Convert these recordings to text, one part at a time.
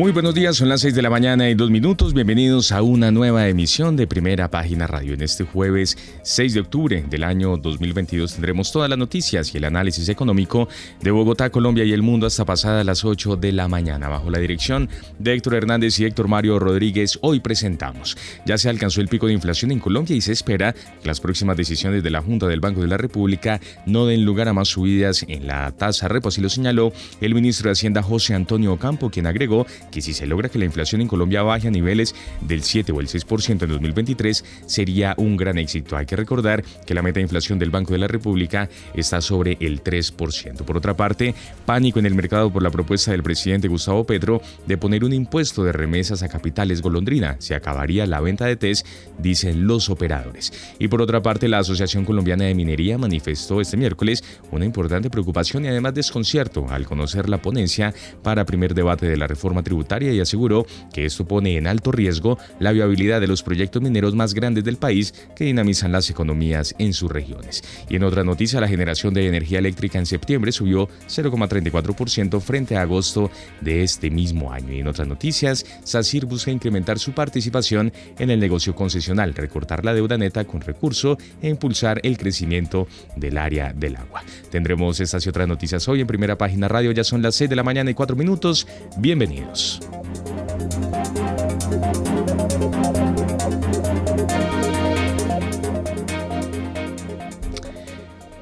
Muy buenos días, son las 6 de la mañana y dos minutos. Bienvenidos a una nueva emisión de Primera Página Radio. En este jueves 6 de octubre del año 2022 tendremos todas las noticias y el análisis económico de Bogotá, Colombia y el mundo hasta pasada las 8 de la mañana. Bajo la dirección de Héctor Hernández y Héctor Mario Rodríguez, hoy presentamos. Ya se alcanzó el pico de inflación en Colombia y se espera que las próximas decisiones de la Junta del Banco de la República no den lugar a más subidas en la tasa repo, así lo señaló el ministro de Hacienda José Antonio Ocampo, quien agregó que si se logra que la inflación en Colombia baje a niveles del 7 o el 6% en 2023, sería un gran éxito. Hay que recordar que la meta de inflación del Banco de la República está sobre el 3%. Por otra parte, pánico en el mercado por la propuesta del presidente Gustavo Petro de poner un impuesto de remesas a capitales golondrina. Se acabaría la venta de test, dicen los operadores. Y por otra parte, la Asociación Colombiana de Minería manifestó este miércoles una importante preocupación y además desconcierto al conocer la ponencia para primer debate de la reforma tributaria y aseguró que esto pone en alto riesgo la viabilidad de los proyectos mineros más grandes del país que dinamizan las economías en sus regiones. Y en otra noticia, la generación de energía eléctrica en septiembre subió 0,34% frente a agosto de este mismo año. Y en otras noticias, SACIR busca incrementar su participación en el negocio concesional, recortar la deuda neta con recurso e impulsar el crecimiento del área del agua. Tendremos estas y otras noticias hoy en primera página radio. Ya son las 6 de la mañana y 4 minutos. Bienvenidos. us.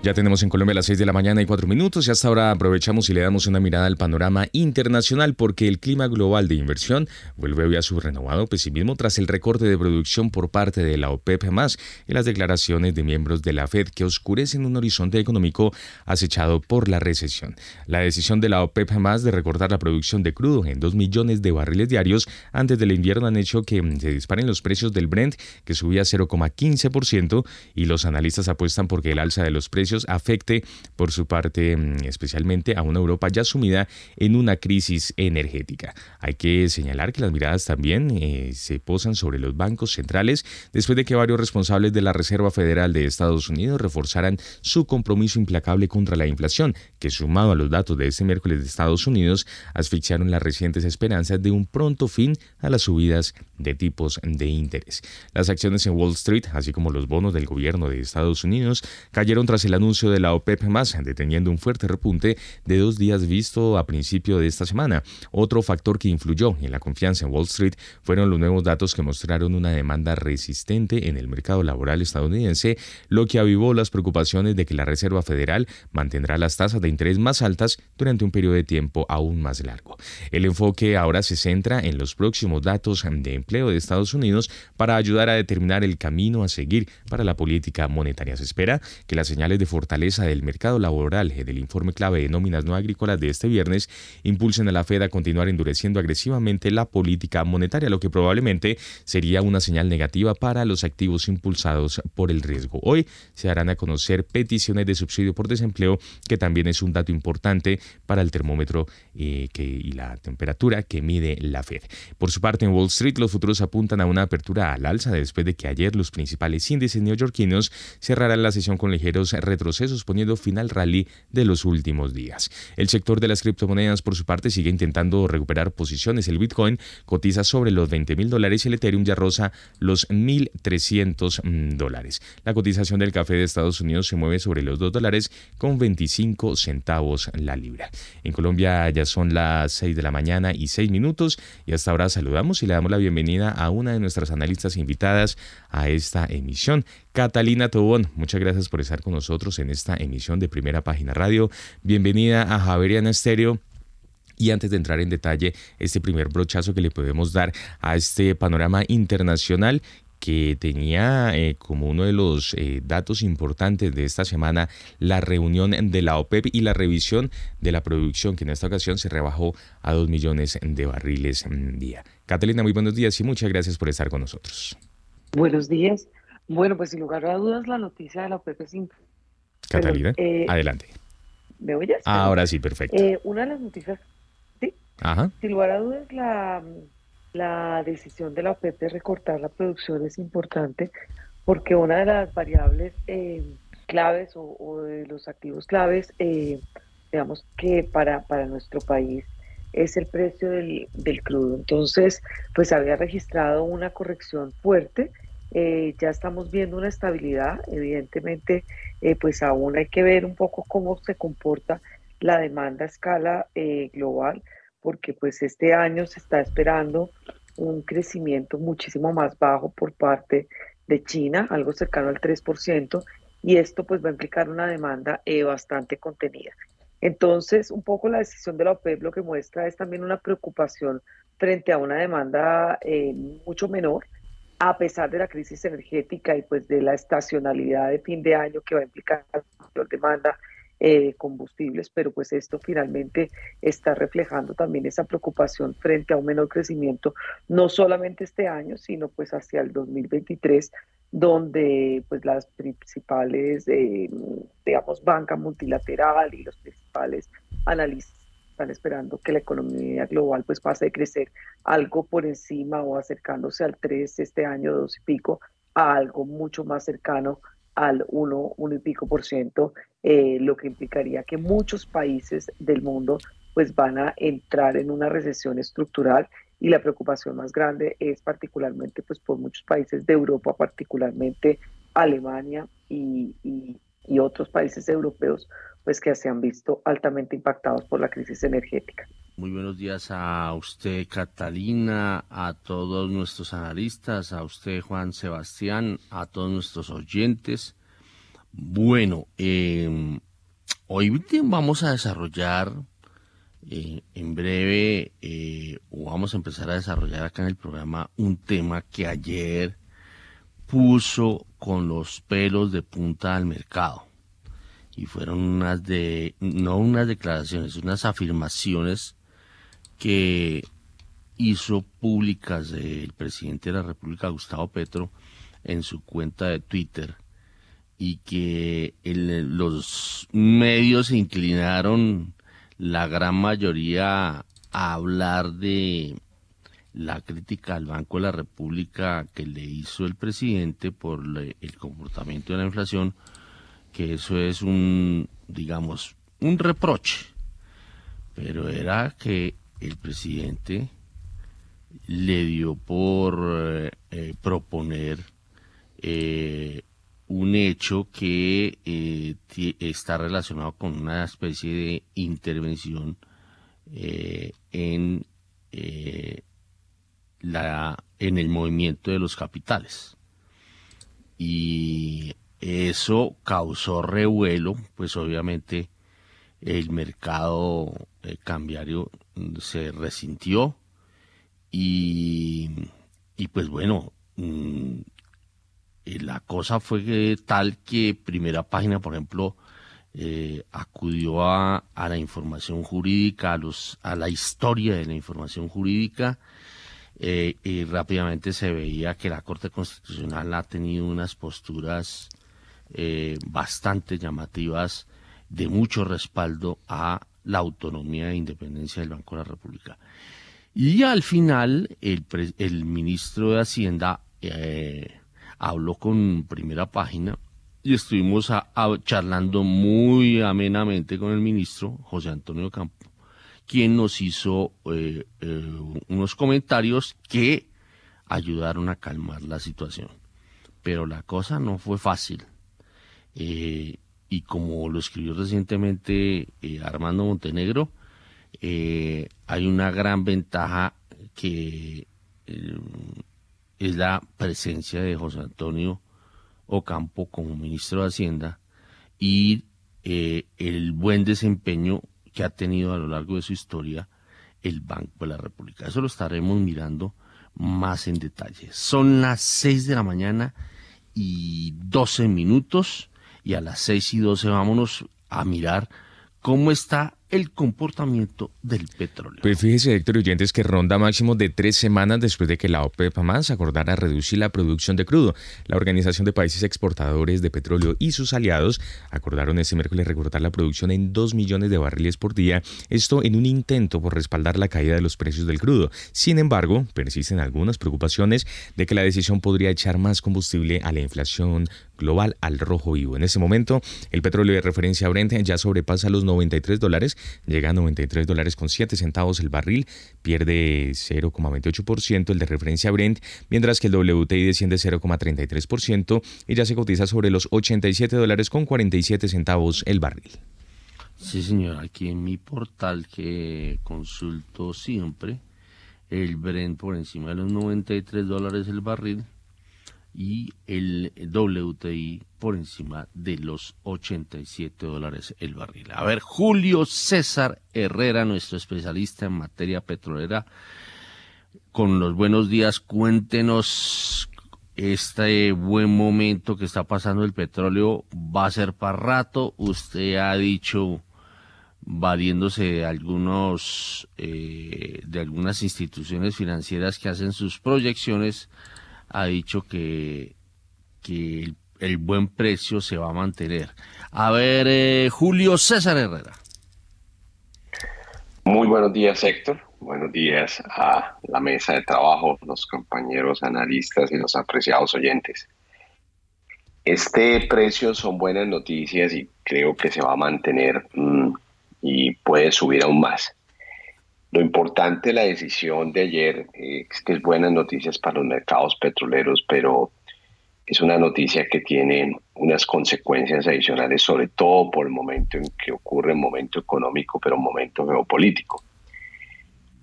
Ya tenemos en Colombia las 6 de la mañana y 4 minutos y hasta ahora aprovechamos y le damos una mirada al panorama internacional porque el clima global de inversión vuelve hoy a su renovado pesimismo tras el recorte de producción por parte de la OPEP más y las declaraciones de miembros de la Fed que oscurecen un horizonte económico acechado por la recesión. La decisión de la OPEP más de recortar la producción de crudo en 2 millones de barriles diarios antes del invierno han hecho que se disparen los precios del Brent que subía 0,15% y los analistas apuestan porque el alza de los precios afecte por su parte mm, especialmente a una Europa ya sumida en una crisis energética. Hay que señalar que las miradas también eh, se posan sobre los bancos centrales después de que varios responsables de la Reserva Federal de Estados Unidos reforzaran su compromiso implacable contra la inflación, que sumado a los datos de este miércoles de Estados Unidos asfixiaron las recientes esperanzas de un pronto fin a las subidas de tipos de interés. Las acciones en Wall Street, así como los bonos del gobierno de Estados Unidos, cayeron tras el anuncio de la OPEP más, deteniendo un fuerte repunte de dos días visto a principio de esta semana. Otro factor que influyó en la confianza en Wall Street fueron los nuevos datos que mostraron una demanda resistente en el mercado laboral estadounidense, lo que avivó las preocupaciones de que la Reserva Federal mantendrá las tasas de interés más altas durante un periodo de tiempo aún más largo. El enfoque ahora se centra en los próximos datos de empleo de Estados Unidos para ayudar a determinar el camino a seguir para la política monetaria. Se espera que las señales de fortaleza del mercado laboral del informe clave de nóminas no agrícolas de este viernes impulsen a la Fed a continuar endureciendo agresivamente la política monetaria, lo que probablemente sería una señal negativa para los activos impulsados por el riesgo. Hoy se harán a conocer peticiones de subsidio por desempleo, que también es un dato importante para el termómetro eh, que, y la temperatura que mide la Fed. Por su parte, en Wall Street, los futuros apuntan a una apertura al alza después de que ayer los principales índices neoyorquinos cerraran la sesión con ligeros retrocesos, poniendo fin al rally de los últimos días. El sector de las criptomonedas, por su parte, sigue intentando recuperar posiciones. El Bitcoin cotiza sobre los 20 mil dólares y el Ethereum ya roza los 1.300 mm, dólares. La cotización del café de Estados Unidos se mueve sobre los 2 dólares con 25 centavos la libra. En Colombia ya son las 6 de la mañana y 6 minutos y hasta ahora saludamos y le damos la bienvenida a una de nuestras analistas invitadas a esta emisión, Catalina Tobón. Muchas gracias por estar con nosotros en esta emisión de Primera Página Radio. Bienvenida a Javeriana Estéreo. Y antes de entrar en detalle, este primer brochazo que le podemos dar a este panorama internacional que tenía eh, como uno de los eh, datos importantes de esta semana la reunión de la OPEP y la revisión de la producción, que en esta ocasión se rebajó a 2 millones de barriles día. Catalina, muy buenos días y muchas gracias por estar con nosotros. Buenos días. Bueno, pues sin lugar a dudas la noticia de la OPEP es Catalina, eh, adelante. ¿Me oyes? Ahora sí, perfecto. Una de las noticias, sí, Ajá. sin lugar a dudas, la, la decisión de la OPEP de recortar la producción es importante porque una de las variables eh, claves o, de los activos claves, eh, digamos que para, para nuestro país es el precio del, del, crudo. Entonces, pues había registrado una corrección fuerte. Eh, ya estamos viendo una estabilidad. Evidentemente, pues aún hay que ver un poco cómo se comporta la demanda a escala global, porque pues este año se está esperando un crecimiento muchísimo más bajo por parte de China, algo cercano al 3%, y esto pues va a implicar una demanda eh, bastante contenida. Entonces, un poco la decisión de la OPEP lo que muestra es también una preocupación frente a una demanda eh, mucho menor, a pesar de la crisis energética y pues de la estacionalidad de fin de año que va a implicar mayor demanda eh, combustibles, pero pues esto finalmente está reflejando también esa preocupación frente a un menor crecimiento, no solamente este año, sino pues hacia el 2023, donde pues las principales, eh, digamos, banca multilateral y los principales analistas están esperando que la economía global pues pase de crecer algo por encima o acercándose al 3 este año, dos y pico, a algo mucho más cercano al 1, 1 y pico por ciento, eh, lo que implicaría que muchos países del mundo pues van a entrar en una recesión estructural y la preocupación más grande es particularmente pues por muchos países de Europa, particularmente Alemania y, y otros países europeos pues que se han visto altamente impactados por la crisis energética. Muy buenos días a usted, Catalina, a todos nuestros analistas, a usted, Juan Sebastián, a todos nuestros oyentes. Bueno, em, hoy vamos a desarrollar eh, en breve, eh, o vamos a empezar a desarrollar acá en el programa un tema que ayer puso con los pelos de punta al mercado. Y fueron unas de, no unas declaraciones, unas afirmaciones que hizo públicas el presidente de la República, Gustavo Petro, en su cuenta de Twitter y que los medios se inclinaron la gran mayoría a hablar de la crítica al Banco de la República que le hizo el presidente por el comportamiento de la inflación, que eso es un, digamos, un reproche, pero era que el presidente le dio por eh, eh, proponer eh, un hecho que está relacionado con una especie de intervención en la en el movimiento de los capitales. Y eso causó revuelo pues obviamente el mercado cambiario se resintió y, y pues bueno, mm, la cosa fue tal que primera página, por ejemplo, eh, acudió a, a, la información jurídica, a, los, a la historia de la información jurídica, eh, y rápidamente se veía que la Corte Constitucional ha tenido unas posturas eh, bastante llamativas de mucho respaldo a la autonomía e independencia del Banco de la República. Y al final el, el ministro de Hacienda eh, habló con primera página y estuvimos charlando muy amenamente con el ministro José Antonio Campo, quien nos hizo eh, eh, unos comentarios que ayudaron a calmar la situación. Pero la cosa no fue fácil y como lo escribió recientemente eh, Armando Montenegro, eh, hay una gran ventaja que eh, es la presencia de José Antonio Ocampo como ministro de Hacienda y el buen desempeño que ha tenido a lo largo de su historia el Banco de la República. Eso lo estaremos mirando más en detalle. Son las 6 de la mañana y 12 minutos y a las 6 y 12 vámonos a mirar cómo está el comportamiento del petróleo. Pues fíjese, Héctor Oyentes, que ronda máximo de tres semanas después de que la OPEP más acordara reducir la producción de crudo. La Organización de Países Exportadores de Petróleo y sus aliados acordaron este miércoles recortar la producción en 2 millones de barriles por día, esto en un intento por respaldar la caída de los precios del crudo. Sin embargo, persisten algunas preocupaciones de que la decisión podría echar más combustible a la inflación global al rojo vivo. En este momento, el petróleo de referencia Brent ya sobrepasa los 93 dólares, llega a 93 dólares con 7 centavos el barril, pierde 0,28% el de referencia Brent, mientras que el WTI desciende 0,33% y ya se cotiza sobre los 87 dólares con 47 centavos el barril. Sí, señor, aquí en mi portal que consulto siempre, el Brent por encima de los 93 dólares el barril, y el WTI por encima de los 87 dólares el barril. A ver, Julio César Herrera, nuestro especialista en materia petrolera, con los buenos días, cuéntenos este buen momento que está pasando el petróleo va a ser para rato. Usted ha dicho, valiéndose de algunos eh, de algunas instituciones financieras que hacen sus proyecciones, ha dicho que, que el, buen precio se va a mantener. A ver, eh, Julio César Herrera. Muy buenos días, Héctor. Buenos días a la mesa de trabajo, los compañeros analistas y los apreciados oyentes. Este precio son buenas noticias y creo que se va a mantener mm, y puede subir aún más. Lo importante de la decisión de ayer eh, es que es buenas noticias para los mercados petroleros, pero es una noticia que tiene unas consecuencias adicionales, sobre todo por el momento en que ocurre momento económico, pero momento geopolítico.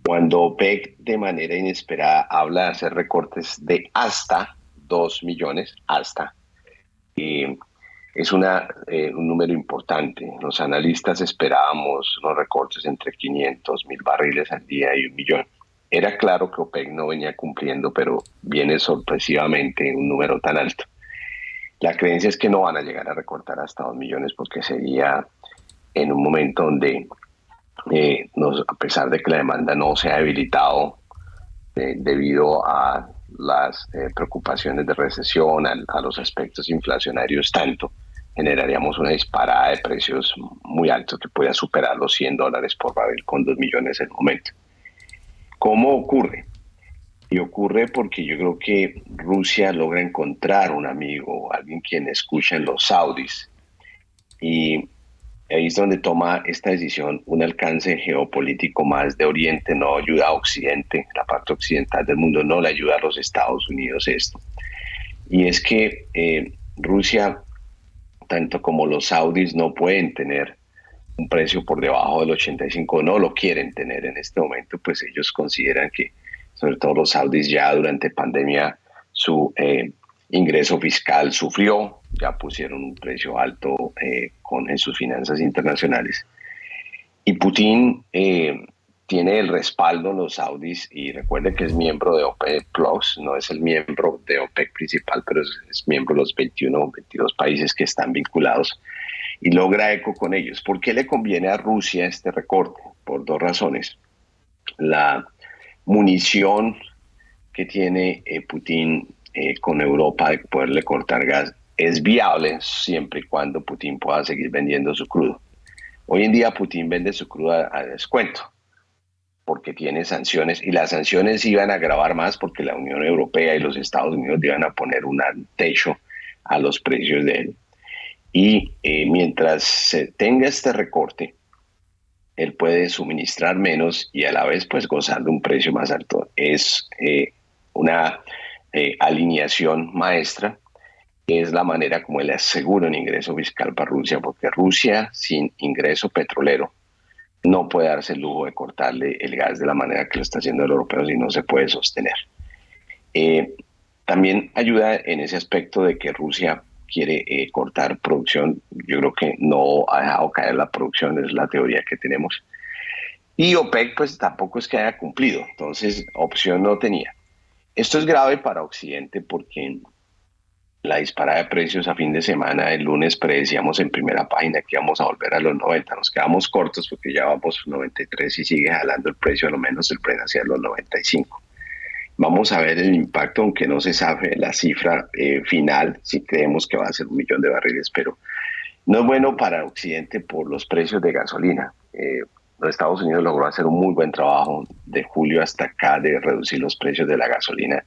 Cuando OPEC de manera inesperada habla de hacer recortes de hasta 2 millones, hasta, eh, es una, eh, un número importante. Los analistas esperábamos unos recortes entre 500 mil barriles al día y un millón. Era claro que OPEC no venía cumpliendo, pero viene sorpresivamente un número tan alto. La creencia es que no van a llegar a recortar hasta 2 millones porque sería en un momento donde, eh, a pesar de que la demanda no se ha debilitado eh, debido a las preocupaciones de recesión, a, los aspectos inflacionarios tanto, generaríamos una disparada de precios muy altos que pueda superar los 100 dólares por barril con 2 millones en el momento. ¿Cómo ocurre? Y ocurre porque yo creo que Rusia logra encontrar un amigo, alguien quien escucha en los saudis. Y ahí es donde toma esta decisión un alcance geopolítico más de Oriente, no ayuda a Occidente, la parte occidental del mundo no le ayuda a los Estados Unidos esto. Y es que eh, Rusia tanto como los saudis no pueden tener un precio por debajo del 85, no lo quieren tener en este momento, pues ellos consideran que, sobre todo los saudis, ya durante pandemia su eh, ingreso fiscal sufrió, ya pusieron un precio alto eh, con, en sus finanzas internacionales. Y Putin eh, tiene el respaldo en los saudis y recuerde que es miembro de OPEC Plus, no es el miembro de OPEC principal, pero es, miembro de los 21 o 22 países que están vinculados y logra eco con ellos. ¿Por qué le conviene a Rusia este recorte? Por dos razones. La munición que tiene eh, Putin eh, con Europa de poderle cortar gas es viable siempre y cuando Putin pueda seguir vendiendo su crudo. Hoy en día Putin vende su crudo a descuento porque tiene sanciones y las sanciones iban a agravar más porque la Unión Europea y los Estados Unidos iban a poner un techo a los precios de él. Y eh, mientras se tenga este recorte, él puede suministrar menos y a la vez pues gozar de un precio más alto. Es eh, una eh, alineación maestra, es la manera como él asegura un ingreso fiscal para Rusia, porque Rusia sin ingreso petrolero no puede darse el lujo de cortarle el gas de la manera que lo está haciendo el europeo si no se puede sostener. Eh, también ayuda en ese aspecto de que Rusia quiere eh, cortar producción. Yo creo que no ha dejado caer la producción, es la teoría que tenemos. Y OPEC pues tampoco es que haya cumplido, entonces opción no tenía. Esto es grave para Occidente porque la disparada de precios a fin de semana, el lunes predecíamos en primera página que íbamos a volver a los 90, nos quedamos cortos porque ya vamos 93 y sigue jalando el precio, a lo menos el precio hacia los 95. Vamos a ver el impacto, aunque no se sabe la cifra eh, final, si creemos que va a ser un millón de barriles, pero no es bueno para Occidente por los precios de gasolina. Eh, los Estados Unidos logró hacer un muy buen trabajo de julio hasta acá de reducir los precios de la gasolina.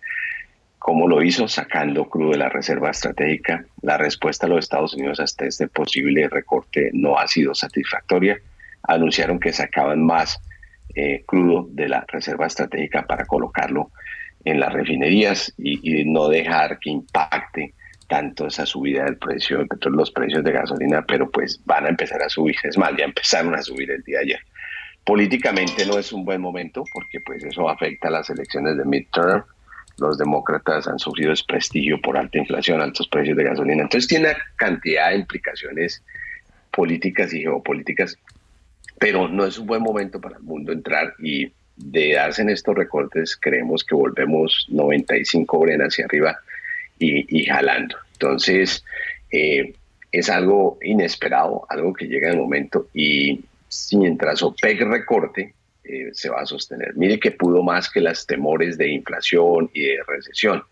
¿Cómo lo hizo? Sacando crudo de la reserva estratégica. La respuesta de los Estados Unidos hasta este posible recorte no ha sido satisfactoria. Anunciaron que sacaban más eh, crudo de la reserva estratégica para colocarlo en las refinerías y, no dejar que impacte tanto esa subida del precio del petróleo, los precios de gasolina, pero pues van a empezar a subir. Es más, ya empezaron a subir el día de ayer. Políticamente no es un buen momento porque pues eso afecta a las elecciones de midterm. Los demócratas han sufrido desprestigio por alta inflación, altos precios de gasolina. Entonces tiene una cantidad de implicaciones políticas y geopolíticas, pero no es un buen momento para el mundo entrar y de darse en estos recortes, creemos que volvemos 95 Bren hacia arriba y, jalando. Entonces, eh, es algo inesperado, algo que llega en el momento y mientras OPEC recorte, eh, se va a sostener. Mire que pudo más que las temores de inflación y de recesión.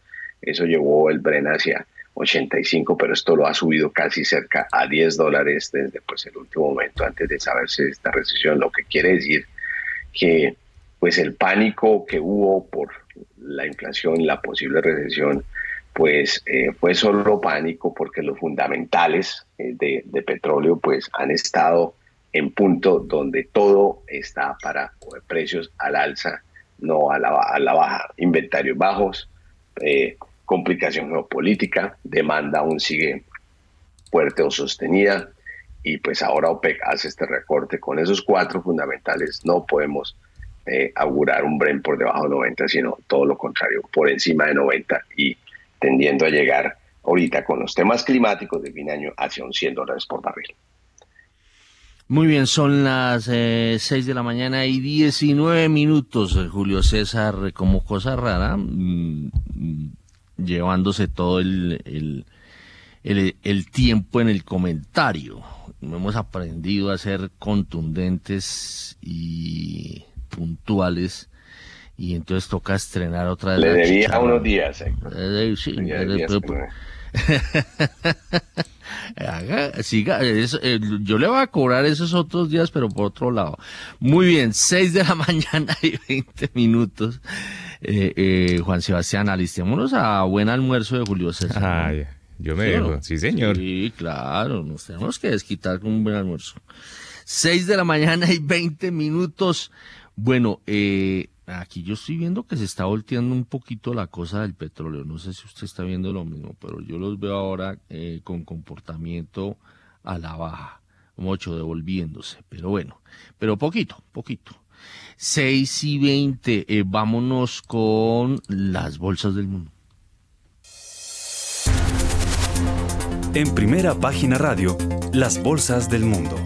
Eso llevó el Bren hacia 85, pero esto lo ha subido casi cerca a 10 dólares desde pues, el último momento antes de saberse esta recesión, lo que quiere decir que pues el pánico que hubo por la inflación la posible recesión, pues eh, fue solo pánico porque los fundamentales eh, de, petróleo pues han estado en punto donde todo está para precios al alza, no a la, baja. Inventarios bajos, eh, complicación geopolítica, demanda aún sigue fuerte o sostenida y pues ahora OPEC hace este recorte. Con esos cuatro fundamentales no podemos eh, augurar un Bren por debajo de 90, sino todo lo contrario, por encima de 90 y tendiendo a llegar ahorita con los temas climáticos de fin de año hacia un 100 dólares por barril. Muy bien, son las eh, 6 de la mañana y 19 minutos, eh, Julio César, como cosa rara, mm, mm, llevándose todo el, el, el, tiempo en el comentario. Hemos aprendido a ser contundentes y puntuales y entonces toca estrenar otra vez. Le debía unos días, eh, sí, siga, eh, yo le voy a cobrar esos otros días, pero por otro lado. Muy bien, 6 de la mañana y 20 minutos. Eh, eh, Juan Sebastián, alistémonos a buen almuerzo de Julio César. yo me dejo, sí señor. Sí, claro, nos tenemos que desquitar con un buen almuerzo. 6 de la mañana y 20 minutos. Bueno, eh, aquí yo estoy viendo que se está volteando un poquito la cosa del petróleo. No sé si usted está viendo lo mismo, pero yo los veo ahora eh, con comportamiento a la baja, mucho devolviéndose. Pero bueno, pero poquito, poquito. 6 y 20, eh, vámonos con las bolsas del mundo. En primera página radio, las bolsas del mundo.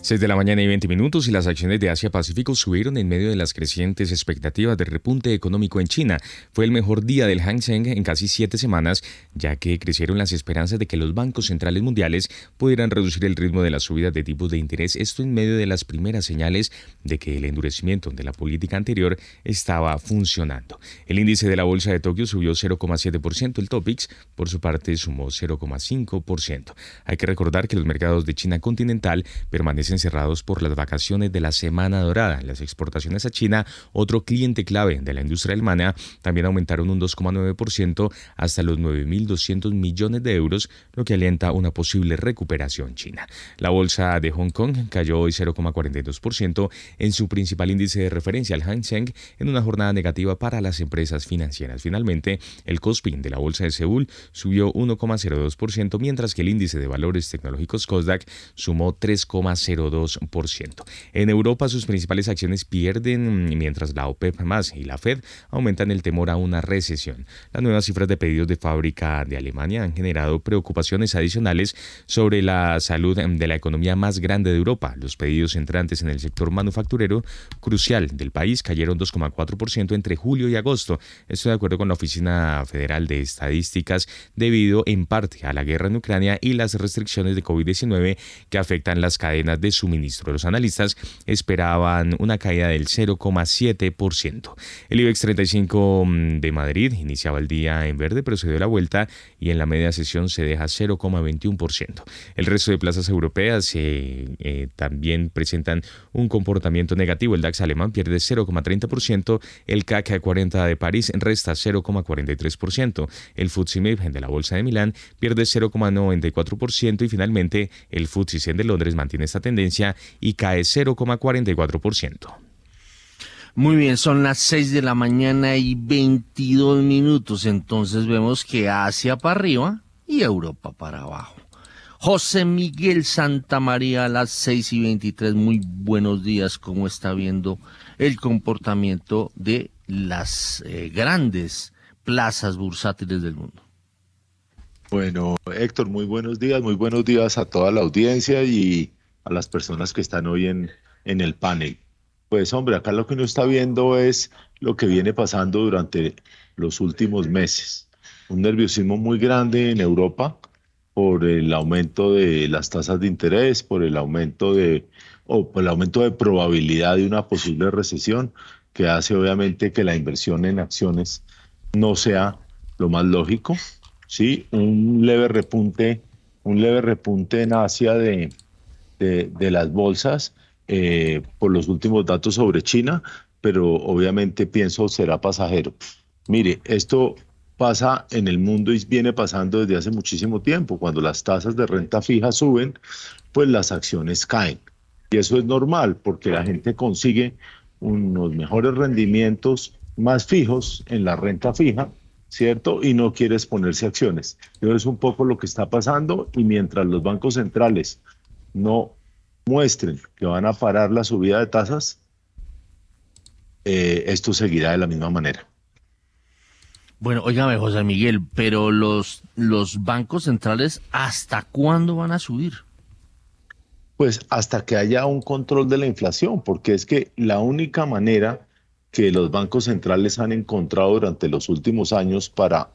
6 de la mañana y 20 minutos y las acciones de Asia-Pacífico subieron en medio de las crecientes expectativas de repunte económico en China. Fue el mejor día del Hang Seng en casi siete semanas, ya que crecieron las esperanzas de que los bancos centrales mundiales pudieran reducir el ritmo de la subida de tipos de interés, esto en medio de las primeras señales de que el endurecimiento de la política anterior estaba funcionando. El índice de la bolsa de Tokio subió 0,7%, el Topix por su parte sumó 0,5%. Hay que recordar que los mercados de China continental permanecen cerrados por las vacaciones de la Semana Dorada. Las exportaciones a China, otro cliente clave de la industria alemana, también aumentaron un 2,9% hasta los 9.200 millones de euros, lo que alienta una posible recuperación china. La bolsa de Hong Kong cayó hoy 0,42% en su principal índice de referencia, el Hang Seng, en una jornada negativa para las empresas financieras. Finalmente, el Kospi de la bolsa de Seúl subió 1,02%, mientras que el índice de valores tecnológicos Kosdaq sumó 3,02%. 0.2%. En Europa sus principales acciones pierden mientras la OPEP y la Fed aumentan el temor a una recesión. Las nuevas cifras de pedidos de fábrica de Alemania han generado preocupaciones adicionales sobre la salud de la economía más grande de Europa. Los pedidos entrantes en el sector manufacturero crucial del país cayeron 2,4% entre julio y agosto. Esto de acuerdo con la Oficina Federal de Estadísticas debido en parte a la guerra en Ucrania y las restricciones de COVID-19 que afectan las cadenas de suministro. Los analistas esperaban una caída del 0,7%. El IBEX 35 mm, de Madrid iniciaba el día en verde, pero se dio la vuelta y en la media sesión se deja 0,21%. El resto de plazas europeas eh, eh, también presentan un comportamiento negativo. El DAX alemán pierde 0,30%, el CAC 40 de París resta 0,43%, el FTSE MIB de la Bolsa de Milán pierde 0,94% y finalmente el FTSE 100 de Londres mantiene esta tendencia y cae 0,44%. Muy bien, son las 6 de la mañana y 22 minutos, entonces vemos que Asia para arriba y Europa para abajo. José Miguel Santa María a las 6 y 23, muy buenos días, ¿cómo está viendo el comportamiento de las eh, grandes plazas bursátiles del mundo? Bueno, Héctor, muy buenos días, muy buenos días a toda la audiencia y a las personas que están hoy en, en el panel. Pues hombre, acá lo que uno está viendo es lo que viene pasando durante los últimos meses. Un nerviosismo muy grande en Europa por el aumento de las tasas de interés, por el aumento de o por el aumento de probabilidad de una posible recesión que hace obviamente que la inversión en acciones no sea lo más lógico ¿sí? Un leve repunte, un leve repunte en Asia de, de, las bolsas eh, por los últimos datos sobre China, pero obviamente pienso será pasajero. Mire, esto pasa en el mundo y viene pasando desde hace muchísimo tiempo. Cuando las tasas de renta fija suben, pues las acciones caen. Y eso es normal porque la gente consigue unos mejores rendimientos más fijos en la renta fija ¿cierto? Y no quiere exponerse a acciones. Eso es un poco lo que está pasando y mientras los bancos centrales no muestren que van a parar la subida de tasas, eh, esto seguirá de la misma manera. Bueno, óigame, José Miguel, pero los, los bancos centrales, ¿hasta cuándo van a subir? Pues hasta que haya un control de la inflación, porque es que la única manera que los bancos centrales han encontrado durante los últimos años para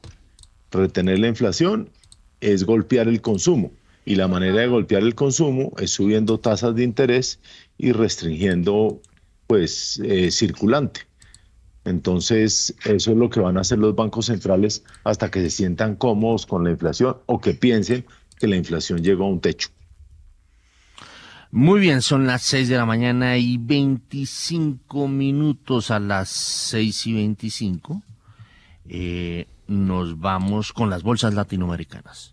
retener la inflación es golpear el consumo. Y la manera de golpear el consumo es subiendo tasas de interés y restringiendo pues eh, circulante. Entonces, eso es lo que van a hacer los bancos centrales hasta que se sientan cómodos con la inflación o que piensen que la inflación llegó a un techo. Muy bien, son las 6 de la mañana y 25 minutos a las 6 y 25. Eh, nos vamos con las bolsas latinoamericanas.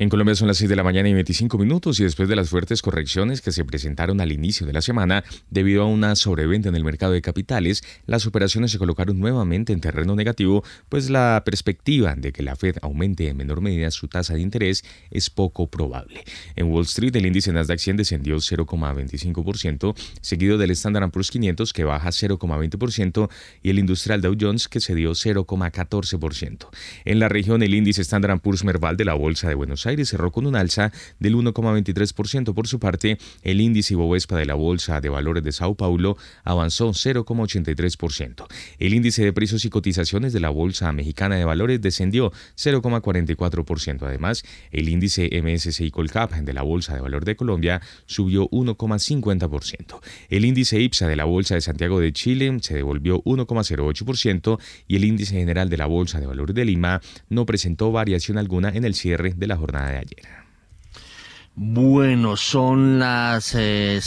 En Colombia son las 6 de la mañana y 25 minutos y después de las fuertes correcciones que se presentaron al inicio de la semana debido a una sobreventa en el mercado de capitales, las operaciones se colocaron nuevamente en terreno negativo, pues la perspectiva de que la Fed aumente en menor medida su tasa de interés es poco probable. En Wall Street el índice Nasdaq 100 descendió 0,25%, seguido del Standard Poor's 500 que baja 0,20% y el industrial Dow Jones que cedió 0,14%. En la región el índice Standard Poor's Merval de la Bolsa de Buenos Aires Aires cerró con un alza del 1,23%. Por su parte, el índice Bovespa de la Bolsa de Valores de Sao Paulo avanzó 0,83%. El índice de precios y cotizaciones de la Bolsa Mexicana de Valores descendió 0,44%. Además, el índice MSCI Colcap de la Bolsa de Valor de Colombia subió 1,50%. El índice IPSA de la Bolsa de Santiago de Chile se devolvió 1,08% y el índice general de la Bolsa de Valores de Lima no presentó variación alguna en el cierre de la jornada de ayer. Bueno, son las 6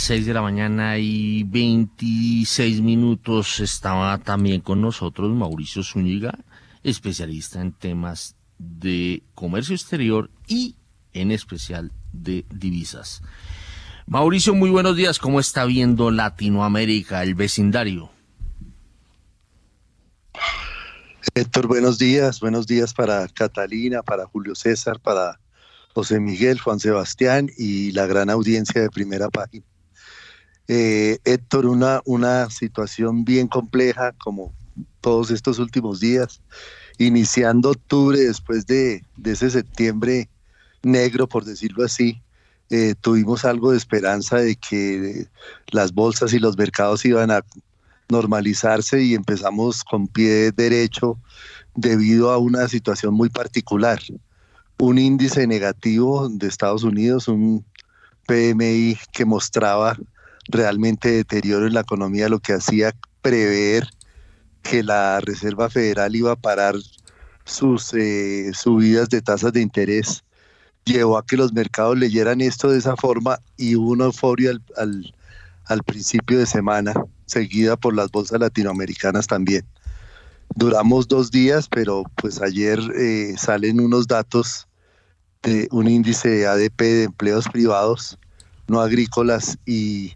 eh, de la mañana y 26 minutos. Estaba también con nosotros Mauricio Zúñiga, especialista en temas de comercio exterior y en especial de divisas. Mauricio, muy buenos días. ¿Cómo está viendo Latinoamérica, el vecindario? Héctor, buenos días. Buenos días para Catalina, para Julio César, para José Miguel, Juan Sebastián y la gran audiencia de primera página. Eh, Héctor, una, una situación bien compleja como todos estos últimos días, iniciando octubre después de, ese septiembre negro, por decirlo así, eh, tuvimos algo de esperanza de que las bolsas y los mercados iban a normalizarse y empezamos con pie derecho debido a una situación muy particular. Un índice negativo de Estados Unidos, un PMI que mostraba realmente deterioro en la economía, lo que hacía prever que la Reserva Federal iba a parar sus eh, subidas de tasas de interés, llevó a que los mercados leyeran esto de esa forma y hubo una euforia al, al principio de semana seguida por las bolsas latinoamericanas también. Duramos dos días, pero pues ayer eh, salen unos datos de un índice de ADP de empleos privados, no agrícolas, y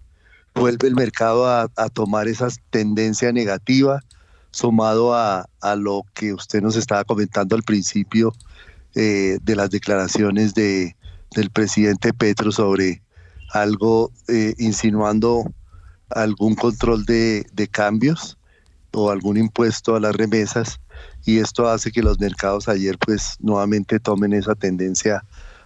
vuelve el mercado a, tomar esa tendencia negativa, sumado a, lo que usted nos estaba comentando al principio eh, de las declaraciones de, del presidente Petro sobre algo eh, insinuando algún control de, cambios o algún impuesto a las remesas y esto hace que los mercados ayer pues nuevamente tomen esa tendencia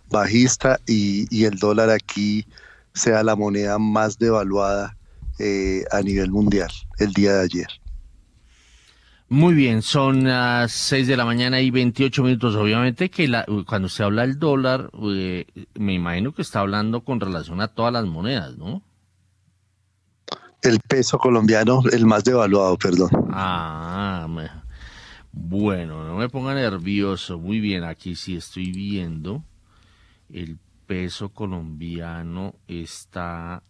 bajista y, el dólar aquí sea la moneda más devaluada eh, a nivel mundial el día de ayer. Muy bien, son las 6 de la mañana y 28 minutos. Obviamente que la, cuando se habla del dólar, eh, me imagino que está hablando con relación a todas las monedas, ¿no? El peso colombiano, el más devaluado, perdón. Ah, bueno, no me ponga nervioso. Muy bien, aquí sí estoy viendo. El peso colombiano está.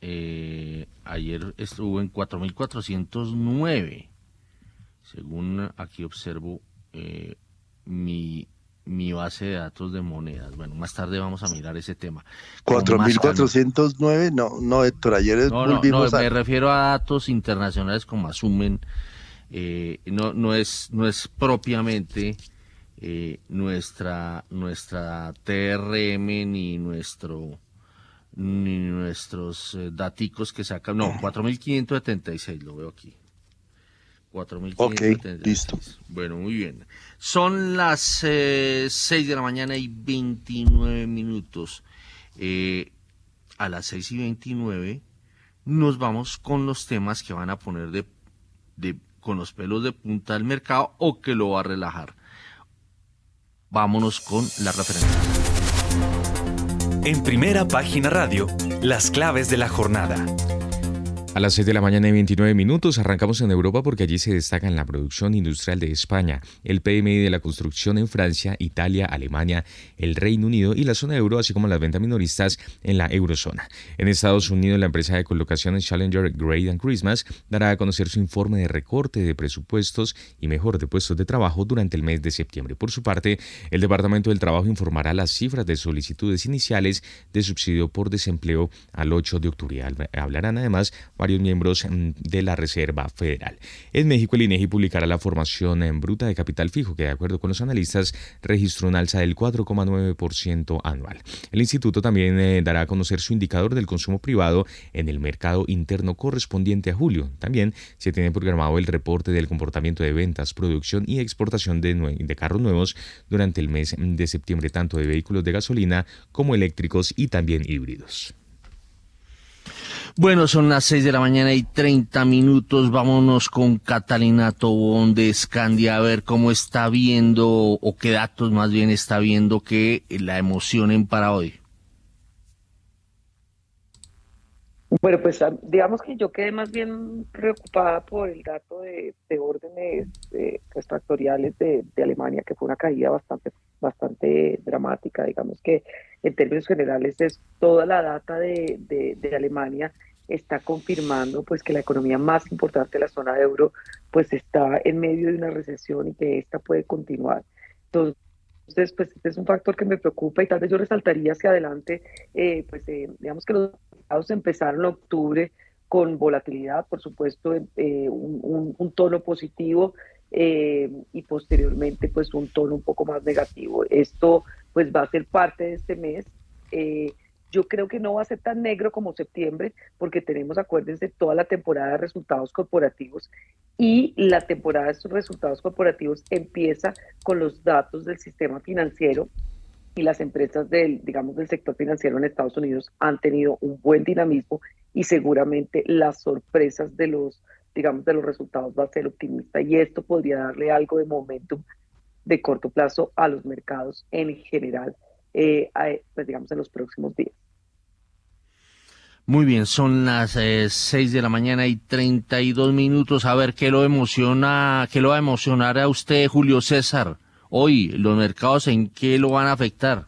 Eh, ayer estuvo en 4.409. Según aquí observo eh, mi mi base de datos de monedas. Bueno, más tarde vamos a mirar ese tema. 4.409, no, no, Héctor, ayer no, no, no, me refiero a datos internacionales como asumen, eh, no, no, es, no es propiamente eh, nuestra, nuestra TRM ni nuestro ni nuestros eh, daticos que sacan, no, 4.576 lo veo aquí. 4.576. Ok, listo. Bueno, muy bien. Son las eh, 6 de la mañana y 29 minutos. Eh, a las 6 y 29 nos vamos con los temas que van a poner de, de, con los pelos de punta del mercado o que lo va a relajar. Vámonos con la referencia. En primera página radio, las claves de la jornada. A las 6 de la mañana y 29 minutos arrancamos en Europa porque allí se destacan la producción industrial de España, el PMI de la construcción en Francia, Italia, Alemania, el Reino Unido y la zona euro, así como las ventas minoristas en la eurozona. En Estados Unidos, la empresa de colocaciones Challenger Grade and Christmas dará a conocer su informe de recorte de presupuestos y mejor de puestos de trabajo durante el mes de septiembre. Por su parte, el Departamento del Trabajo informará las cifras de solicitudes iniciales de subsidio por desempleo al 8 de octubre. Hablarán además varios miembros mm, de la Reserva Federal. En México, el INEGI publicará la formación en bruta de capital fijo, que de acuerdo con los analistas registró una alza del 4,9% anual. El instituto también eh, dará a conocer su indicador del consumo privado en el mercado interno correspondiente a julio. También se tiene programado el reporte del comportamiento de ventas, producción y exportación de, de carros nuevos durante el mes de septiembre, tanto de vehículos de gasolina como eléctricos y también híbridos. Bueno, son las 6 de la mañana y 30 minutos. Vámonos con Catalina Tobón de Scandia a ver cómo está viendo o qué datos más bien está viendo que la emocionen para hoy. Bueno, pues digamos que yo quedé más bien preocupada por el dato de, órdenes eh, factoriales de, Alemania, que fue una caída bastante, bastante dramática. Digamos que en términos generales es toda la data de, de, Alemania está confirmando pues que la economía más importante de la zona de euro pues está en medio de una recesión y que esta puede continuar. Entonces, pues este es un factor que me preocupa y tal vez yo resaltaría hacia adelante, eh, pues eh, digamos que los mercados empezaron en octubre con volatilidad, por supuesto, eh, un, un, tono positivo, eh, y posteriormente pues un tono un poco más negativo. Esto pues va a ser parte de este mes. Yo creo que no va a ser tan negro como septiembre porque tenemos, acuérdense, toda la temporada de resultados corporativos y la temporada de estos resultados corporativos empieza con los datos del sistema financiero y las empresas del, digamos, del sector financiero en Estados Unidos han tenido un buen dinamismo y seguramente las sorpresas de los, digamos, de los resultados va a ser optimista y esto podría darle algo de momentum de corto plazo a los mercados en general, eh, pues digamos, en los próximos días. Muy bien, son las eh, seis de la mañana y 32 minutos. A ver, ¿qué lo emociona, qué lo va a emocionar a usted, Julio César? Hoy, los mercados, ¿en qué lo van a afectar?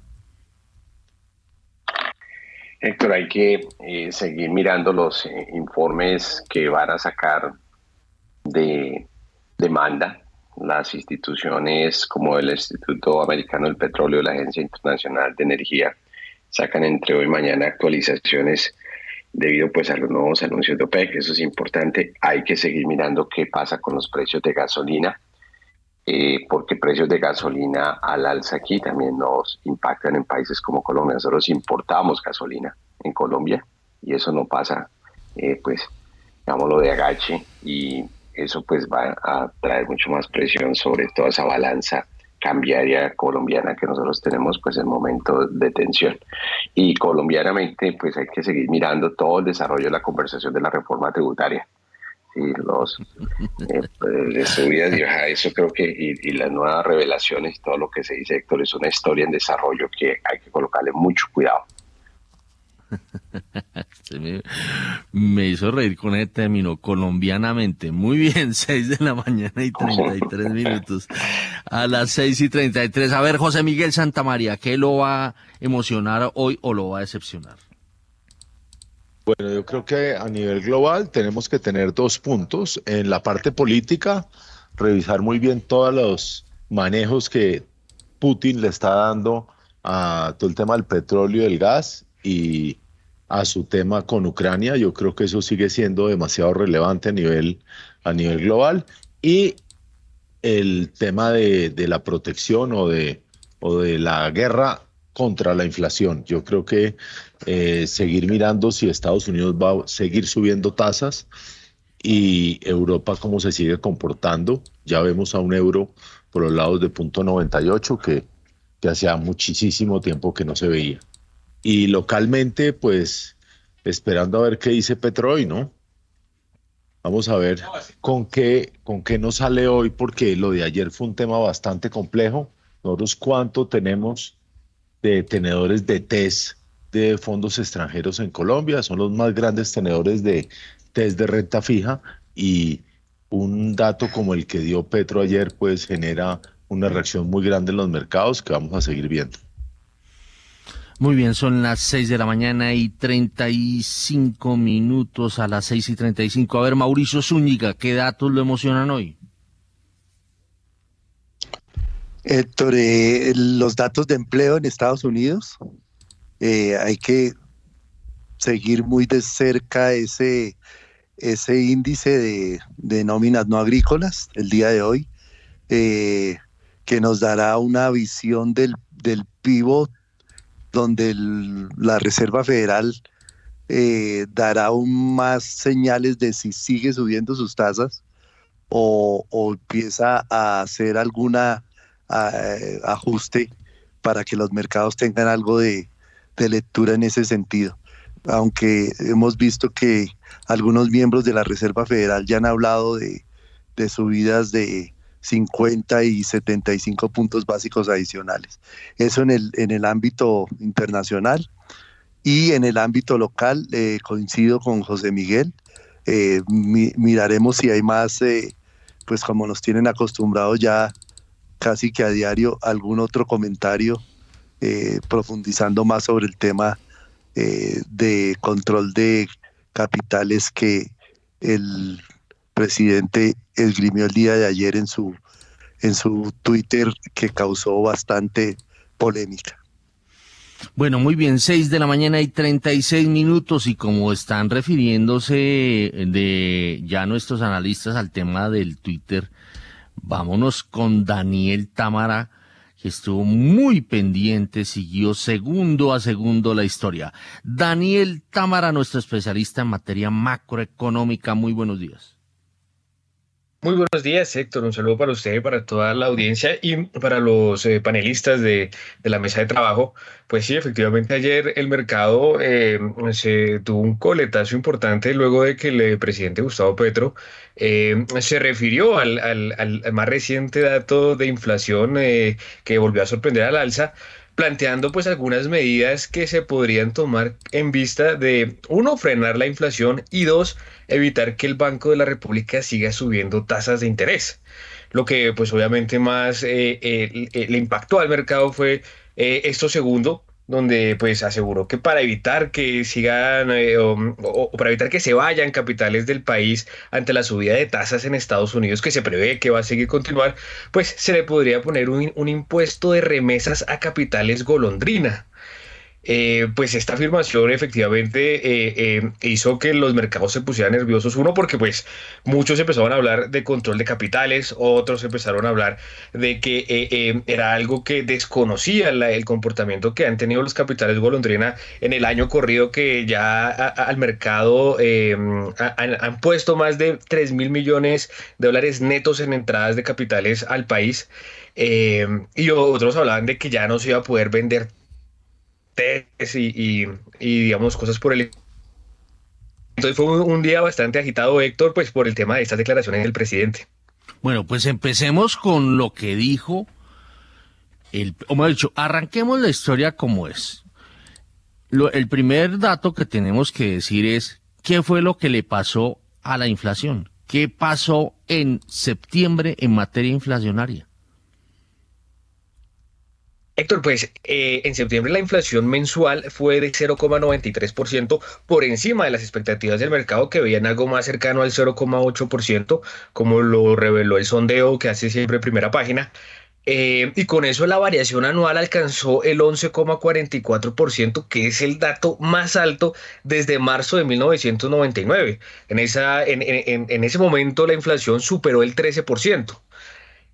Héctor, hay que eh, seguir mirando los eh, informes que van a sacar de demanda las instituciones como el Instituto Americano del Petróleo, la Agencia Internacional de Energía, sacan entre hoy y mañana actualizaciones debido pues a los nuevos anuncios de OPEC. Eso es importante. Hay que seguir mirando qué pasa con los precios de gasolina, eh, porque precios de gasolina al alza aquí también nos impactan en países como Colombia. Nosotros importamos gasolina en Colombia y eso no pasa, eh, pues, digámoslo de agache y eso pues va a traer mucho más presión sobre toda esa balanza cambiaria colombiana que nosotros tenemos pues en momento de tensión. Y colombianamente pues hay que seguir mirando todo el desarrollo de la conversación de la reforma tributaria. Y los eh, pues, subidas y eso creo que y, las nuevas revelaciones y todo lo que se dice Héctor es una historia en desarrollo que hay que colocarle mucho cuidado. me, hizo reír con el término colombianamente. Muy bien, 6 de la mañana y 33 minutos. A las 6 y 33. A ver, José Miguel Santamaría, ¿qué lo va a emocionar hoy o lo va a decepcionar? Bueno, yo creo que a nivel global tenemos que tener dos puntos. En la parte política, revisar muy bien todos los manejos que Putin le está dando a todo el tema del petróleo y el gas y a su tema con Ucrania. Yo creo que eso sigue siendo demasiado relevante a nivel, a nivel global. Y el tema de, la protección o de, o de la guerra contra la inflación. Yo creo que eh, seguir mirando si Estados Unidos va a seguir subiendo tasas y Europa cómo se sigue comportando. Ya vemos a un euro por los lados de punto 98 que, que hacía muchísimo tiempo que no se veía. Y localmente, pues esperando a ver qué dice Petro hoy, ¿no? Vamos a ver con qué, con qué nos sale hoy, porque lo de ayer fue un tema bastante complejo. Nosotros cuánto tenemos de tenedores de test de fondos extranjeros en Colombia, son los más grandes tenedores de test de renta fija y un dato como el que dio Petro ayer pues genera una reacción muy grande en los mercados que vamos a seguir viendo. Muy bien, son las 6 de la mañana y 35 minutos a las 6 y 35. A ver, Mauricio Zúñiga, ¿qué datos lo emocionan hoy? Héctor, eh, los datos de empleo en Estados Unidos, eh, hay que seguir muy de cerca ese, ese índice de, de nóminas no agrícolas el día de hoy, eh, que nos dará una visión del, del pivot donde la Reserva Federal eh, dará aún más señales de si sigue subiendo sus tasas o, empieza a hacer alguna ajuste para que los mercados tengan algo de, lectura en ese sentido. Aunque hemos visto que algunos miembros de la Reserva Federal ya han hablado de subidas de 50 y 75 puntos básicos adicionales. Eso en el, en el ámbito internacional y en el ámbito local eh, coincido con José Miguel. Eh, miraremos si hay más, eh, pues como nos tienen acostumbrados ya casi que a diario, algún otro comentario profundizando más sobre el tema de control de capitales que el presidente esgrimió el día de ayer en su, en su Twitter que causó bastante polémica. Bueno, muy bien, 6 de la mañana y 36 minutos y como están refiriéndose de ya nuestros analistas al tema del Twitter, Vámonos con Daniel Támara, que estuvo muy pendiente, siguió segundo a segundo la historia. Daniel Támara, nuestro especialista en materia macroeconómica, muy buenos días. Muy buenos días, Héctor. Un saludo para usted, para toda la audiencia y para los eh, panelistas de, la mesa de trabajo. Pues sí, efectivamente ayer el mercado eh, se tuvo un coletazo importante luego de que el presidente Gustavo Petro eh, se refirió al, al, más reciente dato de inflación que volvió a sorprender al alza planteando pues algunas medidas que se podrían tomar en vista de, uno, frenar la inflación y dos, evitar que el Banco de la República siga subiendo tasas de interés. Lo que pues obviamente más eh, eh, le impactó al mercado fue eh, esto segundo, donde pues aseguró que para evitar que sigan eh, o, para evitar que se vayan capitales del país ante la subida de tasas en Estados Unidos que se prevé que va a seguir continuar, pues se le podría poner un, un impuesto de remesas a capitales golondrina. Eh, pues esta afirmación efectivamente eh, eh, hizo que los mercados se pusieran nerviosos. Uno, porque pues muchos empezaron a hablar de control de capitales, otros empezaron a hablar de que era algo que desconocía el comportamiento que han tenido los capitales golondrina en el año corrido que ya al mercado han, puesto más de 3 mil millones de dólares netos en entradas de capitales al país. y otros hablaban de que ya no se iba a poder vender y, digamos cosas por el entonces fue un, día bastante agitado, Héctor, pues por el tema de estas declaraciones del presidente. Bueno, pues empecemos con lo que dijo el, o mejor dicho, arranquemos la historia como es. el primer dato que tenemos que decir es qué fue lo que le pasó a la inflación. ¿Qué pasó en septiembre en materia inflacionaria? Héctor, pues eh, en septiembre la inflación mensual fue de 0,93% por encima de las expectativas del mercado que veían algo más cercano al 0,8%, como lo reveló el sondeo que hace siempre primera página. Eh, y con eso la variación anual alcanzó el 11,44%, que es el dato más alto desde marzo de 1999. En, esa, en, en ese momento la inflación superó el 13%.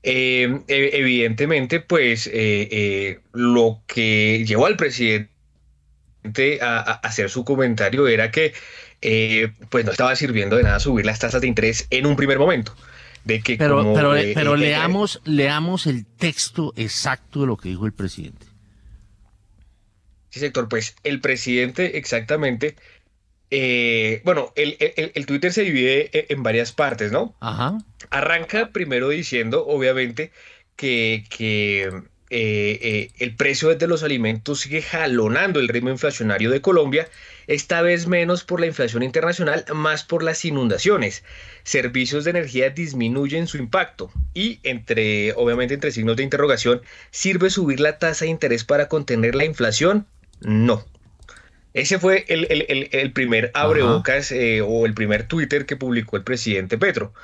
Eh, evidentemente, pues eh, eh, lo que llevó al presidente a, hacer su comentario era que pues no estaba sirviendo de nada subir las tasas de interés en un primer momento. De que pero pero, pero leamos, leamos el texto exacto de lo que dijo el presidente. Sí, sector, pues el presidente exactamente eh, bueno, el, Twitter se divide en varias partes, ¿no? Ajá. Arranca primero diciendo, obviamente, que, eh, eh, el precio de los alimentos sigue jalonando el ritmo inflacionario de Colombia, esta vez menos por la inflación internacional, más por las inundaciones. Servicios de energía disminuyen su impacto y, entre, obviamente, entre signos de interrogación, ¿sirve subir la tasa de interés para contener la inflación? No. Ese fue el, primer abrebocas eh, o el primer Twitter que publicó el presidente Petro.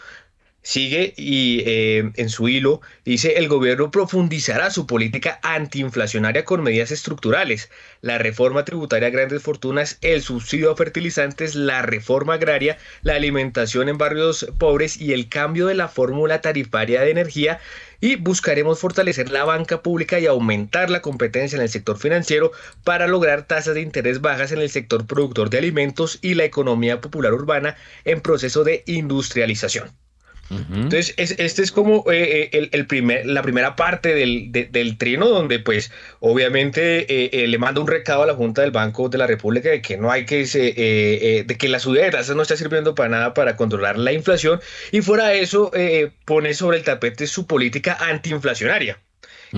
Sigue y eh, en su hilo dice el gobierno profundizará su política antiinflacionaria con medidas estructurales, la reforma tributaria a grandes fortunas, el subsidio a fertilizantes, la reforma agraria, la alimentación en barrios pobres y el cambio de la fórmula tarifaria de energía y buscaremos fortalecer la banca pública y aumentar la competencia en el sector financiero para lograr tasas de interés bajas en el sector productor de alimentos y la economía popular urbana en proceso de industrialización. Entonces, este es como eh, eh, el, primer, la primera parte del, del, trino, donde pues obviamente eh, le manda un recado a la Junta del Banco de la República de que no hay que, de que la subida de tasas no está sirviendo para nada para controlar la inflación y fuera de eso pone sobre el tapete su política antiinflacionaria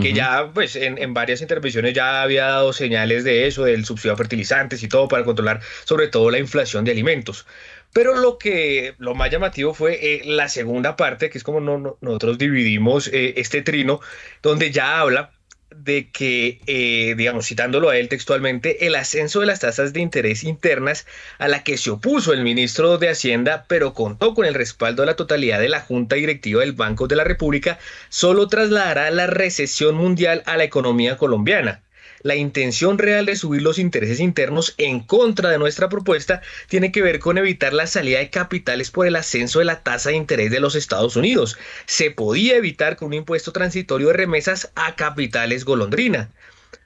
que ya pues en, en, varias intervenciones ya había dado señales de eso, del subsidio a fertilizantes y todo para controlar sobre todo la inflación de alimentos. Pero lo que lo más llamativo fue eh, la segunda parte, que es como nosotros dividimos eh, este trino, donde ya habla de que, eh, digamos, citándolo a él textualmente, el ascenso de las tasas de interés internas a la que se opuso el ministro de Hacienda, pero contó con el respaldo de la totalidad de la Junta Directiva del Banco de la República, solo trasladará la recesión mundial a la economía colombiana. La intención real de subir los intereses internos en contra de nuestra propuesta tiene que ver con evitar la salida de capitales por el ascenso de la tasa de interés de los Estados Unidos. Se podía evitar con un impuesto transitorio de remesas a capitales golondrina.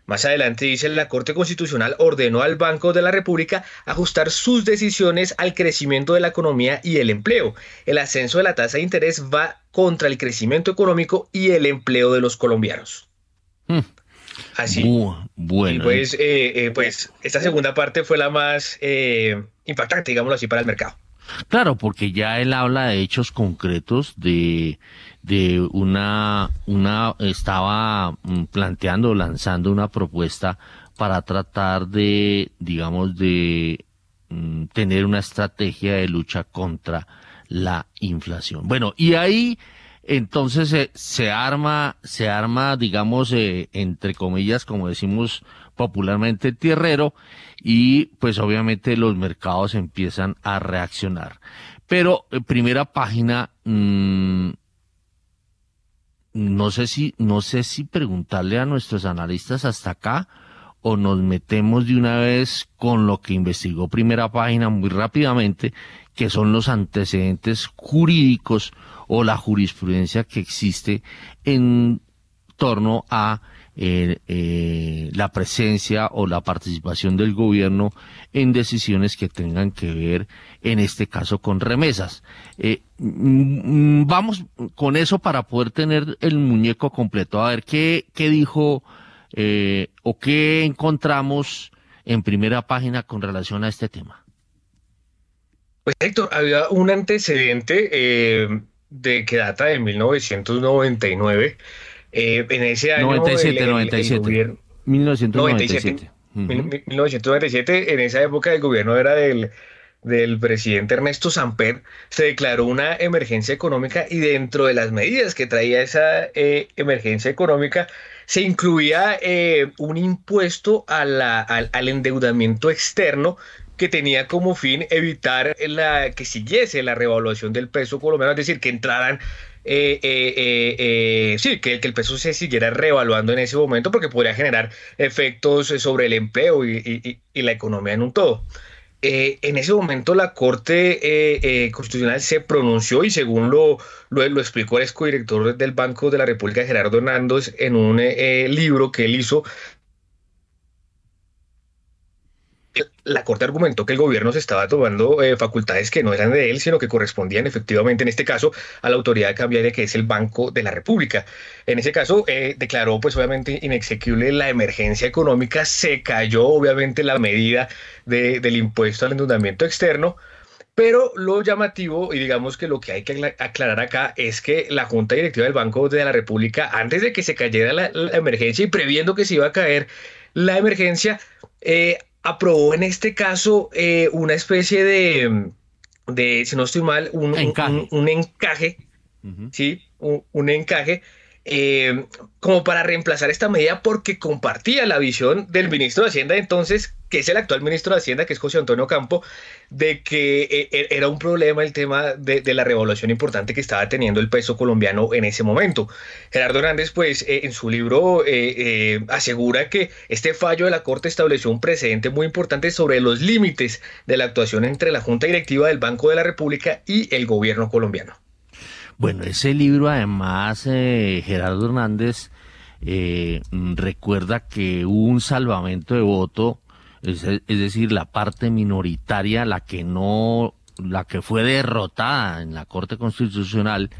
Más adelante dice la Corte Constitucional ordenó al Banco de la República ajustar sus decisiones al crecimiento de la economía y el empleo. El ascenso de la tasa de interés va contra el crecimiento económico y el empleo de los colombianos. Hmm. Así. bueno. Y pues, eh, eh, pues esta segunda parte fue la más eh, impactante, digámoslo así, para el mercado. Claro, porque ya él habla de hechos concretos de de una, una, estaba mm, planteando, lanzando una propuesta para tratar de, digamos, de mm, tener una estrategia de lucha contra la inflación. Bueno, y ahí entonces se arma, se arma, digamos, eh, entre comillas, como decimos popularmente, tierrero, y pues obviamente los mercados empiezan a reaccionar. Pero eh, primera página, mm, no sé si, no sé si preguntarle a nuestros analistas hasta acá o nos metemos de una vez con lo que investigó primera página muy rápidamente, que son los antecedentes jurídicos o la jurisprudencia que existe en torno a eh, eh, la presencia o la participación del gobierno en decisiones que tengan que ver, en este caso, con remesas. Eh, mm, vamos con eso para poder tener el muñeco completo. A ver, ¿qué, qué dijo o qué encontramos en primera página con relación a este tema? Pues Héctor, había un antecedente de que data de 1999 eh, en ese año. 97, 97. 1997. 1997, en esa época el gobierno era del, del presidente Ernesto Samper, se declaró una emergencia económica y dentro de las medidas que traía esa eh, emergencia económica se incluía eh, un impuesto a la, al, al, endeudamiento externo que tenía como fin evitar la, que siguiese la revaluación del peso colombiano, es decir, que entraran eh, eh, eh, sí, que, el peso se siguiera revaluando en ese momento porque podría generar efectos sobre el empleo y, la economía en un todo. en ese momento la Corte Constitucional se pronunció y según lo, lo, lo explicó el excodirector del Banco de la República, Gerardo Hernández, en un libro que él hizo la Corte argumentó que el gobierno se estaba tomando eh, facultades que no eran de él, sino que correspondían efectivamente, en este caso, a la autoridad cambiaria que es el Banco de la República. En ese caso, eh, declaró, pues obviamente, inexequible la emergencia económica, se cayó, obviamente, la medida del impuesto al endeudamiento externo. Pero lo llamativo, y digamos que lo que hay que aclarar acá, es que la Junta Directiva del Banco de la República, antes de que se cayera la, emergencia y previendo que se iba a caer la emergencia, eh, aprobó en este caso eh, una especie de, de, si no estoy mal, un encaje, un, encaje ¿sí? Un, encaje eh, como para reemplazar esta medida porque compartía la visión del ministro de Hacienda entonces, que es el actual ministro de Hacienda, que es José Antonio Campo, de que eh, e, era un problema el tema de, la revaluación importante que estaba teniendo el peso colombiano en ese momento. Gerardo Hernández, pues, eh, en su libro asegura que este fallo de la Corte estableció un precedente muy importante sobre los límites de la actuación entre la Junta Directiva del Banco de la República y el gobierno colombiano. Bueno, ese libro además, eh, Gerardo Hernández eh, recuerda que hubo un salvamento de voto, es, decir, la parte minoritaria, la que no, la que fue derrotada en la Corte Constitucional,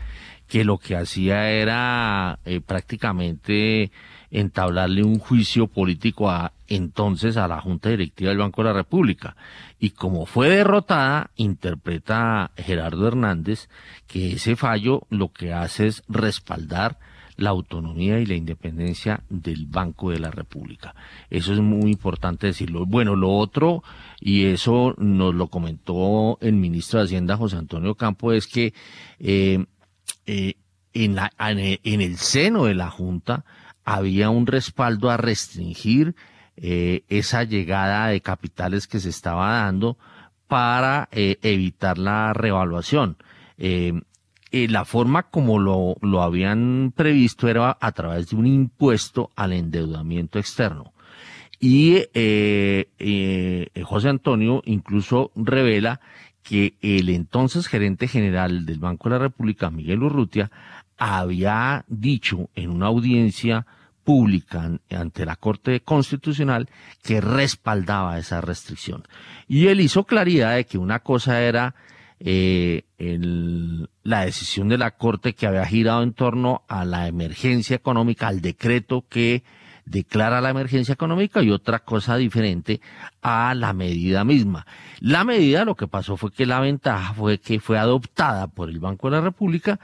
que lo que hacía era eh, prácticamente entablarle un juicio político a entonces a la Junta Directiva del Banco de la República. Y como fue derrotada, interpreta Gerardo Hernández que ese fallo lo que hace es respaldar la autonomía y la independencia del Banco de la República. Eso es muy importante decirlo. Bueno, lo otro, y eso nos lo comentó el ministro de Hacienda, José Antonio Campo, es que eh, eh, en, la, en el seno de la Junta había un respaldo a restringir eh, esa llegada de capitales que se estaba dando para eh, evitar la revaluación. Eh, la forma como lo, lo habían previsto era a través de un impuesto al endeudamiento externo. Y José Antonio incluso revela que el entonces gerente general del Banco de la República, Miguel Urrutia, había dicho en una audiencia pública ante la Corte Constitucional que respaldaba esa restricción. Y él hizo claridad de que una cosa era eh, la decisión de la Corte que había girado en torno a la emergencia económica, al decreto que declara la emergencia económica y otra cosa diferente a la medida misma. La medida lo que pasó fue que la ventaja fue que fue adoptada por el Banco de la República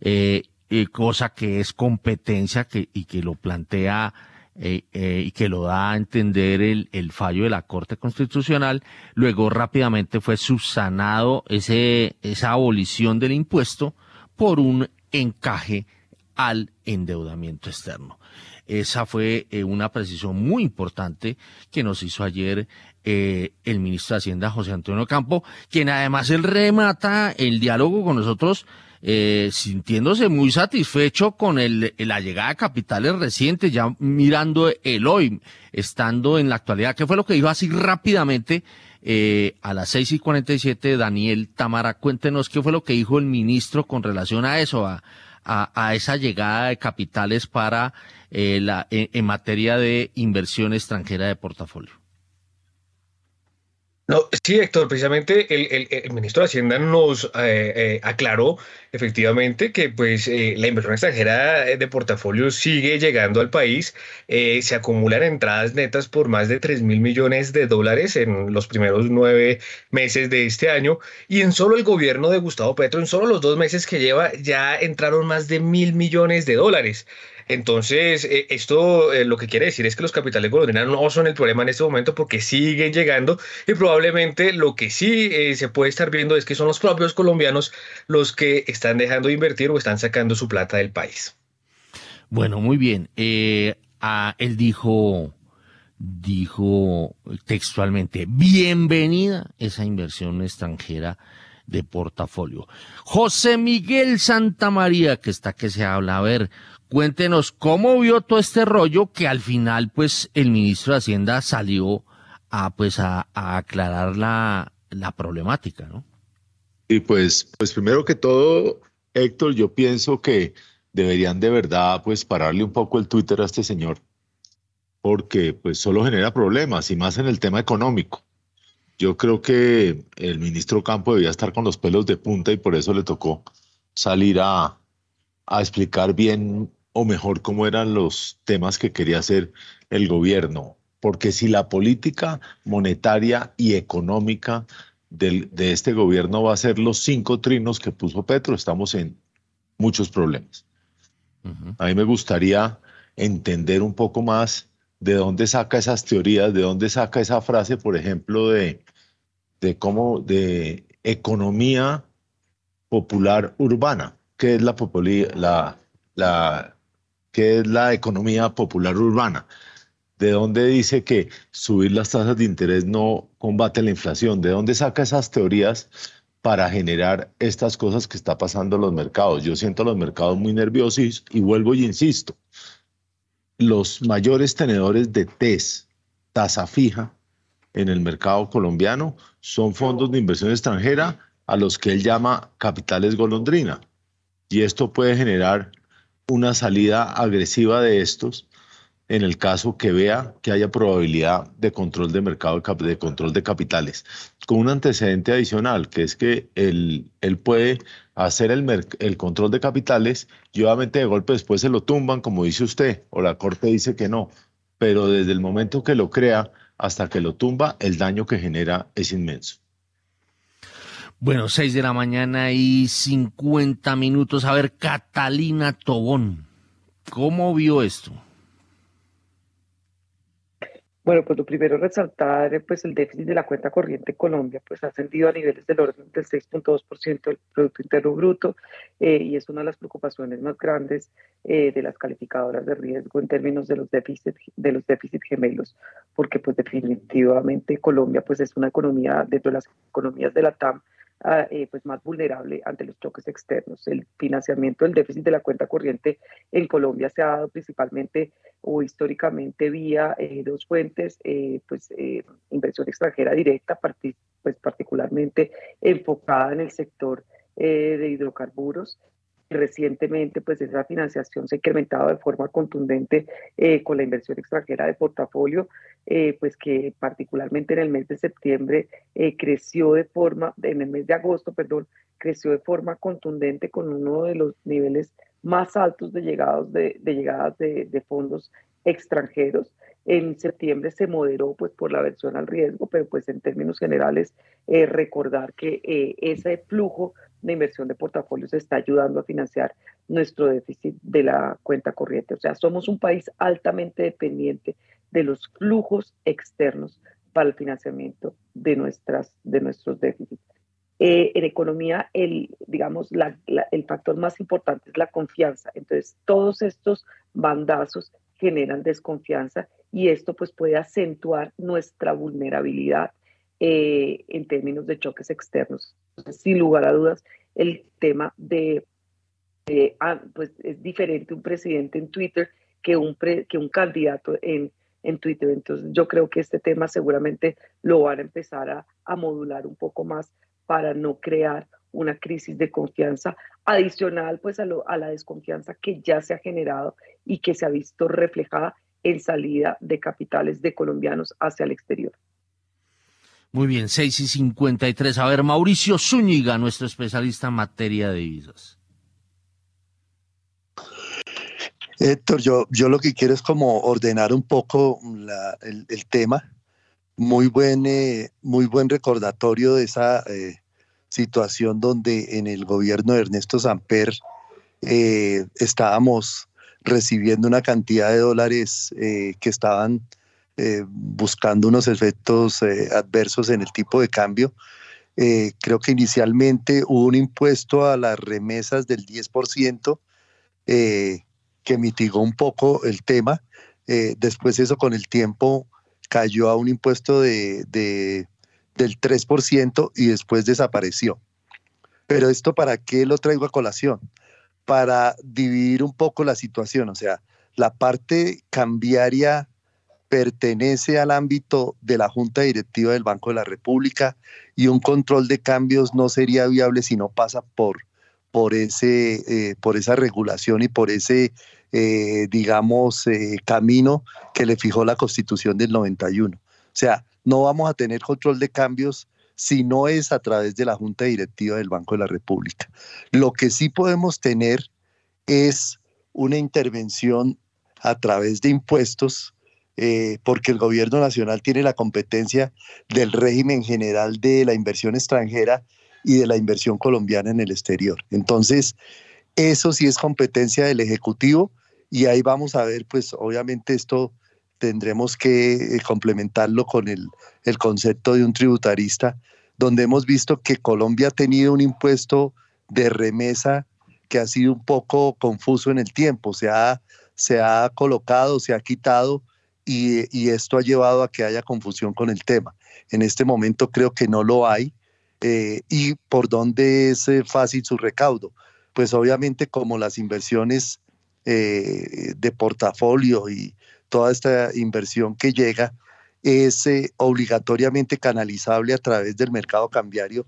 eh, eh, cosa que es competencia que, y que lo plantea eh, y que lo da a entender el, el, fallo de la Corte Constitucional. Luego rápidamente fue subsanado ese, esa abolición del impuesto por un encaje al endeudamiento externo. Esa fue una precisión muy importante que nos hizo ayer el ministro de Hacienda, José Antonio Campo, quien además él remata el diálogo con nosotros eh, sintiéndose muy satisfecho con el, la llegada de capitales recientes, ya mirando el hoy, estando en la actualidad. ¿Qué fue lo que dijo así rápidamente eh, a las seis y cuarenta y siete, Daniel Tamara? Cuéntenos qué fue lo que dijo el ministro con relación a eso, a, a, esa llegada de capitales para eh, la, en materia de inversión extranjera de portafolio. No, sí, Héctor, precisamente el, ministro de Hacienda nos eh, eh, aclaró efectivamente que pues eh, la inversión extranjera de portafolio sigue llegando al país. se acumulan entradas netas por más de 3 mil millones de dólares en los primeros nueve meses de este año y en solo el gobierno de Gustavo Petro, en solo los dos meses que lleva, ya entraron más de mil millones de dólares. Entonces, eh, esto eh, lo que quiere decir es que los capitales golondrinas no son el problema en este momento porque siguen llegando y probablemente lo que sí eh, se puede estar viendo es que son los propios colombianos los que están dejando de invertir o están sacando su plata del país. Bueno, muy bien. él dijo, dijo textualmente, bienvenida esa inversión extranjera de portafolio. José Miguel Santamaría, que está que se habla, a ver, Cuéntenos cómo vio todo este rollo que al final, pues, el ministro de Hacienda salió a, pues, a, aclarar la, la, problemática, ¿no? Y pues, pues primero que todo, Héctor, yo pienso que deberían de verdad, pues, pararle un poco el Twitter a este señor, porque, pues, solo genera problemas y más en el tema económico. Yo creo que el ministro Campo debía estar con los pelos de punta y por eso le tocó salir a, a explicar bien o mejor cómo eran los temas que quería hacer el gobierno. Porque si la política monetaria y económica de este gobierno va a ser los cinco trinos que puso Petro, estamos en muchos problemas. A mí me gustaría entender un poco más de dónde saca esas teorías, de dónde saca esa frase, por ejemplo, de, de cómo, de economía popular urbana, que es la, la, la que es la economía popular urbana, de dónde dice que subir las tasas de interés no combate la inflación, de dónde saca esas teorías para generar estas cosas que está pasando en los mercados. Yo siento a los mercados muy nerviosos y, vuelvo y insisto, los mayores tenedores de TES, tasa fija, en el mercado colombiano son fondos de inversión extranjera a los que él llama capitales golondrina. Y esto puede generar una salida agresiva de estos en el caso que vea que haya probabilidad de control de mercado, de control de capitales, con un antecedente adicional, que es que él, él puede hacer el, el control de capitales y obviamente de golpe después se lo tumban, como dice usted, o la Corte dice que no, pero desde el momento que lo crea hasta que lo tumba, el daño que genera es inmenso. Bueno, 6 de la mañana y 50 minutos. A ver, Catalina Tobón, ¿cómo vio esto? Bueno, pues lo primero resaltar, pues el déficit de la cuenta corriente Colombia, pues ha ascendido a niveles del orden del 6.2% del Producto Interno Bruto eh, y es una de las preocupaciones más grandes eh, de las calificadoras de riesgo en términos de los déficits de los déficit gemelos, porque pues definitivamente Colombia pues es una economía dentro de las economías de la TAM eh, pues más vulnerable ante los choques externos. El financiamiento del déficit de la cuenta corriente en Colombia se ha dado principalmente o históricamente vía dos fuentes, pues inversión extranjera directa, pues particularmente enfocada en el sector de hidrocarburos Recientemente, pues esa financiación se ha incrementado de forma contundente eh, con la inversión extranjera de portafolio, eh, pues que particularmente en el mes de septiembre eh, creció de forma, en el mes de agosto, perdón, creció de forma contundente con uno de los niveles más altos de llegadas de, llegadas de, fondos extranjeros. En septiembre se moderó pues por la versión al riesgo, pero pues en términos generales recordar que ese flujo de inversión de portafolios está ayudando a financiar nuestro déficit de la cuenta corriente. O sea, somos un país altamente dependiente de los flujos externos para el financiamiento de, nuestras, de nuestros déficits. Eh, en economía, el, digamos, el factor más importante es la confianza. Entonces, todos estos bandazos generan desconfianza y esto pues puede acentuar nuestra vulnerabilidad eh, en términos de choques externos. sin lugar a dudas, el tema de, ah, pues es diferente un presidente en Twitter que un, que un candidato en, en Twitter. Entonces yo creo que este tema seguramente lo van a empezar a, a modular un poco más para no crear una crisis de confianza adicional pues a, lo, a la desconfianza que ya se ha generado y que se ha visto reflejada en salida de capitales de colombianos hacia el exterior. Muy bien, 6 y 53. A ver, Mauricio Zúñiga, nuestro especialista en materia de divisas. Héctor, yo, yo lo que quiero es como ordenar un poco el, tema. Muy buen, eh, muy buen recordatorio de esa eh, situación donde en el gobierno de Ernesto Samper eh, estábamos recibiendo una cantidad de dólares que estaban eh, buscando unos efectos eh, adversos en el tipo de cambio. Eh, creo que inicialmente hubo un impuesto a las remesas del 10% que mitigó un poco el tema. después eso con el tiempo cayó a un impuesto de, del 3% y después desapareció. Pero esto para qué lo traigo a colación? Para dividir un poco la situación, o sea, la parte cambiaria pertenece al ámbito de la Junta Directiva del Banco de la República y un control de cambios no sería viable si no pasa por, por, ese, eh, por esa regulación y por ese, eh, digamos, eh, camino que le fijó la Constitución del 91. O sea, no vamos a tener control de cambios si no es a través de la Junta Directiva del Banco de la República. Lo que sí podemos tener es una intervención a través de impuestos eh, porque el gobierno nacional tiene la competencia del régimen general de la inversión extranjera y de la inversión colombiana en el exterior. Entonces, eso sí es competencia del Ejecutivo y ahí vamos a ver, pues obviamente esto tendremos que eh, complementarlo con el, el concepto de un tributarista, donde hemos visto que Colombia ha tenido un impuesto de remesa que ha sido un poco confuso en el tiempo, se ha, se ha colocado, se ha quitado y, esto ha llevado a que haya confusión con el tema. En este momento creo que no lo hay. Eh, ¿Y por dónde es eh, fácil su recaudo? Pues obviamente como las inversiones de portafolio y toda esta inversión que llega es obligatoriamente canalizable a través del mercado cambiario,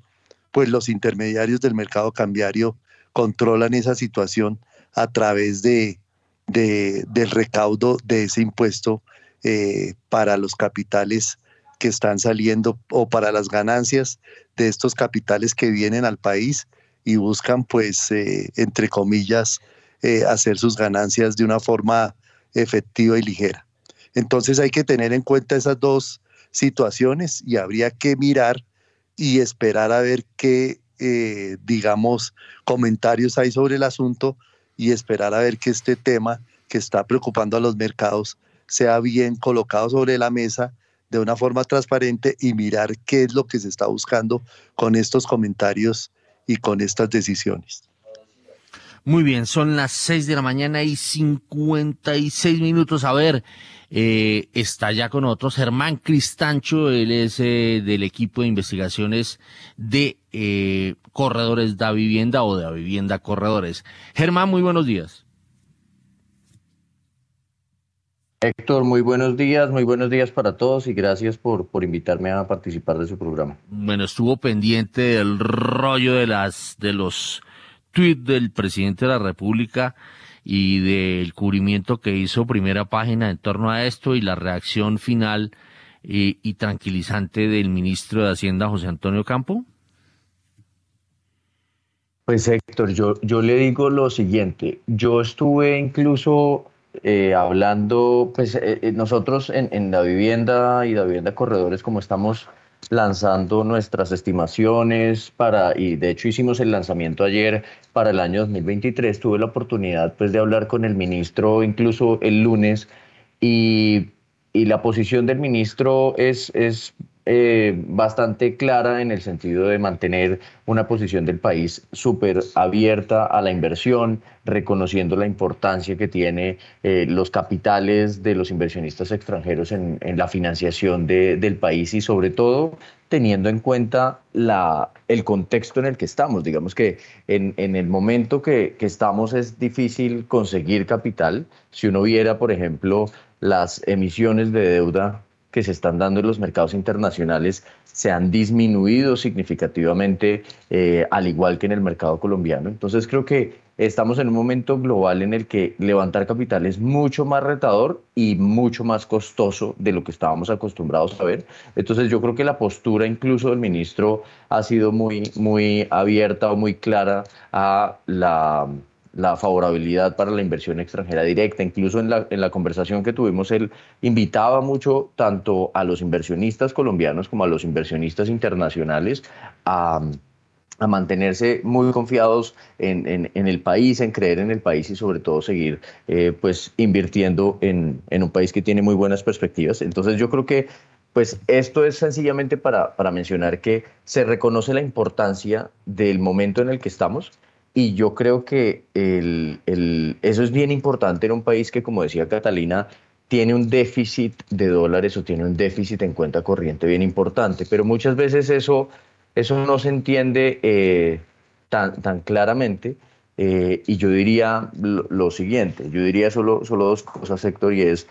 pues los intermediarios del mercado cambiario controlan esa situación a través de, del recaudo de ese impuesto eh, para los capitales que están saliendo o para las ganancias de estos capitales que vienen al país y buscan, pues, eh, entre comillas, eh, hacer sus ganancias de una forma efectiva y ligera. Entonces hay que tener en cuenta esas dos situaciones y habría que mirar y esperar a ver qué, digamos, comentarios hay sobre el asunto y esperar a ver que este tema que está preocupando a los mercados sea bien colocado sobre la mesa de una forma transparente y mirar qué es lo que se está buscando con estos comentarios y con estas decisiones. Muy bien, son las 6 de la mañana y 56 minutos. A ver, eh, está ya con nosotros Germán Cristancho, él es eh, del equipo de investigaciones de eh, Corredores da Vivienda o de Vivienda Corredores. Germán, muy buenos días. Héctor, muy buenos días, muy buenos días para todos y gracias por, por invitarme a participar de su programa. Bueno, estuvo pendiente del rollo de las de los tweets del presidente de la República y del cubrimiento que hizo primera página en torno a esto y la reacción final y, y tranquilizante del ministro de Hacienda José Antonio Campo. Pues Héctor, yo, yo le digo lo siguiente, yo estuve incluso eh, hablando, pues eh, eh, nosotros en, en, la vivienda y la vivienda corredores, como estamos lanzando nuestras estimaciones para, y de hecho hicimos el lanzamiento ayer para el año 2023, tuve la oportunidad pues de hablar con el ministro incluso el lunes y, y la posición del ministro es, es eh, bastante clara en el sentido de mantener una posición del país súper abierta a la inversión, reconociendo la importancia que tiene eh, los capitales de los inversionistas extranjeros en, la financiación del país y sobre todo teniendo en cuenta el contexto en el que estamos. Digamos que en, el momento que, que estamos es difícil conseguir capital. Si uno viera, por ejemplo, las emisiones de deuda que se están dando en los mercados internacionales se han disminuido significativamente, eh, al igual que en el mercado colombiano. Entonces creo que estamos en un momento global en el que levantar capital es mucho más retador y mucho más costoso de lo que estábamos acostumbrados a ver. Entonces yo creo que la postura incluso del ministro ha sido muy, muy abierta o muy clara a la la favorabilidad para la inversión extranjera directa. Incluso en la, en la conversación que tuvimos, él invitaba mucho tanto a los inversionistas colombianos como a los inversionistas internacionales a, a mantenerse muy confiados en, en, el país, en creer en el país y sobre todo seguir eh, pues invirtiendo en, en, un país que tiene muy buenas perspectivas. Entonces yo creo que pues esto es sencillamente para, para mencionar que se reconoce la importancia del momento en el que estamos y yo creo que el, el, eso es bien importante en un país que, como decía Catalina, tiene un déficit de dólares o tiene un déficit en cuenta corriente bien importante, pero muchas veces eso, eso no se entiende eh, tan, tan claramente. Eh, y yo diría lo, siguiente, yo diría solo, solo dos cosas, Héctor, y es,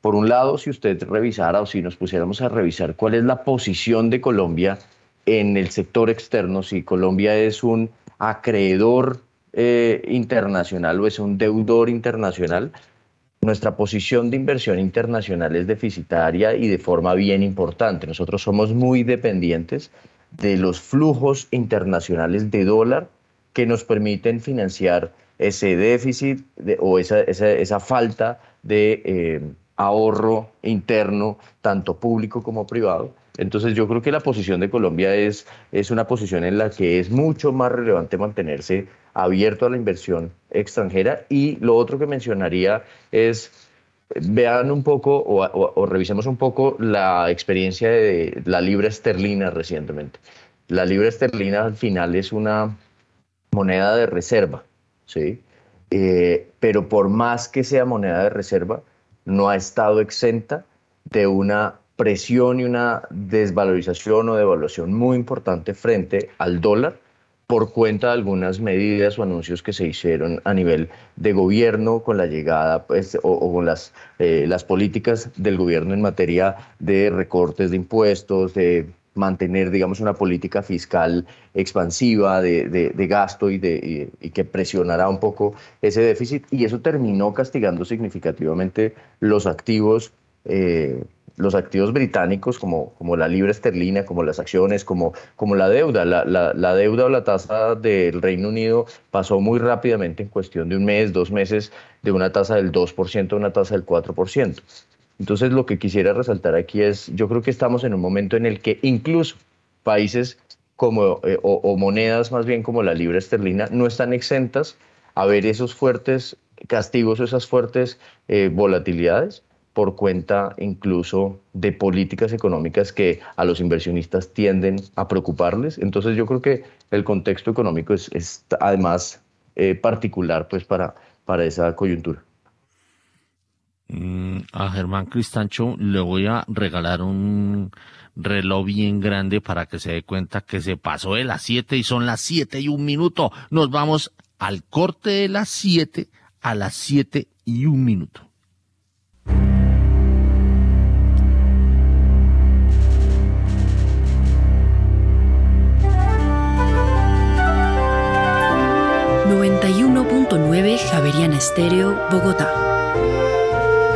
por un lado, si usted revisara o si nos pusiéramos a revisar cuál es la posición de Colombia en el sector externo, si Colombia es un acreedor eh, internacional o es un deudor internacional, nuestra posición de inversión internacional es deficitaria y de forma bien importante. Nosotros somos muy dependientes de los flujos internacionales de dólar que nos permiten financiar ese déficit o esa, esa, falta de eh, ahorro interno, tanto público como privado. Entonces yo creo que la posición de Colombia es, es una posición en la que es mucho más relevante mantenerse abierto a la inversión extranjera y lo otro que mencionaría es vean un poco o, revisemos un poco la experiencia de la libra esterlina recientemente. La libra esterlina al final es una moneda de reserva, ¿sí? Eh, pero por más que sea moneda de reserva, no ha estado exenta de una presión y una desvalorización o devaluación muy importante frente al dólar por cuenta de algunas medidas o anuncios que se hicieron a nivel de gobierno con la llegada pues, o, con las, eh, las políticas del gobierno en materia de recortes de impuestos, de mantener, digamos, una política fiscal expansiva de, de, gasto y, de, y, que presionará un poco ese déficit. Y eso terminó castigando significativamente los activos eh, los activos británicos como, como la libra esterlina, como las acciones, como, como la deuda. La, la, deuda o la tasa del Reino Unido pasó muy rápidamente en cuestión de un mes, dos meses, de una tasa del 2% a una tasa del 4%. Entonces lo que quisiera resaltar aquí es, yo creo que estamos en un momento en el que incluso países como, eh, o, monedas más bien como la libra esterlina no están exentas a ver esos fuertes castigos, esas fuertes eh, volatilidades por cuenta incluso de políticas económicas que a los inversionistas tienden a preocuparles. Entonces yo creo que el contexto económico es, además eh, particular pues para, para esa coyuntura. Mm, a Germán Cristancho le voy a regalar un reloj bien grande para que se dé cuenta que se pasó de las 7 y son las 7 y un minuto. Nos vamos al corte de las 7 a las 7 y un minuto. 91.9 Javeriana Estéreo, Bogotá.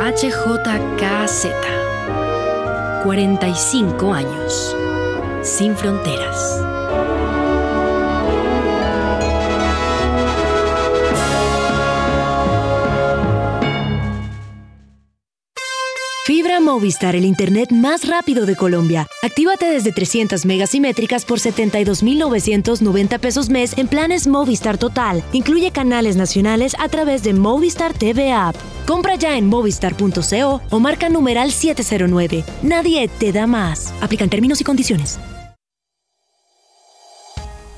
HJKZ. 45 años. Sin fronteras. Fibra Movistar, el internet más rápido de Colombia. Actívate desde 300 megasimétricas por 72,990 pesos mes en planes Movistar Total. Incluye canales nacionales a través de Movistar TV App. Compra ya en movistar.co o marca numeral 709. Nadie te da más. Aplican términos y condiciones.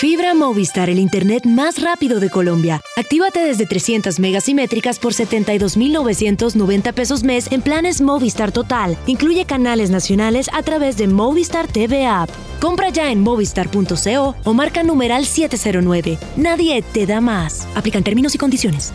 Fibra Movistar, el internet más rápido de Colombia. Actívate desde 300 megasimétricas por 72,990 pesos mes en planes Movistar Total. Incluye canales nacionales a través de Movistar TV App. Compra ya en movistar.co o marca numeral 709. Nadie te da más. Aplican términos y condiciones.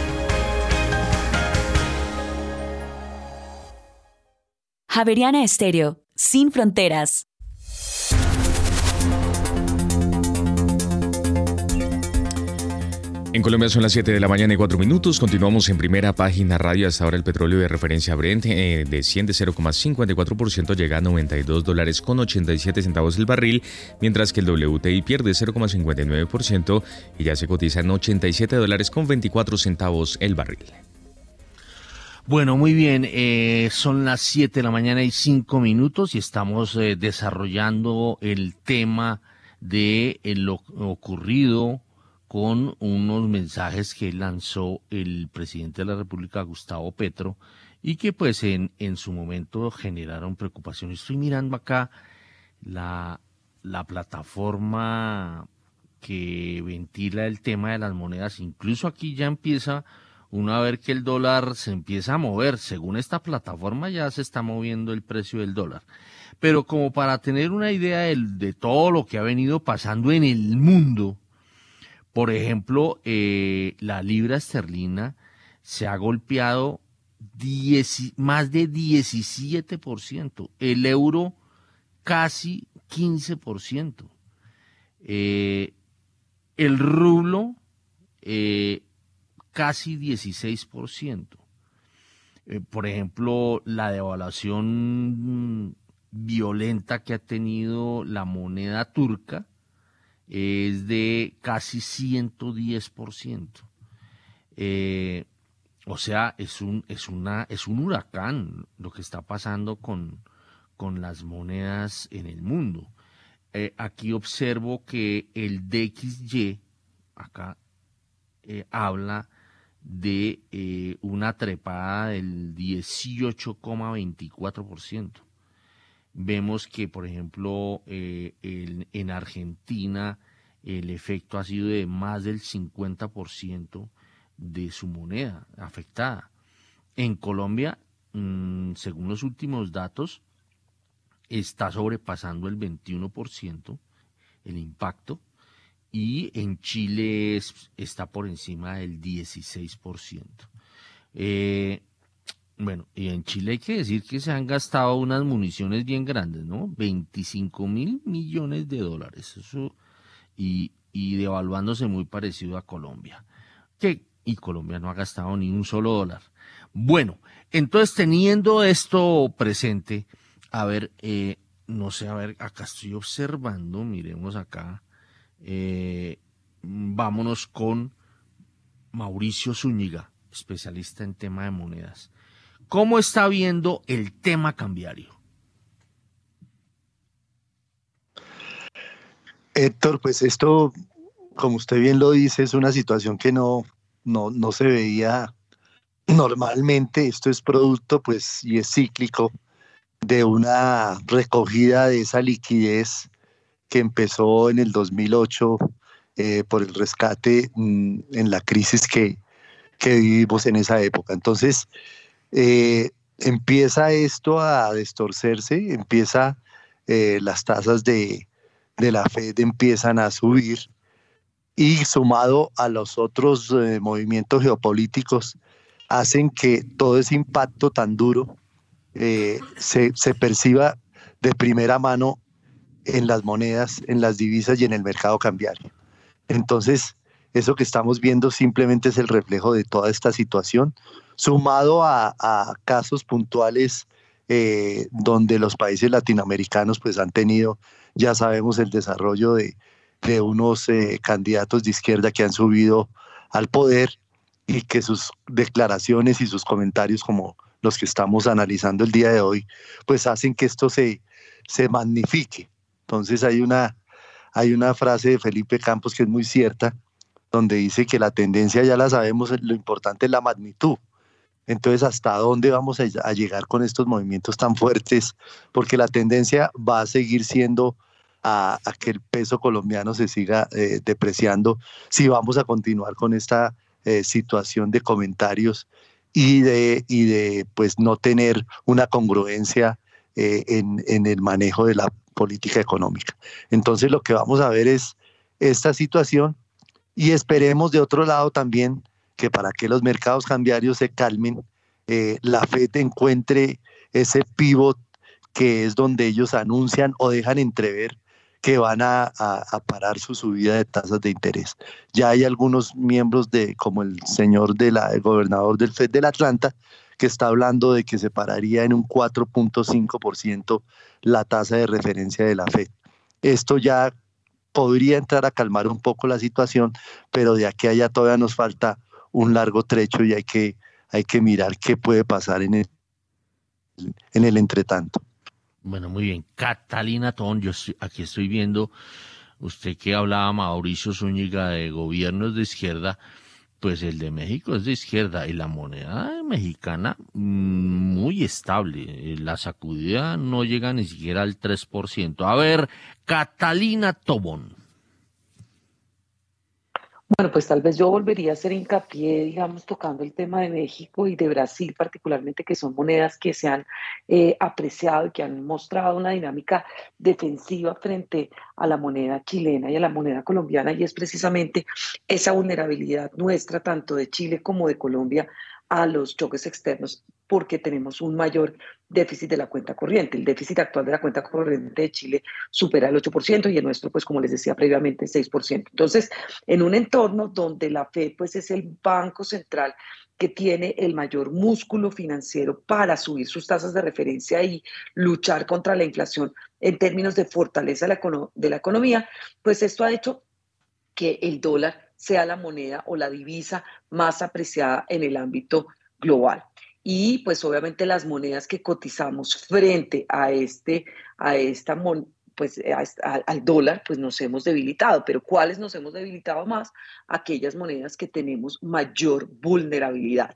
Javeriana Estéreo, sin fronteras. En Colombia son las 7 de la mañana y 4 minutos. Continuamos en primera página radio. Hasta ahora el petróleo de referencia Brent eh, de 100 de 0,54% llega a 92 dólares con 87 centavos el barril, mientras que el WTI pierde 0,59% y ya se cotiza en 87 dólares con 24 centavos el barril. Bueno, muy bien, eh, son las 7 de la mañana y 5 minutos y estamos eh, desarrollando el tema de eh, lo ocurrido con unos mensajes que lanzó el presidente de la República, Gustavo Petro, y que pues en, en su momento generaron preocupación. Estoy mirando acá la, la plataforma que ventila el tema de las monedas, incluso aquí ya empieza uno a ver que el dólar se empieza a mover. Según esta plataforma ya se está moviendo el precio del dólar. Pero como para tener una idea de, todo lo que ha venido pasando en el mundo, por ejemplo, eh, la libra esterlina se ha golpeado más de 17%, el euro casi 15%, eh, el rublo eh, casi 16%. Eh, por ejemplo, la devaluación violenta que ha tenido la moneda turca es de casi 110%. Eh, o sea, es un, es, una, es un huracán lo que está pasando con, con las monedas en el mundo. Eh, aquí observo que el DXY, acá eh, habla de eh, una trepada del 18,24%. Vemos que, por ejemplo, en Argentina el efecto ha sido de más del 50% de su moneda afectada. En Colombia, mm, según los últimos datos, está sobrepasando el 21% el impacto y en Chile está por encima del 16%. Eh, bueno, y en Chile hay que decir que se han gastado unas municiones bien grandes, ¿no? 25 mil millones de dólares, eso, y, y devaluándose muy parecido a Colombia. Y Colombia no ha gastado ni un solo dólar. Bueno, entonces teniendo esto presente, a ver, eh, no sé, a ver, acá estoy observando, miremos acá, eh, vámonos con Mauricio Zúñiga, especialista en tema de monedas. ¿Cómo está viendo el tema cambiario? Héctor, pues esto, como usted bien lo dice, es una situación que no, no, no se veía normalmente. Esto es producto, pues, y es cíclico de una recogida de esa liquidez que empezó en el 2008 eh, por el rescate mm, en la crisis que, vivimos en esa época. Entonces, eh, empieza esto a distorcerse, empieza eh, las tasas de, de, la Fed empiezan a subir y sumado a los otros movimientos geopolíticos hacen que todo ese impacto tan duro eh, se, perciba de primera mano en las monedas, en las divisas y en el mercado cambiario. Entonces, eso que estamos viendo simplemente es el reflejo de toda esta situación, sumado a, casos puntuales eh, donde los países latinoamericanos pues han tenido, ya sabemos, el desarrollo de, unos eh, candidatos de izquierda que han subido al poder y que sus declaraciones y sus comentarios como los que estamos analizando el día de hoy, pues hacen que esto se, se magnifique. Entonces hay una, hay una frase de Felipe Campos que es muy cierta, donde dice que la tendencia ya la sabemos, lo importante es la magnitud. Entonces, ¿hasta dónde vamos a, llegar con estos movimientos tan fuertes? Porque la tendencia va a seguir siendo a, que el peso colombiano se siga eh, depreciando si vamos a continuar con esta eh, situación de comentarios y de, y de pues no tener una congruencia eh, en, el manejo de la política económica. Entonces lo que vamos a ver es esta situación y esperemos de otro lado también que para que los mercados cambiarios se calmen, eh, la FED encuentre ese pivot que es donde ellos anuncian o dejan entrever que van a, parar su subida de tasas de interés. Ya hay algunos miembros de, como el señor de gobernador del FED del Atlanta, que está hablando de que se pararía en un 4.5% la tasa de referencia de la FED. Esto ya podría entrar a calmar un poco la situación, pero de aquí a allá todavía nos falta un largo trecho y hay que, hay que mirar qué puede pasar en el, en el entretanto. Bueno, muy bien. Catalina Ton, yo aquí estoy viendo usted que hablaba Mauricio Zúñiga de gobiernos de izquierda, pues el de México es de izquierda y la moneda mexicana mm, muy estable. La sacudida no llega ni siquiera al 3%. A ver, Catalina Tobón. Bueno, pues tal vez yo volvería a hacer hincapié, digamos, tocando el tema de México y de Brasil particularmente, que son monedas que se han eh, apreciado y que han mostrado una dinámica defensiva frente a la moneda chilena y a la moneda colombiana, y es precisamente esa vulnerabilidad nuestra, tanto de Chile como de Colombia, a los choques externos porque tenemos un mayor déficit de la cuenta corriente. El déficit actual de la cuenta corriente de Chile supera el 8% y el nuestro, pues como les decía previamente, 6%. Entonces, en un entorno donde la FED pues es el banco central que tiene el mayor músculo financiero para subir sus tasas de referencia y luchar contra la inflación en términos de fortaleza de la economía, pues esto ha hecho que el dólar sea la moneda o la divisa más apreciada en el ámbito global. Y pues obviamente las monedas que cotizamos frente a este a esta pues eh, al dólar, pues nos hemos debilitado. Pero ¿cuáles nos hemos debilitado más? Aquellas monedas que tenemos mayor vulnerabilidad.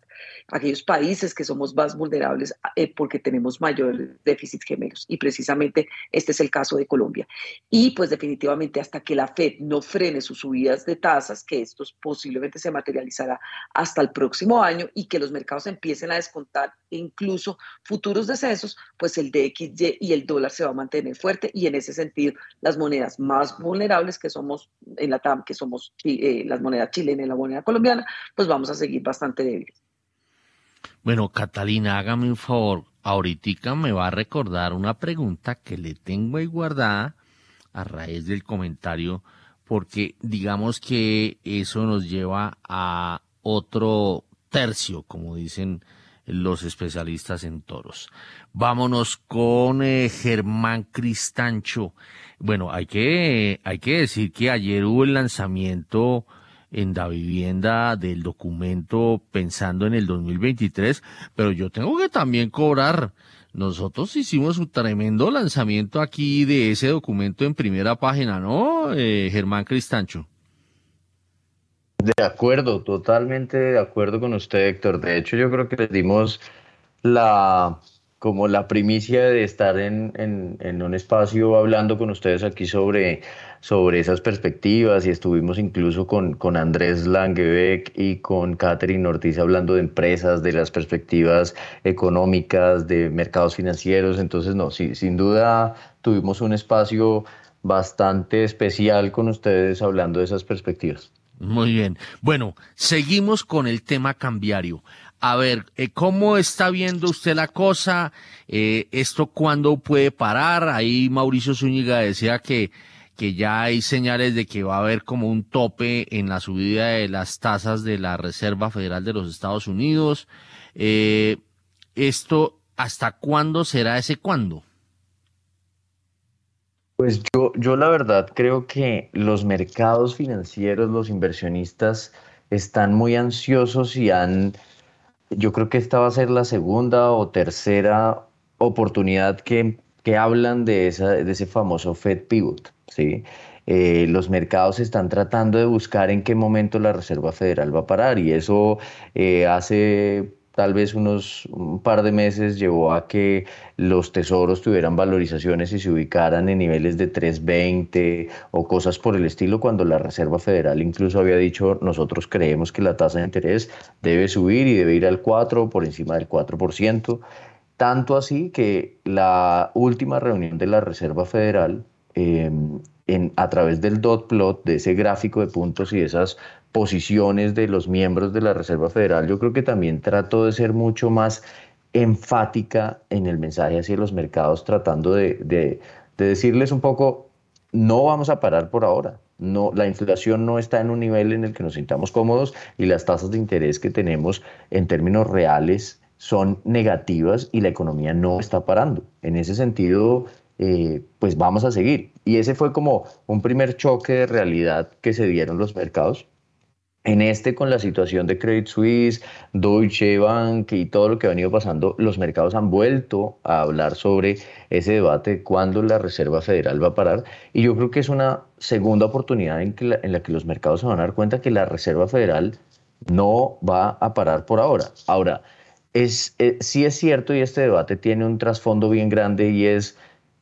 Aquellos países que somos más vulnerables eh, porque tenemos mayor déficit gemelos. Y precisamente este es el caso de Colombia. Y pues definitivamente hasta que la Fed no frene sus subidas de tasas, que esto posiblemente se materializará hasta el próximo año y que los mercados empiecen a descontar incluso futuros descensos, pues el DXY y el dólar se va a mantener fuerte y en ese sentido las monedas más vulnerables que somos en la TAM, que somos eh, las monedas chilenas y la moneda colombiana, pues vamos a seguir bastante débiles. Bueno, Catalina, hágame un favor. Ahorita me va a recordar una pregunta que le tengo ahí guardada a raíz del comentario, porque digamos que eso nos lleva a otro tercio, como dicen los especialistas en toros. Vámonos con eh, Germán Cristancho. Bueno, hay que, hay que decir que ayer hubo el lanzamiento en la vivienda del documento pensando en el 2023, pero yo tengo que también cobrar. Nosotros hicimos un tremendo lanzamiento aquí de ese documento en primera página, ¿no, eh, Germán Cristancho? De acuerdo, totalmente de acuerdo con usted, Héctor. De hecho, yo creo que le dimos la como la primicia de estar en, en, un espacio hablando con ustedes aquí sobre, sobre esas perspectivas y estuvimos incluso con, con Andrés Langebeck y con Catherine Ortiz hablando de empresas, de las perspectivas económicas, de mercados financieros. Entonces, no, sí, sin duda tuvimos un espacio bastante especial con ustedes hablando de esas perspectivas. Muy bien. Bueno, seguimos con el tema cambiario. A ver, eh, ¿cómo está viendo usted la cosa? Eh, ¿Esto cuándo puede parar? Ahí Mauricio Zúñiga decía que, que ya hay señales de que va a haber como un tope en la subida de las tasas de la Reserva Federal de los Estados Unidos. Eh, ¿Esto hasta cuándo será ese cuándo? Pues yo, yo la verdad creo que los mercados financieros, los inversionistas están muy ansiosos y han, yo creo que esta va a ser la segunda o tercera oportunidad que, que hablan de, esa, de ese famoso Fed Pivot, ¿sí? Eh, los mercados están tratando de buscar en qué momento la Reserva Federal va a parar y eso eh, hace tal vez unos un par de meses llevó a que los tesoros tuvieran valorizaciones y se ubicaran en niveles de 3.20 o cosas por el estilo, cuando la Reserva Federal incluso había dicho nosotros creemos que la tasa de interés debe subir y debe ir al 4 por encima del 4%. Tanto así que la última reunión de la Reserva Federal em, a través del dot plot, de ese gráfico de puntos y esas posiciones de los miembros de la Reserva Federal, yo creo que también trató de ser mucho más enfática en el mensaje hacia los mercados, tratando de, decirles un poco, no vamos a parar por ahora. No, la inflación no está en un nivel en el que nos sintamos cómodos y las tasas de interés que tenemos en términos reales son negativas y la economía no está parando. En ese sentido, eh, pues vamos a seguir. Y ese fue como un primer choque de realidad que se dieron los mercados. En este, con la situación de Credit Suisse, Deutsche Bank y todo lo que ha venido pasando, los mercados han vuelto a hablar sobre ese debate de cuándo la Reserva Federal va a parar. Y yo creo que es una segunda oportunidad en, la, que los mercados se van a dar cuenta que la Reserva Federal no va a parar por ahora. Ahora, es, eh, sí es cierto y este debate tiene un trasfondo bien grande y es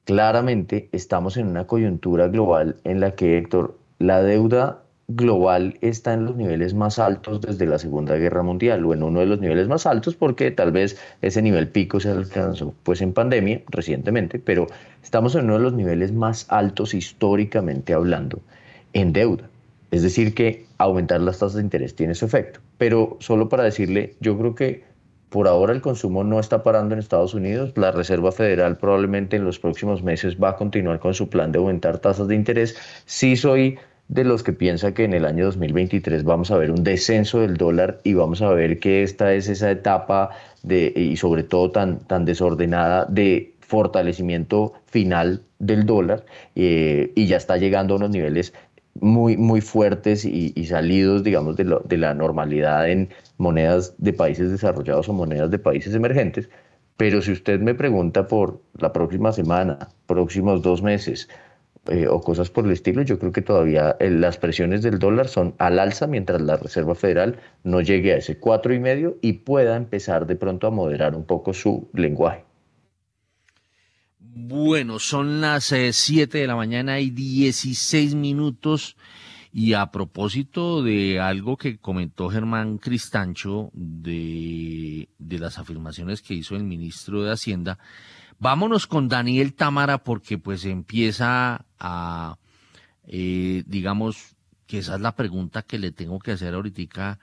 claramente estamos en una coyuntura global en la que, Héctor, la deuda global está en los niveles más altos desde la Segunda Guerra Mundial o en uno de los niveles más altos porque tal vez ese nivel pico se alcanzó pues en pandemia recientemente, pero estamos en uno de los niveles más altos históricamente hablando en deuda. Es decir, que aumentar las tasas de interés tiene su efecto. Pero solo para decirle, yo creo que por ahora el consumo no está parando en Estados Unidos. La Reserva Federal probablemente en los próximos meses va a continuar con su plan de aumentar tasas de interés. Sí soy de los que piensa que en el año 2023 vamos a ver un descenso del dólar y vamos a ver que esta es esa etapa de, y sobre todo tan, tan desordenada de fortalecimiento final del dólar eh, y ya está llegando a unos niveles muy, muy fuertes y, salidos, digamos, de, de, la normalidad en monedas de países desarrollados o monedas de países emergentes, pero si usted me pregunta por la próxima semana, próximos dos meses eh, o cosas por el estilo, yo creo que todavía eh, las presiones del dólar son al alza mientras la Reserva Federal no llegue a ese cuatro y medio y pueda empezar de pronto a moderar un poco su lenguaje. Bueno, son las 7 eh, de la mañana y 16 minutos. Y a propósito de algo que comentó Germán Cristancho de, de las afirmaciones que hizo el ministro de Hacienda, vámonos con Daniel Támara porque pues empieza a, eh, digamos, que esa es la pregunta que le tengo que hacer ahorita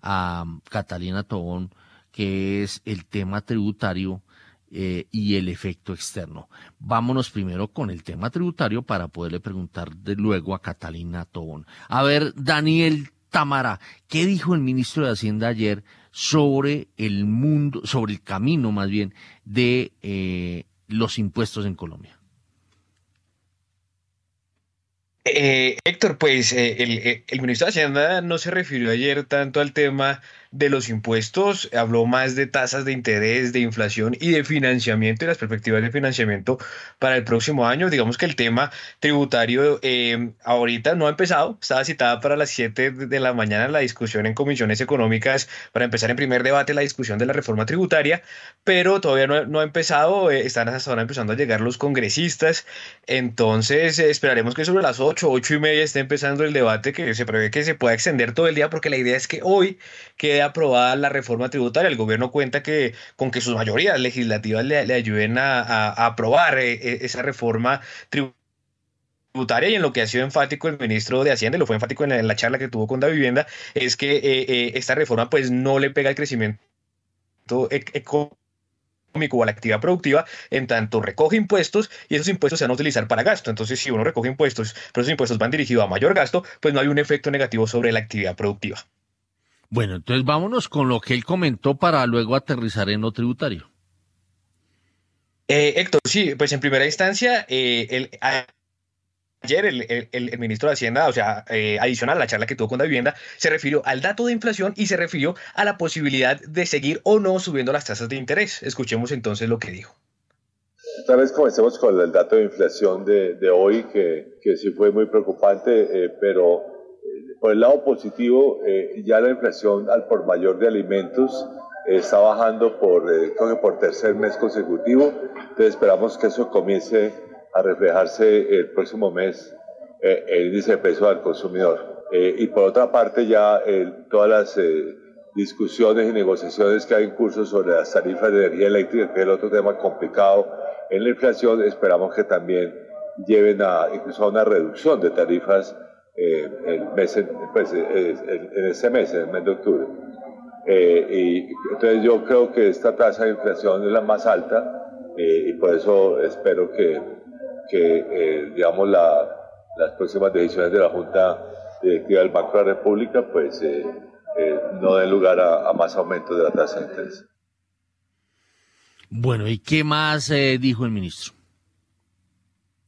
a Catalina Tobón, que es el tema tributario eh, y el efecto externo. Vámonos primero con el tema tributario para poderle preguntar de luego a Catalina Tobón. A ver, Daniel Tamara, ¿qué dijo el ministro de Hacienda ayer sobre el mundo, sobre el camino más bien de eh, los impuestos en Colombia? Eh, Héctor, pues el, el, ministro de Hacienda no se refirió ayer tanto al tema de los impuestos, habló más de tasas de interés, de inflación y de financiamiento y las perspectivas de financiamiento para el próximo año. Digamos que el tema tributario eh, ahorita no ha empezado, estaba citada para las 7 de la mañana la discusión en comisiones económicas para empezar en primer debate la discusión de la reforma tributaria, pero todavía no, ha empezado, eh, están hasta ahora empezando a llegar los congresistas, entonces eh, esperaremos que sobre las 8, 8 y media esté empezando el debate que se prevé que se pueda extender todo el día porque la idea es que hoy aprobada la reforma tributaria. El gobierno cuenta que con que sus mayorías legislativas le, ayuden a, aprobar eh, eh, esa reforma tributaria y en lo que ha sido enfático el ministro de Hacienda, lo fue enfático en la, charla que tuvo con la vivienda, es que eh, esta reforma pues no le pega el crecimiento económico o a la actividad productiva, en tanto recoge impuestos y esos impuestos se van a utilizar para gasto. Entonces, si uno recoge impuestos, pero esos impuestos van dirigidos a mayor gasto, pues no hay un efecto negativo sobre la actividad productiva. Bueno, entonces vámonos con lo que él comentó para luego aterrizar en lo tributario. Eh, Héctor, sí, pues en primera instancia, eh, ayer el, ministro de Hacienda, o sea, eh, adicional a la charla que tuvo con la vivienda, se refirió al dato de inflación y se refirió a la posibilidad de seguir o no subiendo las tasas de interés. Escuchemos entonces lo que dijo. Tal vez comencemos con el dato de inflación de, hoy, que, que, sí fue muy preocupante, pero por el lado positivo, eh, ya la inflación al por mayor de alimentos está bajando por, eh, creo que por tercer mes consecutivo. Entonces esperamos que eso comience a reflejarse el próximo mes eh, el índice de peso al consumidor. y por otra parte, ya todas las discusiones y negociaciones que hay en curso sobre las tarifas de energía eléctrica, que es el otro tema complicado en la inflación, esperamos que también lleven a incluso a una reducción de tarifas eh, el mes, pues, en ese mes, en el mes de octubre. Eh, y entonces yo creo que esta tasa de inflación es la más alta eh, y por eso espero que, que digamos, la, las próximas decisiones de la Junta Directiva del Banco de la República pues no den lugar a, más aumentos de la tasa de interés. Bueno, ¿y qué más dijo el ministro?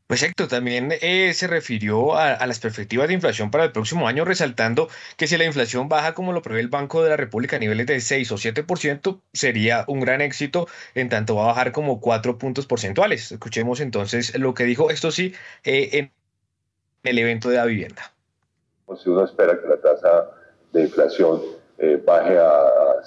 Pues Héctor también eh, se refirió a, las perspectivas de inflación para el próximo año, resaltando que si la inflación baja como lo prevé el Banco de la República a niveles de 6 o 7%, sería un gran éxito, en tanto va a bajar como 4 puntos porcentuales. Escuchemos entonces lo que dijo, esto sí, eh, en el evento de la vivienda. Pues si uno espera que la tasa de inflación eh, baje a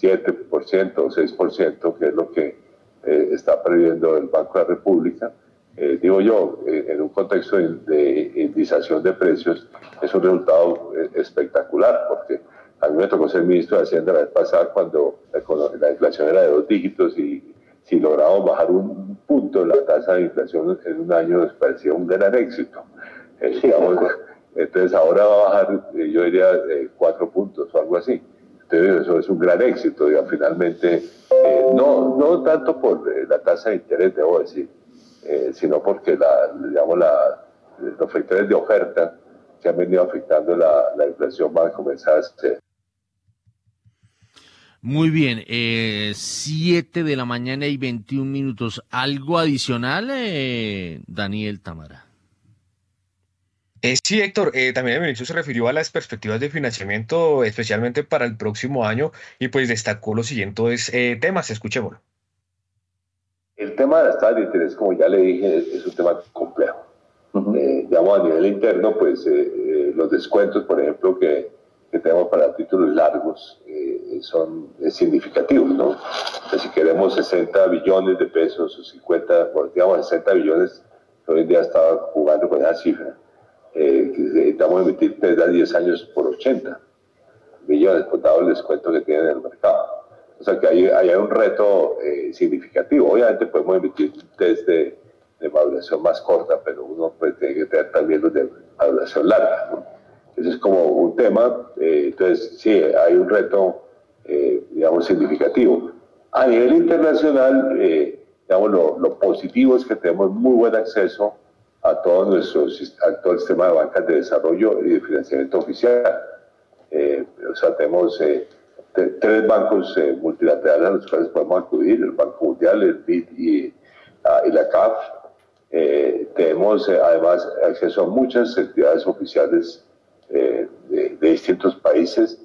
7% o 6%, que es lo que está previendo el Banco de la República, eh, digo yo, eh, en un contexto de, indización de precios, es un resultado eh, espectacular, porque a mí me tocó ser ministro de Hacienda la vez pasada cuando la, inflación era de dos dígitos y si logramos bajar un punto la tasa de inflación en un año nos parecía un gran éxito. entonces ahora va a bajar, yo diría, cuatro puntos o algo así. Entonces eso es un gran éxito, finalmente, no, no tanto por la tasa de interés, debo decir, eh, sino porque la, digamos, la, los factores de oferta que han venido afectando la, la inflación van a comenzar a ser. Muy bien, 7 eh, de la mañana y 21 minutos. ¿Algo adicional, eh, Daniel Tamara? Eh, sí, Héctor, eh, también el ministro se refirió a las perspectivas de financiamiento, especialmente para el próximo año, y pues destacó los siguientes eh, temas. Escuchémoslo. El tema de las tasas de interés, como ya le dije, es, un tema complejo. digamos, a nivel interno, pues los descuentos, por ejemplo, que, que tenemos para títulos largos son significativos, ¿no? si queremos 60 billones de pesos o 50, digamos 60 billones, hoy en día estaba jugando con esa cifra eh, necesitamos emitir 3 a 10 años por 80 millones, por dado el descuento que tienen en el mercado. O sea que hay, hay un reto eh, significativo. Obviamente podemos emitir test de, de, maduración más corta, pero uno pues, tiene que tener también los de maduración larga. Ese es como un tema. Eh, entonces, sí, hay un reto, eh, digamos, significativo. A nivel internacional, digamos, lo, lo positivo es que tenemos muy buen acceso a todo nuestro actual sistema de bancas de desarrollo y de financiamiento oficial. Eh, o sea, tenemos eh, tres bancos eh, multilaterales a los cuales podemos acudir, el Banco Mundial, el BID y, ah, y la CAF. tenemos además acceso a muchas entidades oficiales de, de, distintos países.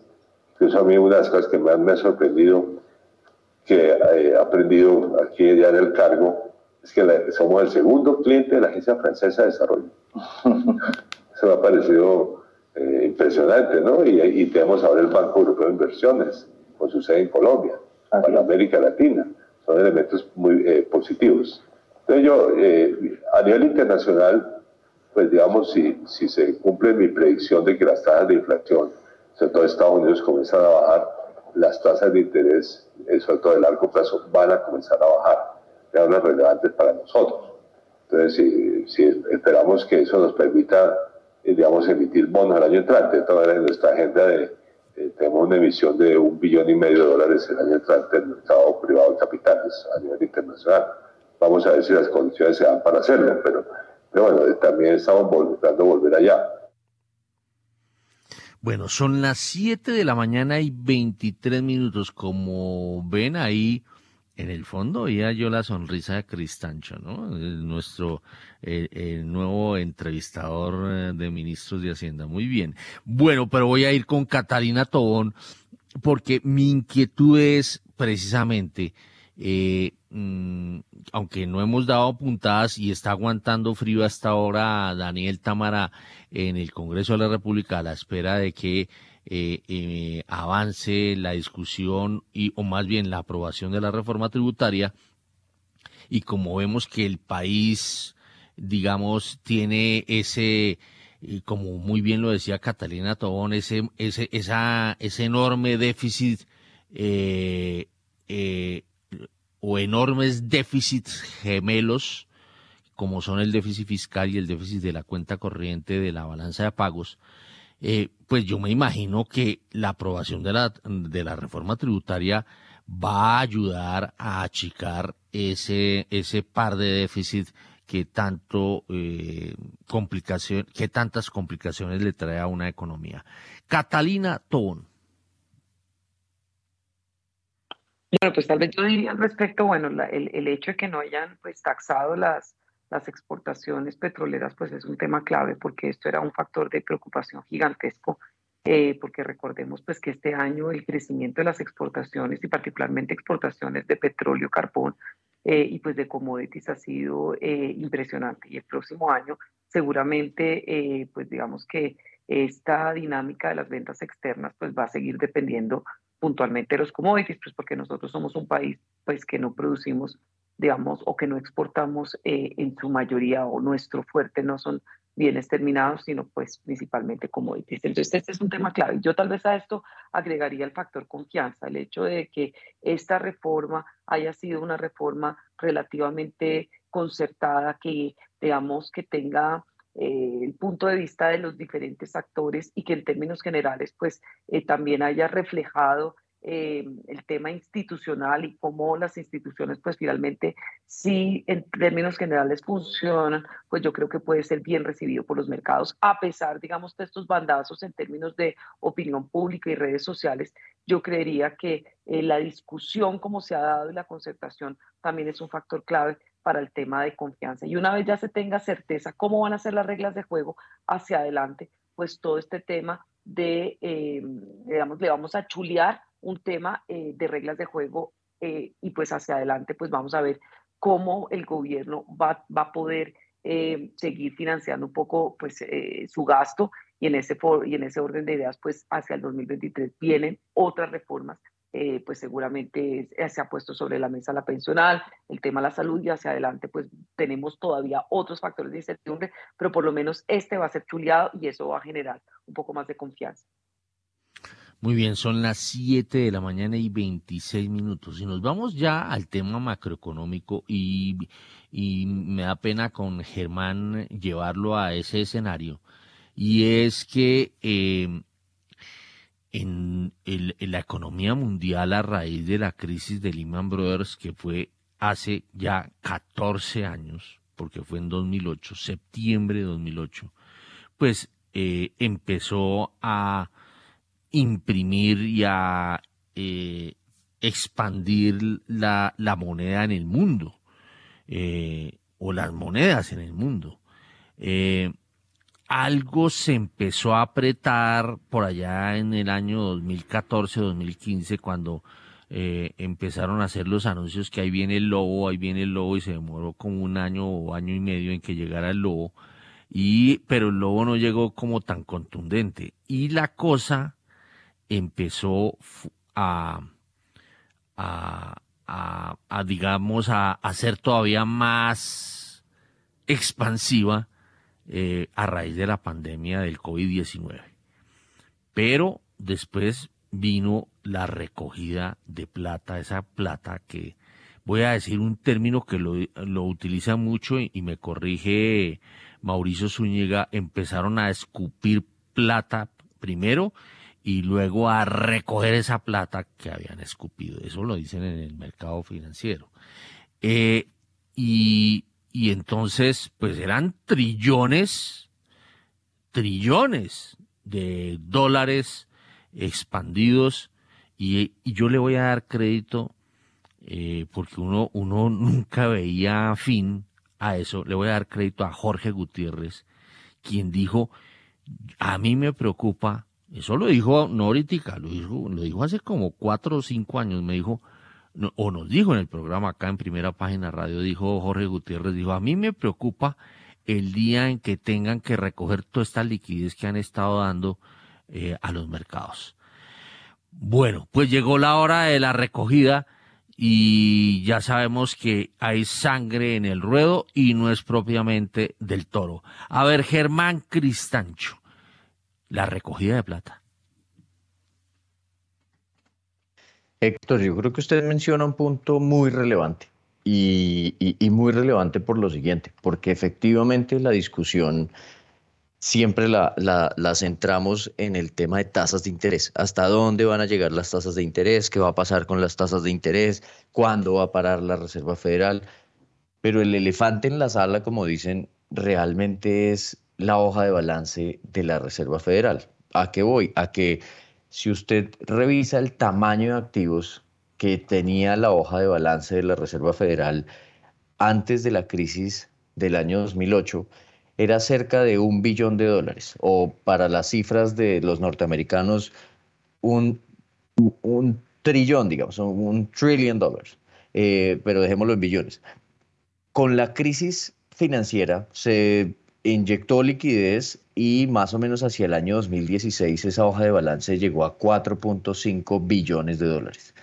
Eso a mí una de las cosas que más me ha sorprendido, que he aprendido aquí ya en el cargo, es que somos el segundo cliente de la Agencia Francesa de Desarrollo. Eso me ha parecido eh, impresionante, ¿no? Y, tenemos ahora el Banco Europeo de Inversiones, con su sede en Colombia, para América Latina. Son elementos muy eh, positivos. Entonces yo, eh, a nivel internacional, pues digamos, si, si se cumple mi predicción de que las tasas de inflación, sobre todo Estados Unidos, comienzan a bajar, las tasas de interés, sobre todo de largo plazo, van a comenzar a bajar hablan relevantes para nosotros. Entonces, si, esperamos que eso nos permita, eh, digamos, emitir bonos el año entrante, entonces en nuestra agenda de, eh, tenemos una emisión de un billón y medio de dólares el año entrante en el mercado privado de capitales a nivel internacional. Vamos a ver si las condiciones se dan para hacerlo, pero, pero bueno, también estamos buscando volver allá. Bueno, son las 7 de la mañana y 23 minutos. Como ven ahí, en el fondo oía yo la sonrisa de Cristancho, ¿no? nuestro el nuevo entrevistador eh, de ministros de Hacienda. Muy bien. Bueno, pero voy a ir con Catalina Tobón porque mi inquietud es precisamente, eh, mm, aunque no hemos dado puntadas y está aguantando frío hasta ahora Daniel Tamara en el Congreso de la República a la espera de que eh, eh, avance la discusión y, o más bien la aprobación de la reforma tributaria. Y como vemos que el país, digamos, tiene ese, como muy bien lo decía Catalina Tobón, ese, ese, esa, ese enorme déficit eh, o enormes déficits gemelos, como son el déficit fiscal y el déficit de la cuenta corriente de la balanza de pagos, eh, pues yo me imagino que la aprobación de la, de la reforma tributaria va a ayudar a achicar ese, ese par de déficit que tanto eh, complicación, que tantas complicaciones le trae a una economía. Catalina Tón. Bueno, pues tal vez yo diría al respecto, bueno, el, el, hecho de que no hayan pues taxado las, las exportaciones petroleras pues es un tema clave porque esto era un factor de preocupación gigantesco eh, porque recordemos pues que este año el crecimiento de las exportaciones y particularmente exportaciones de petróleo, carbón eh, y pues de commodities ha sido eh, impresionante. Y el próximo año seguramente pues digamos que esta dinámica de las ventas externas pues va a seguir dependiendo puntualmente de los commodities pues porque nosotros somos un país pues que no producimos digamos, o que no exportamos eh, en su mayoría o nuestro fuerte no son bienes terminados, sino pues principalmente commodities. Entonces, este es un tema clave. Yo tal vez a esto agregaría el factor confianza, el hecho de que esta reforma haya sido una reforma relativamente concertada, que digamos que tenga eh, el punto de vista de los diferentes actores y que en términos generales pues eh, también haya reflejado eh, el tema institucional y cómo las instituciones pues finalmente sí en términos generales funcionan, pues yo creo que puede ser bien recibido por los mercados, a pesar digamos de estos bandazos en términos de opinión pública y redes sociales, yo creería que eh, la discusión como se ha dado y la concertación también es un factor clave para el tema de confianza. Y una vez ya se tenga certeza cómo van a ser las reglas de juego hacia adelante, pues todo este tema de, eh, digamos, le vamos a chulear un tema eh, de reglas de juego eh, y pues hacia adelante pues vamos a ver cómo el gobierno va, va a poder seguir financiando un poco pues su gasto y en, ese y en ese orden de ideas pues hacia el 2023 vienen otras reformas eh, pues seguramente eh, se ha puesto sobre la mesa la pensional, el tema de la salud y hacia adelante pues tenemos todavía otros factores de incertidumbre, pero por lo menos este va a ser chuleado y eso va a generar un poco más de confianza. Muy bien, son las 7 de la mañana y 26 minutos. Y nos vamos ya al tema macroeconómico y, me da pena con Germán llevarlo a ese escenario. Y es que eh, en, la economía mundial a raíz de la crisis de Lehman Brothers, que fue hace ya 14 años, porque fue en 2008, septiembre de 2008, pues eh, empezó a imprimir y a eh, expandir la, moneda en el mundo, eh, o las monedas en el mundo. Algo se empezó a apretar por allá en el año 2014-2015 cuando eh, empezaron a hacer los anuncios que ahí viene el lobo, ahí viene el lobo y se demoró como un año o año y medio en que llegara el lobo. Y pero el lobo no llegó como tan contundente. Y la cosa empezó a a, a, digamos a, a ser todavía más expansiva eh, a raíz de la pandemia del COVID-19. Pero después vino la recogida de plata, esa plata que voy a decir un término que lo, lo utiliza mucho y, me corrige Mauricio Zúñiga, empezaron a escupir plata primero y luego a recoger esa plata que habían escupido. Eso lo dicen en el mercado financiero. Eh, y y entonces, pues eran trillones, trillones de dólares expandidos. Y, yo le voy a dar crédito, eh, porque uno, uno nunca veía fin a eso. Le voy a dar crédito a Jorge Gutiérrez, quien dijo, a mí me preocupa, eso lo dijo no ahorita, lo dijo, lo dijo hace como cuatro o cinco años, me dijo, o nos dijo en el programa acá en primera página radio, dijo Jorge Gutiérrez, dijo, a mí me preocupa el día en que tengan que recoger toda esta liquidez que han estado dando eh, a los mercados. Bueno, pues llegó la hora de la recogida y ya sabemos que hay sangre en el ruedo y no es propiamente del toro. A ver, Germán Cristancho, la recogida de plata. Héctor, yo creo que usted menciona un punto muy relevante y, muy relevante por lo siguiente, porque efectivamente la discusión siempre la, centramos en el tema de tasas de interés. ¿Hasta dónde van a llegar las tasas de interés? ¿Qué va a pasar con las tasas de interés? ¿Cuándo va a parar la Reserva Federal? Pero el elefante en la sala, como dicen, realmente es la hoja de balance de la Reserva Federal. ¿A qué voy? A que si usted revisa el tamaño de activos que tenía la hoja de balance de la Reserva Federal antes de la crisis del año 2008, era cerca de un billón de dólares, o para las cifras de los norteamericanos, un, un trillón, digamos, un trillion dólares, eh, pero dejémoslo en billones. Con la crisis financiera se inyectó liquidez y más o menos hacia el año 2016 esa hoja de balance llegó a 4.5 billones de dólares.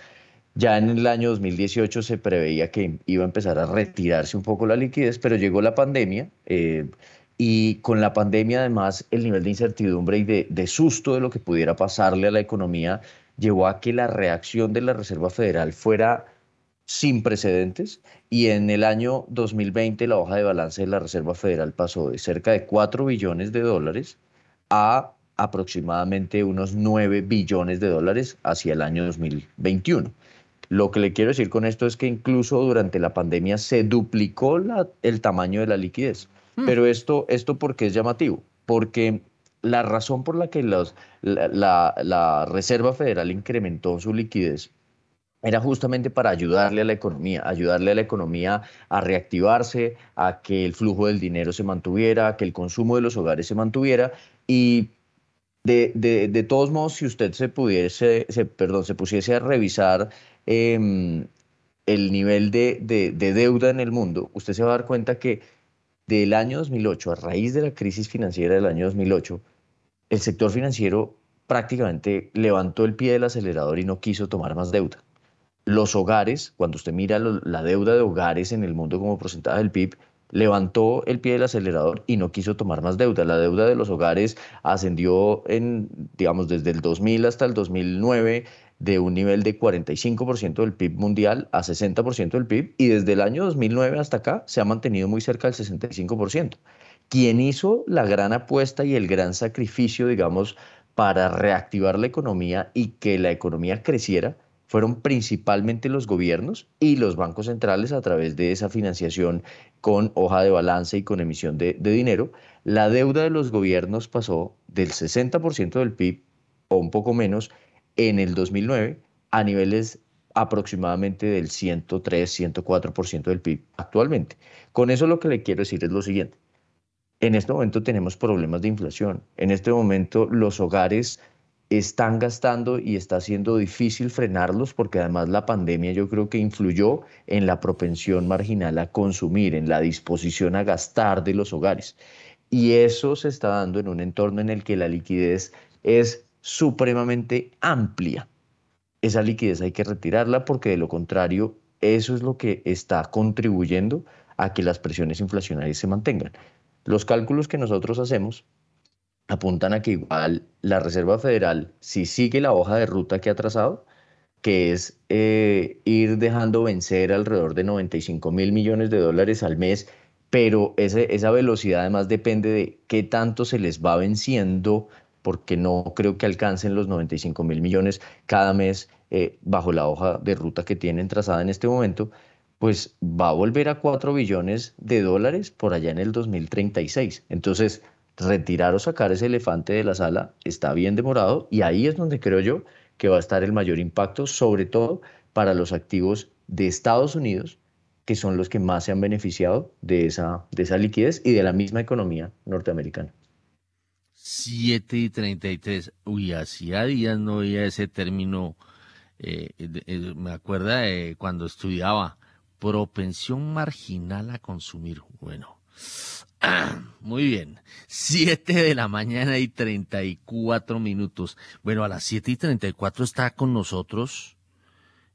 Ya en el año 2018 se preveía que iba a empezar a retirarse un poco la liquidez, pero llegó la pandemia eh, y con la pandemia además el nivel de incertidumbre y de, de susto de lo que pudiera pasarle a la economía llevó a que la reacción de la Reserva Federal fuera sin precedentes y en el año 2020 la hoja de balance de la Reserva Federal pasó de cerca de 4 billones de dólares a aproximadamente unos 9 billones de dólares hacia el año 2021. Lo que le quiero decir con esto es que incluso durante la pandemia se duplicó el tamaño de la liquidez. Hmm. Pero esto, esto ¿por qué es llamativo? Porque la razón por la que los, la Reserva Federal incrementó su liquidez era justamente para ayudarle a la economía, ayudarle a la economía a reactivarse, a que el flujo del dinero se mantuviera, a que el consumo de los hogares se mantuviera y de, todos modos, si usted se pudiese, se, perdón, se pusiese a revisar em, el nivel de, de, deuda en el mundo, usted se va a dar cuenta que del año 2008, a raíz de la crisis financiera del año 2008, el sector financiero prácticamente levantó el pie del acelerador y no quiso tomar más deuda. Los hogares, cuando usted mira la deuda de hogares en el mundo como porcentaje del PIB, levantó el pie del acelerador y no quiso tomar más deuda. La deuda de los hogares ascendió en, digamos, desde el 2000 hasta el 2009 de un nivel de 45% del PIB mundial a 60% del PIB y desde el año 2009 hasta acá se ha mantenido muy cerca del 65%. Quien hizo la gran apuesta y el gran sacrificio, digamos, para reactivar la economía y que la economía creciera fueron principalmente los gobiernos y los bancos centrales a través de esa financiación con hoja de balance y con emisión de, dinero. La deuda de los gobiernos pasó del 60% del PIB o un poco menos en el 2009 a niveles aproximadamente del 103, 104% del PIB actualmente. Con eso lo que le quiero decir es lo siguiente. En este momento tenemos problemas de inflación. En este momento los hogares están gastando y está siendo difícil frenarlos porque además la pandemia yo creo que influyó en la propensión marginal a consumir, en la disposición a gastar de los hogares. Y eso se está dando en un entorno en el que la liquidez es supremamente amplia. Esa liquidez hay que retirarla porque de lo contrario eso es lo que está contribuyendo a que las presiones inflacionarias se mantengan. Los cálculos que nosotros hacemos apuntan a que igual la Reserva Federal, si sigue la hoja de ruta que ha trazado, que es eh, ir dejando vencer alrededor de 95 mil millones de dólares al mes, pero esa velocidad además depende de qué tanto se les va venciendo, porque no creo que alcancen los 95 mil millones cada mes eh, bajo la hoja de ruta que tienen trazada en este momento, pues va a volver a 4 billones de dólares por allá en el 2036. Entonces, retirar o sacar ese elefante de la sala está bien demorado y ahí es donde creo yo que va a estar el mayor impacto, sobre todo para los activos de Estados Unidos, que son los que más se han beneficiado de esa, de esa liquidez y de la misma economía norteamericana. 7 y 33. Uy, hacía días no oía ese término. Eh, eh, me acuerda de cuando estudiaba propensión marginal a consumir. Bueno, muy bien. 7 de la mañana y 34 minutos. Bueno, a las 7 y 34 está con nosotros,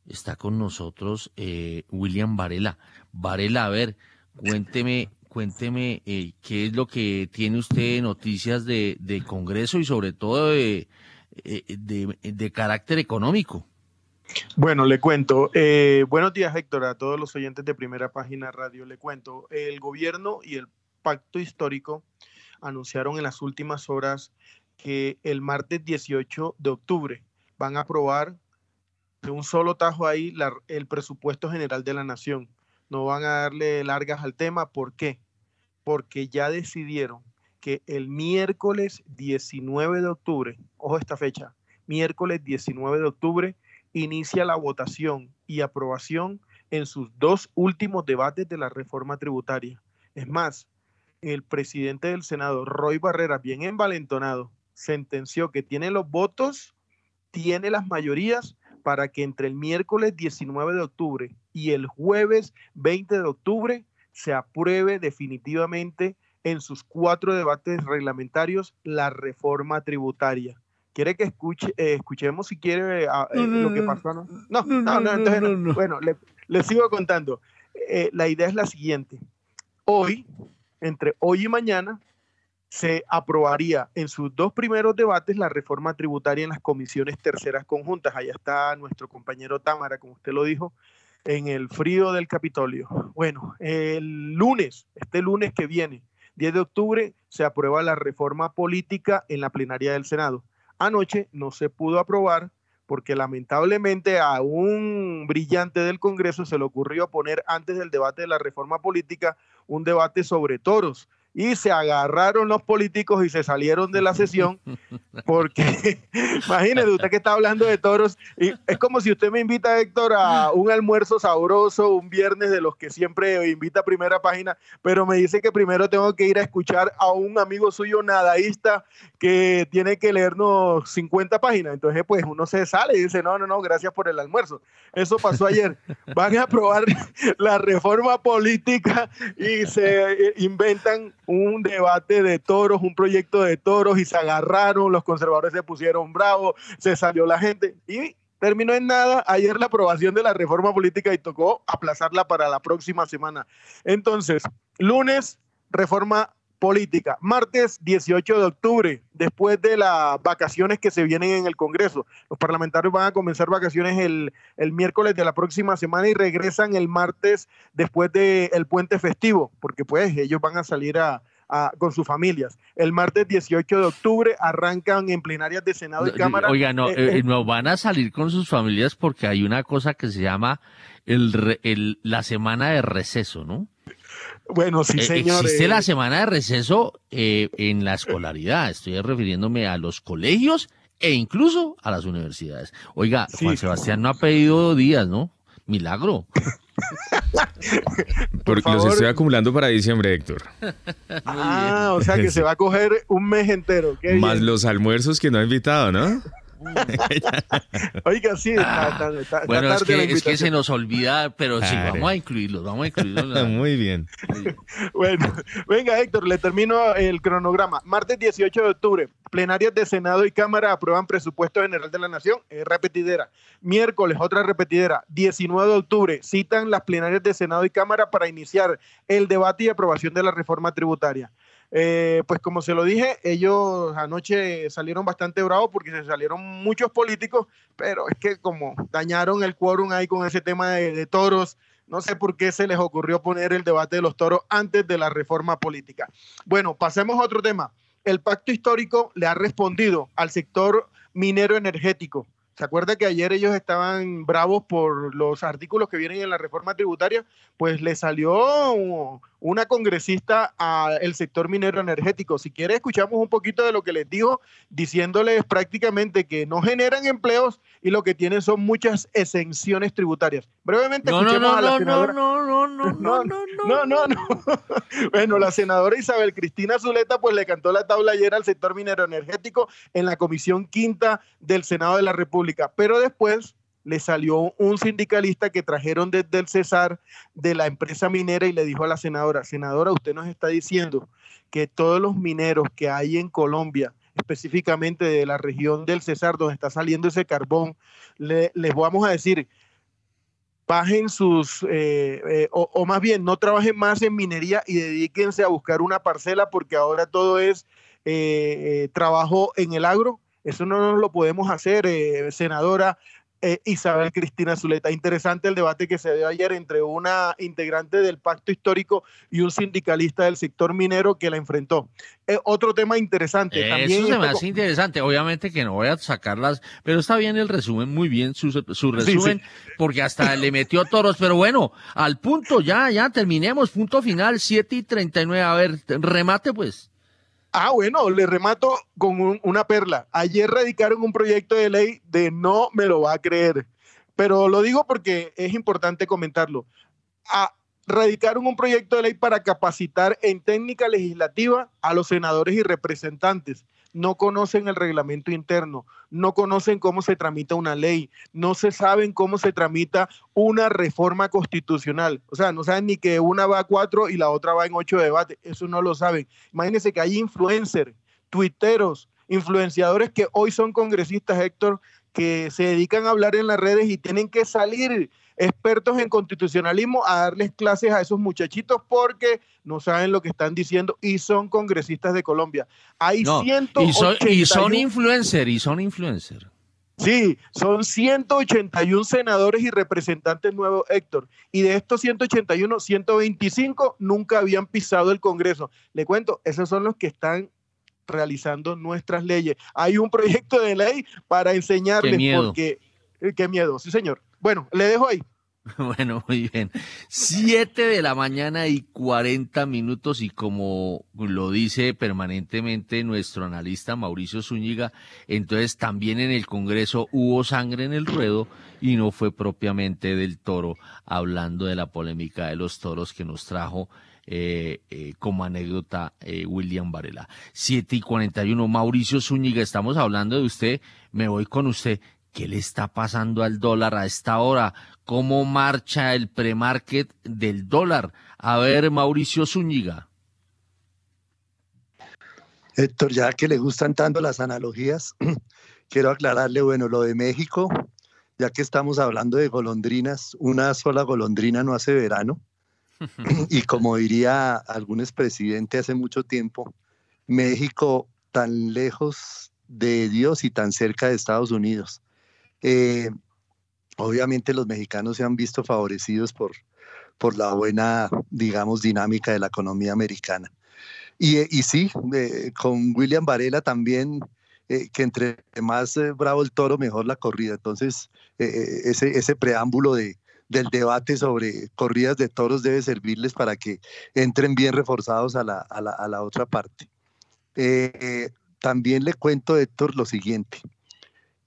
está con nosotros eh, William Varela. Varela, a ver, cuénteme, cuénteme eh, qué es lo que tiene usted noticias de, de Congreso y sobre todo de, eh, de, de carácter económico. Bueno, le cuento. Eh, buenos días, Héctor, a todos los oyentes de Primera Página Radio. Le cuento. El gobierno y el pacto histórico anunciaron en las últimas horas que el martes 18 de octubre van a aprobar de un solo tajo ahí el presupuesto general de la nación. No van a darle largas al tema. ¿Por qué? Porque ya decidieron que el miércoles 19 de octubre, ojo esta fecha, miércoles 19 de octubre, inicia la votación y aprobación en sus dos últimos debates de la reforma tributaria. Es más, el presidente del Senado, Roy Barrera, bien envalentonado, sentenció que tiene los votos, tiene las mayorías para que entre el miércoles 19 de octubre y el jueves 20 de octubre se apruebe definitivamente en sus cuatro debates reglamentarios la reforma tributaria. ¿Quiere que escuche, eh, escuchemos si quiere eh, eh, lo que pasó? No, no, no, no entonces Bueno, le, sigo contando. la idea es la siguiente. Hoy, entre hoy y mañana, se aprobaría en sus dos primeros debates la reforma tributaria en las comisiones terceras conjuntas. Allá está nuestro compañero Támara, como usted lo dijo, en el frío del Capitolio. Bueno, el lunes, este lunes que viene, 10 de octubre, se aprueba la reforma política en la plenaria del Senado. Anoche no se pudo aprobar porque lamentablemente a un brillante del Congreso se le ocurrió poner antes del debate de la reforma política un debate sobre toros y se agarraron los políticos y se salieron de la sesión porque imagínese usted que está hablando de toros y es como si usted me invita Héctor a un almuerzo sabroso un viernes de los que siempre invita a primera página pero me dice que primero tengo que ir a escuchar a un amigo suyo nadaísta que tiene que leernos 50 páginas. Entonces pues uno se sale y dice no no no gracias por el almuerzo. Eso pasó ayer. Van a aprobar la reforma política y se inventan un debate de toros, un proyecto de toros y se agarraron, los conservadores se pusieron bravos, se salió la gente y terminó en nada ayer la aprobación de la reforma política y tocó aplazarla para la próxima semana. Entonces, lunes, reforma política. Martes 18 de octubre, después de las vacaciones que se vienen en el Congreso. Los parlamentarios van a comenzar vacaciones el, miércoles de la próxima semana y regresan el martes después del puente festivo, porque pues ellos van a salir a, con sus familias. El martes 18 de octubre arrancan en plenarias de Senado y Cámara. Oiga, no, eh, eh, no van a salir con sus familias porque hay una cosa que se llama el, el, la semana de receso, ¿no? Bueno, sí, eh, señor. Existe la semana de receso eh, en la escolaridad. Estoy refiriéndome a los colegios e incluso a las universidades. Oiga, Juan Sebastián no ha pedido días, ¿no? Milagro. Porque los estoy acumulando para diciembre, Héctor. Ah, o sea que se va a coger un mes entero. Más los almuerzos que no ha invitado, ¿no? Oiga, sí, está, bueno, es, que, es, que, se nos olvida, pero sí, vamos a incluirlos, vamos a incluirlos. Muy bien. bueno, venga, Héctor, le termino el cronograma. Martes 18 de octubre, plenarias de Senado y Cámara aprueban presupuesto general de la Nación, repetidera. Miércoles, otra repetidera. 19 de octubre, citan las plenarias de Senado y Cámara para iniciar el debate y aprobación de la reforma tributaria. Eh, pues como se lo dije, ellos anoche salieron bastante bravos porque se salieron muchos políticos, pero es que como dañaron el quórum ahí con ese tema de, toros, no sé por qué se les ocurrió poner el debate de los toros antes de la reforma política. Bueno, pasemos a otro tema. El pacto histórico le ha respondido al sector minero energético. ¿Se acuerda que ayer ellos estaban bravos por los artículos que vienen en la reforma tributaria? Pues le salió una congresista al sector minero energético. Si quiere, escuchamos un poquito de lo que les dijo, diciéndoles prácticamente que no generan empleos y lo que tienen son muchas exenciones tributarias. Brevemente escuchemos a la senadora. No, no, no, no, no, no, no, no, Bueno, la senadora Isabel Cristina Zuleta pues le cantó la tabla ayer al sector minero energético en la Comisión Quinta del Senado de la República, pero después le salió un sindicalista que trajeron desde el Cesar de la empresa minera y le dijo a la senadora, senadora, usted nos está diciendo que todos los mineros que hay en Colombia, específicamente de la región del Cesar, donde está saliendo ese carbón, les vamos a decir, bajen sus, eh, eh, o, más bien, no trabajen más en minería y dedíquense a buscar una parcela porque ahora todo es eh, trabajo en el agro. Eso no nos lo podemos hacer, senadora. Eh, Isabel Cristina Zuleta. Interesante el debate que se dio ayer entre una integrante del pacto histórico y un sindicalista del sector minero que la enfrentó. Eh, otro tema interesante. Eso también se me hace interesante. Obviamente que no voy a sacarlas, pero está bien el resumen, muy bien su, resumen, porque hasta le metió toros. Pero bueno, al punto, ya, ya terminemos, punto final, 7 y 39. A ver, remate pues. Ah, bueno, le remato con una perla. Ayer radicaron un proyecto de ley de no me lo va a creer, pero lo digo porque es importante comentarlo. A, radicaron un proyecto de ley para capacitar en técnica legislativa a los senadores y representantes no conocen el reglamento interno, no conocen cómo se tramita una ley, no se saben cómo se tramita una reforma constitucional. O sea, no saben ni que una va a cuatro y la otra va en ocho debates. Eso no lo saben. Imagínense que hay influencers, tuiteros, influenciadores que hoy son congresistas, Héctor, que se dedican a hablar en las redes y tienen que salir expertos en constitucionalismo a darles clases a esos muchachitos porque no saben lo que están diciendo y son congresistas de Colombia. Hay no, y son, y son influencer, y son influencer. Sí, son 181 senadores y representantes nuevos, Héctor. Y de estos 181, 125 nunca habían pisado el Congreso. Le cuento, esos son los que están realizando nuestras leyes. Hay un proyecto de ley para enseñarles qué miedo. porque... Eh, qué miedo, sí señor. Bueno, le dejo ahí. Bueno, muy bien. Siete de la mañana y cuarenta minutos y como lo dice permanentemente nuestro analista Mauricio Zúñiga, entonces también en el Congreso hubo sangre en el ruedo y no fue propiamente del toro, hablando de la polémica de los toros que nos trajo eh, eh, como anécdota eh, William Varela. Siete y cuarenta y uno, Mauricio Zúñiga, estamos hablando de usted, me voy con usted. ¿Qué le está pasando al dólar a esta hora? ¿Cómo marcha el premarket del dólar? A ver, Mauricio Zúñiga. Héctor, ya que le gustan tanto las analogías, quiero aclararle, bueno, lo de México, ya que estamos hablando de golondrinas, una sola golondrina no hace verano. y como diría algún expresidente hace mucho tiempo, México tan lejos de Dios y tan cerca de Estados Unidos. Eh, obviamente los mexicanos se han visto favorecidos por, por la buena, digamos, dinámica de la economía americana. Y, y sí, eh, con William Varela también, eh, que entre más bravo el toro, mejor la corrida. Entonces, ese, ese preámbulo de, del debate sobre corridas de toros debe servirles para que entren bien reforzados a la, a la, a la otra parte. también le cuento, Héctor, lo siguiente.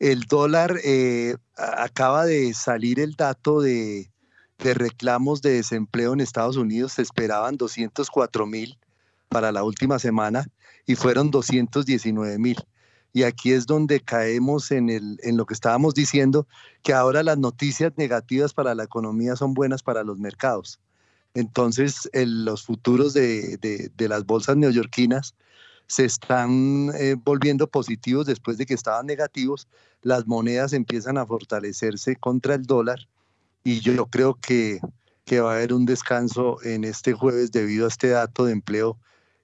El dólar, eh, acaba de salir el dato de, reclamos de desempleo en Estados Unidos. Se esperaban 204 mil para la última semana y fueron 219 mil. Y aquí es donde caemos en, el, lo que estábamos diciendo, que ahora las noticias negativas para la economía son buenas para los mercados. Entonces, los futuros de las bolsas neoyorquinas se están eh, volviendo positivos después de que estaban negativos, las monedas empiezan a fortalecerse contra el dólar y yo, creo que, que, va a haber un descanso en este jueves debido a este dato de empleo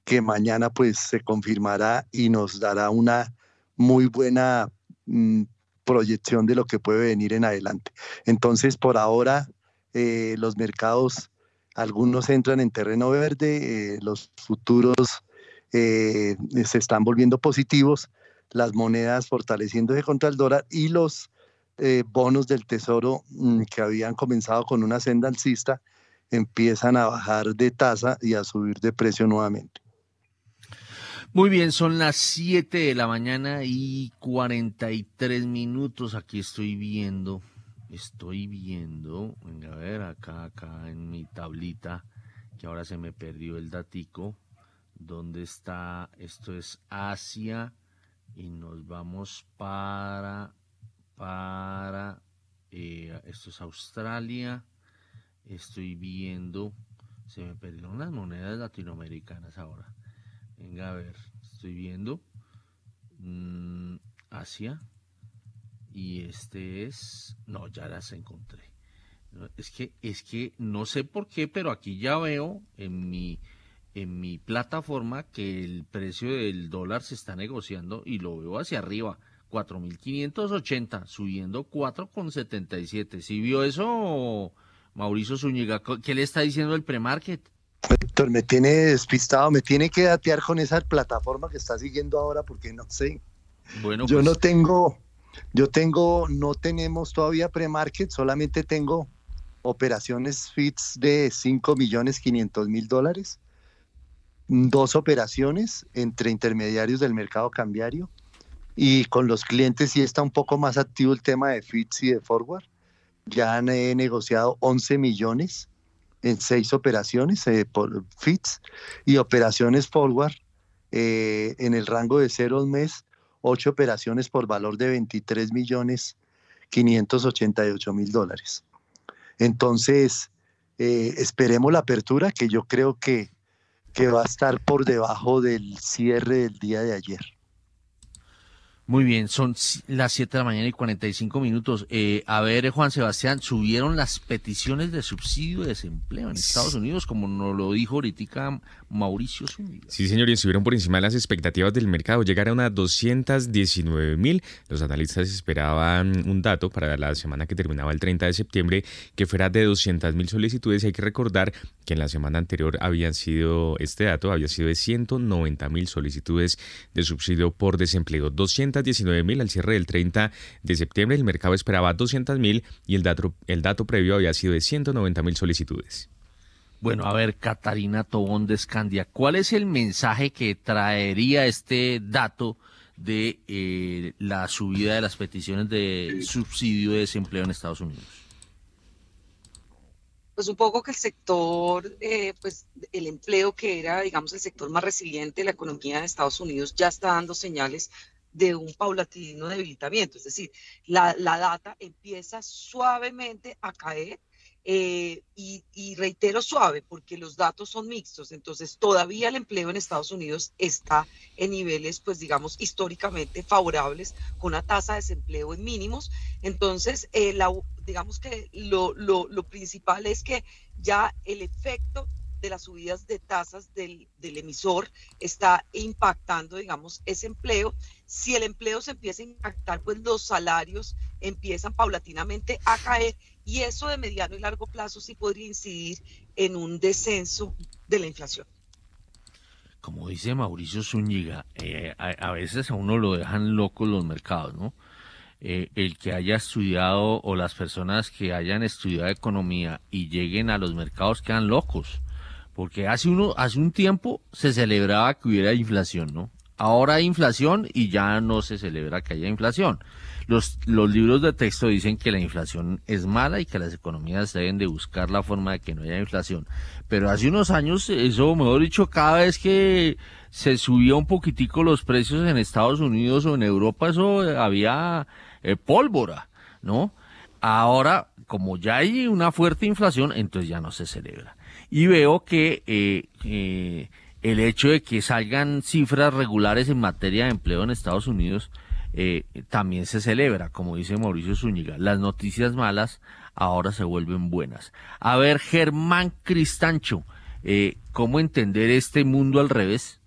que mañana pues se confirmará y nos dará una muy buena mm, proyección de lo que puede venir en adelante. Entonces, por ahora, eh, los mercados, algunos entran en terreno verde, eh, los futuros eh, se están volviendo positivos, las monedas fortaleciéndose contra el dólar y los eh, bonos del tesoro mm, que habían comenzado con una senda alcista empiezan a bajar de tasa y a subir de precio nuevamente. Muy bien, son las 7 de la mañana y 43 minutos. Aquí estoy viendo, estoy viendo, venga a ver acá, acá en mi tablita, que ahora se me perdió el datico. ¿Dónde está? Esto es Asia y nos vamos para, para, eh, esto es Australia. Estoy viendo, se me perdieron las monedas latinoamericanas ahora. Venga a ver, estoy viendo mm, Asia y este es, no, ya las encontré. Es que, es que no sé por qué, pero aquí ya veo en mi en mi plataforma que el precio del dólar se está negociando y lo veo hacia arriba, 4.580, subiendo 4,77. ¿Sí vio eso, Mauricio Zúñiga? ¿Qué le está diciendo el premarket? Héctor, me tiene despistado, me tiene que datear con esa plataforma que está siguiendo ahora porque no sé. Bueno, yo pues no tengo, yo tengo, no tenemos todavía premarket, solamente tengo operaciones FITS de 5 millones 500 mil dólares dos operaciones entre intermediarios del mercado cambiario y con los clientes sí está un poco más activo el tema de FITS y de Forward. Ya han eh, negociado 11 millones en seis operaciones eh, por FITS y operaciones Forward eh, en el rango de cero al mes, ocho operaciones por valor de 23 millones 588 mil dólares. Entonces, esperemos la apertura, que yo creo que que va a estar por debajo del cierre del día de ayer. Muy bien, son las 7 de la mañana y 45 minutos. Eh, a ver, Juan Sebastián, subieron las peticiones de subsidio de desempleo en Estados Unidos, como nos lo dijo ahorita Mauricio Zúñiga. Sí, señor, y estuvieron por encima de las expectativas del mercado. Llegaron a 219 mil. Los analistas esperaban un dato para la semana que terminaba el 30 de septiembre que fuera de 200 mil solicitudes. hay que recordar que en la semana anterior habían sido, este dato había sido de 190 mil solicitudes de subsidio por desempleo. 200 219.000 al cierre del 30 de septiembre. El mercado esperaba 200.000 y el dato, el dato previo había sido de 190.000 solicitudes. Bueno, a ver, Catarina Tobón de Escandia, ¿cuál es el mensaje que traería este dato de eh, la subida de las peticiones de subsidio de desempleo en Estados Unidos? Pues un poco que el sector, eh, pues el empleo que era, digamos, el sector más resiliente de la economía de Estados Unidos ya está dando señales de un paulatino debilitamiento. Es decir, la, la data empieza suavemente a caer eh, y, reitero suave porque los datos son mixtos, entonces todavía el empleo en Estados Unidos está en niveles, pues digamos, históricamente favorables, con una tasa de desempleo en mínimos. Entonces, eh, digamos que lo, lo, lo principal es que ya el efecto de las subidas de tasas del, del, emisor está impactando, digamos, ese empleo. Si el empleo se empieza a impactar, pues los salarios empiezan paulatinamente a caer y eso de mediano y largo plazo sí podría incidir en un descenso de la inflación. Como dice Mauricio Zúñiga, eh, a, veces a uno lo dejan loco los mercados, ¿no? Eh, el que haya estudiado o las personas que hayan estudiado economía y lleguen a los mercados quedan locos porque hace, uno, hace un tiempo se celebraba que hubiera inflación, ¿no? Ahora hay inflación y ya no se celebra que haya inflación. Los, los libros de texto dicen que la inflación es mala y que las economías deben de buscar la forma de que no haya inflación. Pero hace unos años, eso, mejor dicho, cada vez que se subía un poquitico los precios en Estados Unidos o en Europa, eso había eh, pólvora, ¿no? Ahora, como ya hay una fuerte inflación, entonces ya no se celebra y veo que eh, eh, el hecho de que salgan cifras regulares en materia de empleo en Estados Unidos eh, también se celebra, como dice Mauricio Zúñiga. Las noticias malas ahora se vuelven buenas. A ver, Germán Cristancho, ¿cómo entender este mundo al revés?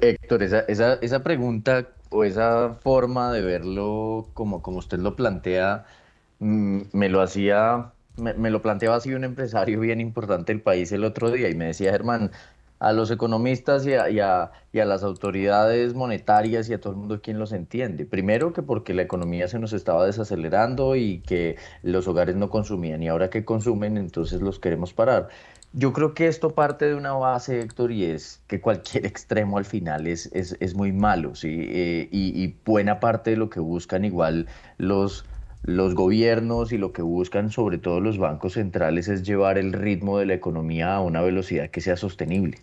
Héctor, esa, esa, esa pregunta o esa forma de verlo como, como usted lo plantea, mm, me lo hacía me, lo planteaba así un empresario bien importante del país el otro día y me decía, Germán, a los economistas y a, y, a, las autoridades monetarias y a todo el mundo quien los entiende. Primero que porque la economía se nos estaba desacelerando y que los hogares no consumían y ahora que consumen entonces los queremos parar. Yo creo que esto parte de una base, Héctor, y es que cualquier extremo al final es, es, es muy malo, ¿sí? Eh, y, y buena parte de lo que buscan igual los los gobiernos y lo que buscan sobre todo los bancos centrales es llevar el ritmo de la economía a una velocidad que sea sostenible,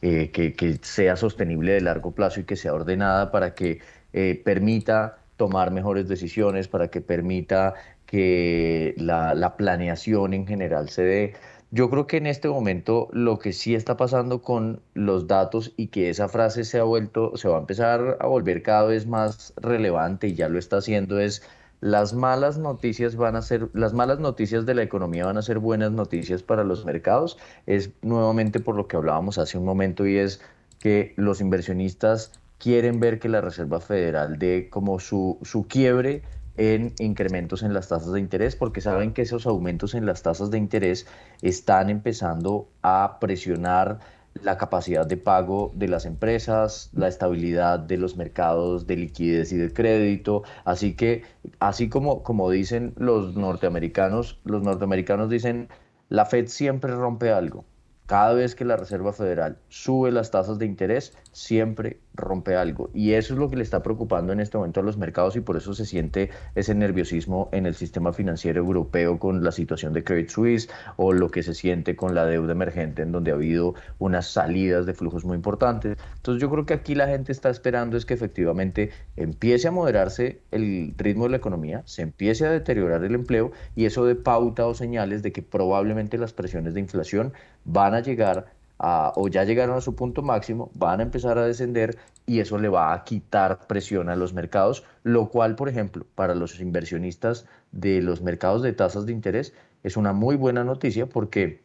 eh, que, sea sostenible de largo plazo y que sea ordenada para que eh, permita tomar mejores decisiones, para que permita que la, la planeación en general se dé. Yo creo que en este momento lo que sí está pasando con los datos y que esa frase se ha vuelto, se va a empezar a volver cada vez más relevante y ya lo está haciendo es las malas noticias van a ser, las malas noticias de la economía van a ser buenas noticias para los mercados. Es nuevamente por lo que hablábamos hace un momento y es que los inversionistas quieren ver que la Reserva Federal dé como su, su quiebre en incrementos en las tasas de interés, porque saben que esos aumentos en las tasas de interés están empezando a presionar la capacidad de pago de las empresas, la estabilidad de los mercados de liquidez y de crédito. Así que, así como, como dicen los norteamericanos, los norteamericanos dicen, la Fed siempre rompe algo. Cada vez que la Reserva Federal sube las tasas de interés, siempre rompe algo. Y eso es lo que le está preocupando en este momento a los mercados y por eso se siente ese nerviosismo en el sistema financiero europeo con la situación de Credit Suisse o lo que se siente con la deuda emergente en donde ha habido unas salidas de flujos muy importantes. Entonces yo creo que aquí la gente está esperando es que efectivamente empiece a moderarse el ritmo de la economía, se empiece a deteriorar el empleo y eso de pauta o señales de que probablemente las presiones de inflación van a llegar o ya llegaron a su punto máximo, van a empezar a descender y eso le va a quitar presión a los mercados, lo cual, por ejemplo, para los inversionistas de los mercados de tasas de interés es una muy buena noticia porque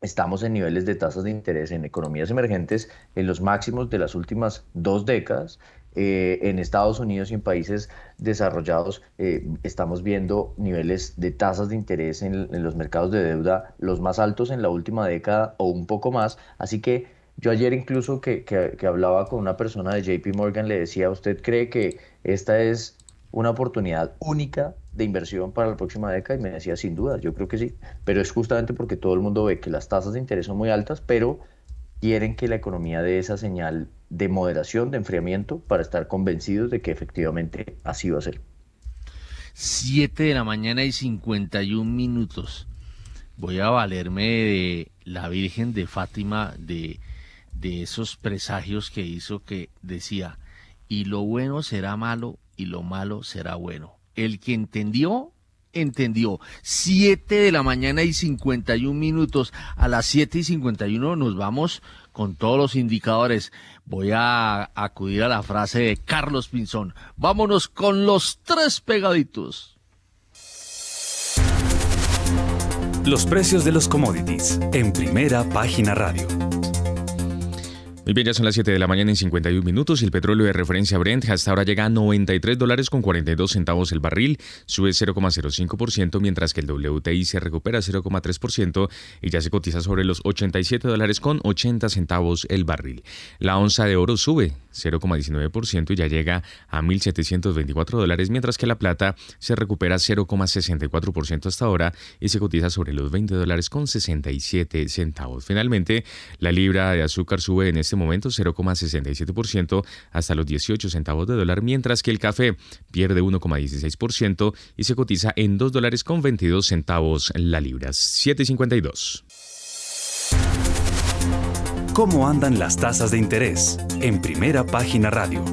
estamos en niveles de tasas de interés en economías emergentes en los máximos de las últimas dos décadas eh, en Estados Unidos y en países desarrollados eh, estamos viendo niveles de tasas de interés en, los mercados de deuda los más altos en la última década o un poco más. Así que Yo ayer incluso que, que, hablaba con una persona de JP Morgan le decía, ¿usted cree que esta es una oportunidad única de inversión para la próxima década? Y me decía, sin duda, yo creo que sí. Pero es justamente porque todo el mundo ve que las tasas de interés son muy altas, pero quieren que la economía dé esa señal de moderación, de enfriamiento, para estar convencidos de que efectivamente así va a ser. 7 de la mañana y 51 minutos. Voy a valerme de la Virgen de Fátima, de, de esos presagios que hizo que decía, y lo bueno será malo y lo malo será bueno. El que entendió, entendió. 7 de la mañana y 51 minutos. A las 7 y 51 nos vamos con todos los indicadores. Voy a acudir a la frase de Carlos Pinzón. Vámonos con los tres pegaditos. Los precios de los commodities en primera página radio. Muy bien, ya son las 7 de la mañana en 51 minutos el petróleo de referencia Brent hasta ahora llega a 93 dólares con 42 centavos el barril, sube 0,05%, mientras que el WTI se recupera 0,3% y ya se cotiza sobre los 87 dólares con 80 centavos el barril. La onza de oro sube 0,19% y ya llega a 1.724 dólares, mientras que la plata se recupera 0,64% hasta ahora y se cotiza sobre los 20 dólares con 67 centavos. Finalmente, la libra de azúcar sube en este este momento 0,67% hasta los 18 centavos de dólar, mientras que el café pierde 1,16% y se cotiza en 2 dólares con 22 centavos la libra. 7,52. ¿Cómo andan las tasas de interés? En primera página radio.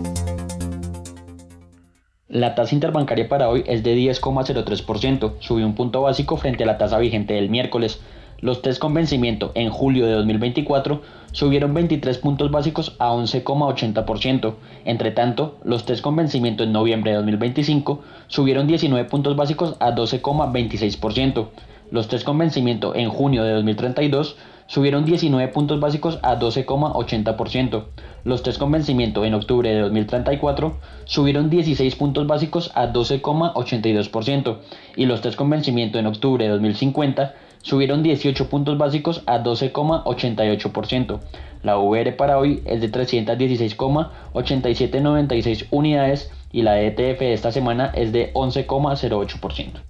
La tasa interbancaria para hoy es de 10,03%, subió un punto básico frente a la tasa vigente del miércoles. Los test con vencimiento en julio de 2024 subieron 23 puntos básicos a 11,80%. Entre tanto, los test con vencimiento en noviembre de 2025 subieron 19 puntos básicos a 12,26%. Los test con vencimiento en junio de 2032 subieron 19 puntos básicos a 12,80%. Los test con vencimiento en octubre de 2034 subieron 16 puntos básicos a 12,82% y los test con vencimiento en octubre de 2050 subieron 18 puntos básicos a 12,88%. La VR para hoy es de 316,8796 unidades y la ETF de esta semana es de 11,08%.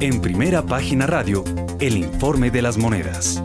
En primera página radio, el informe de las monedas.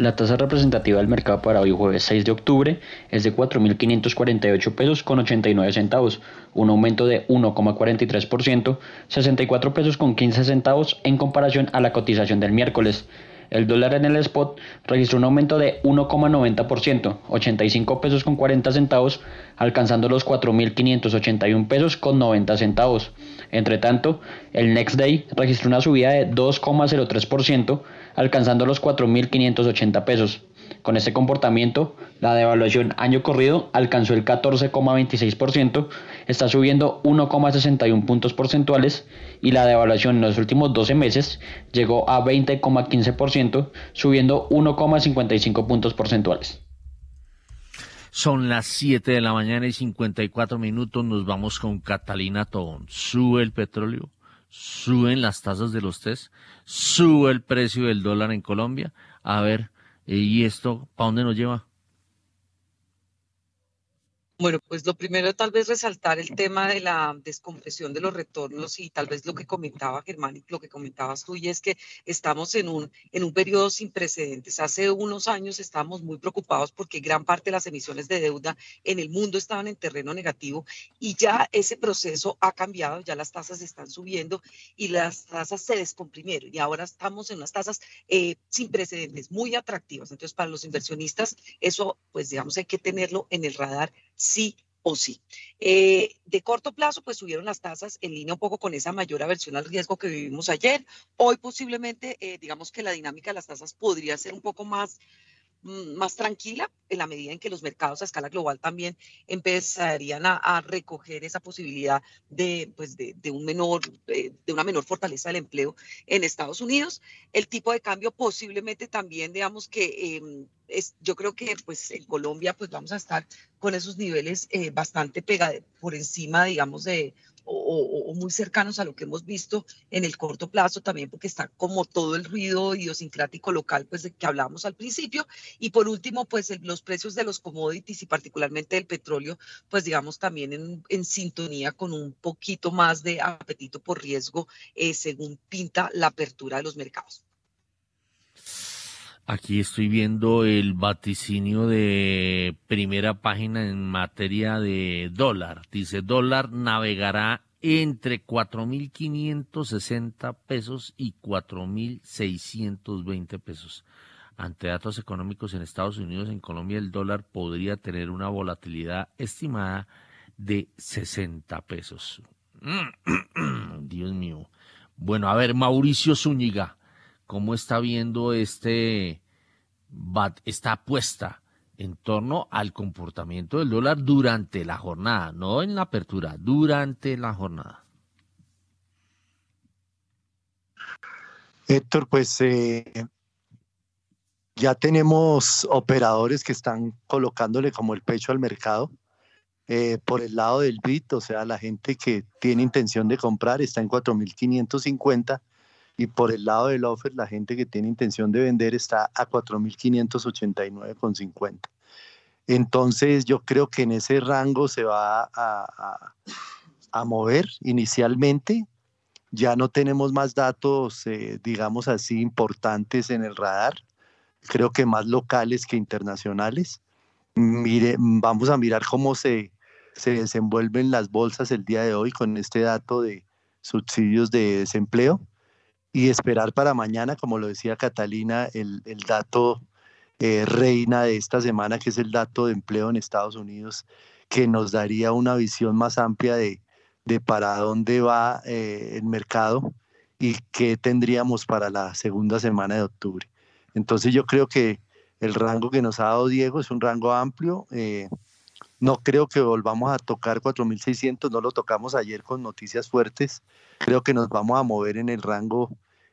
La tasa representativa del mercado para hoy jueves 6 de octubre es de 4.548 pesos con 89 centavos, un aumento de 1,43%, 64 pesos con 15 centavos en comparación a la cotización del miércoles. El dólar en el spot registró un aumento de 1,90%, 85 pesos con 40 centavos, alcanzando los 4.581 pesos con 90 centavos. Entre tanto, el Next Day registró una subida de 2,03%, alcanzando los 4.580 pesos. Con este comportamiento, la devaluación año corrido alcanzó el 14,26%, está subiendo 1,61 puntos porcentuales y la devaluación en los últimos 12 meses llegó a 20,15%, subiendo 1,55 puntos porcentuales. Son las 7 de la mañana y 54 minutos. Nos vamos con Catalina Tobón. Sube el petróleo, suben las tasas de los test, sube el precio del dólar en Colombia. A ver, ¿y esto para dónde nos lleva? Bueno, pues lo primero tal vez resaltar el tema de la descompresión de los retornos y tal vez lo que comentaba Germán y lo que comentabas tú, y es que estamos en un, en un periodo sin precedentes. Hace unos años estábamos muy preocupados porque gran parte de las emisiones de deuda en el mundo estaban en terreno negativo y ya ese proceso ha cambiado, ya las tasas están subiendo y las tasas se descomprimieron y ahora estamos en unas tasas eh, sin precedentes, muy atractivas. Entonces, para los inversionistas, eso pues digamos hay que tenerlo en el radar sí o sí. Eh, de corto plazo, pues subieron las tasas en línea un poco con esa mayor aversión al riesgo que vivimos ayer. Hoy posiblemente, eh, digamos que la dinámica de las tasas podría ser un poco más más tranquila en la medida en que los mercados a escala global también empezarían a, recoger esa posibilidad de, pues de, un menor, de, una menor fortaleza del empleo en Estados Unidos. El tipo de cambio posiblemente también, digamos que em, es, yo creo que pues en Colombia pues vamos a estar con esos niveles eh, bastante pegados por encima, digamos, de, o, muy cercanos a lo que hemos visto en el corto plazo también porque está como todo el ruido idiosincrático local pues de que hablábamos al principio y por último pues los precios de los commodities y particularmente del petróleo pues digamos también en, en sintonía con un poquito más de apetito por riesgo eh, según pinta la apertura de los mercados. Aquí estoy viendo el vaticinio de primera página en materia de dólar. Dice, dólar navegará entre 4.560 pesos y 4.620 pesos. Ante datos económicos en Estados Unidos, en Colombia el dólar podría tener una volatilidad estimada de 60 pesos. Dios mío. Bueno, a ver, Mauricio Zúñiga cómo está viendo este, esta apuesta en torno al comportamiento del dólar durante la jornada, no en la apertura, durante la jornada. Héctor, pues eh, ya tenemos operadores que están colocándole como el pecho al mercado. Eh, por el lado del BIT, o sea, la gente que tiene intención de comprar está en 4.550 y por el lado del offer la gente que tiene intención de vender está a 4.589,50. Entonces yo creo que en ese rango se va a, mover inicialmente. Ya no tenemos más datos, eh, digamos así, importantes en el radar. Creo que más locales que internacionales. Mire, vamos a mirar cómo se, se desenvuelven las bolsas el día de hoy con este dato de subsidios de desempleo y esperar para mañana, como lo decía Catalina, el, dato eh, reina de esta semana, que es el dato de empleo en Estados Unidos, que nos daría una visión más amplia de, para dónde va eh, el mercado y qué tendríamos para la segunda semana de octubre. Entonces yo creo que el rango que nos ha dado Diego es un rango amplio. Eh, no creo que volvamos a tocar 4.600, no lo tocamos ayer con noticias fuertes. Creo que nos vamos a mover en el rango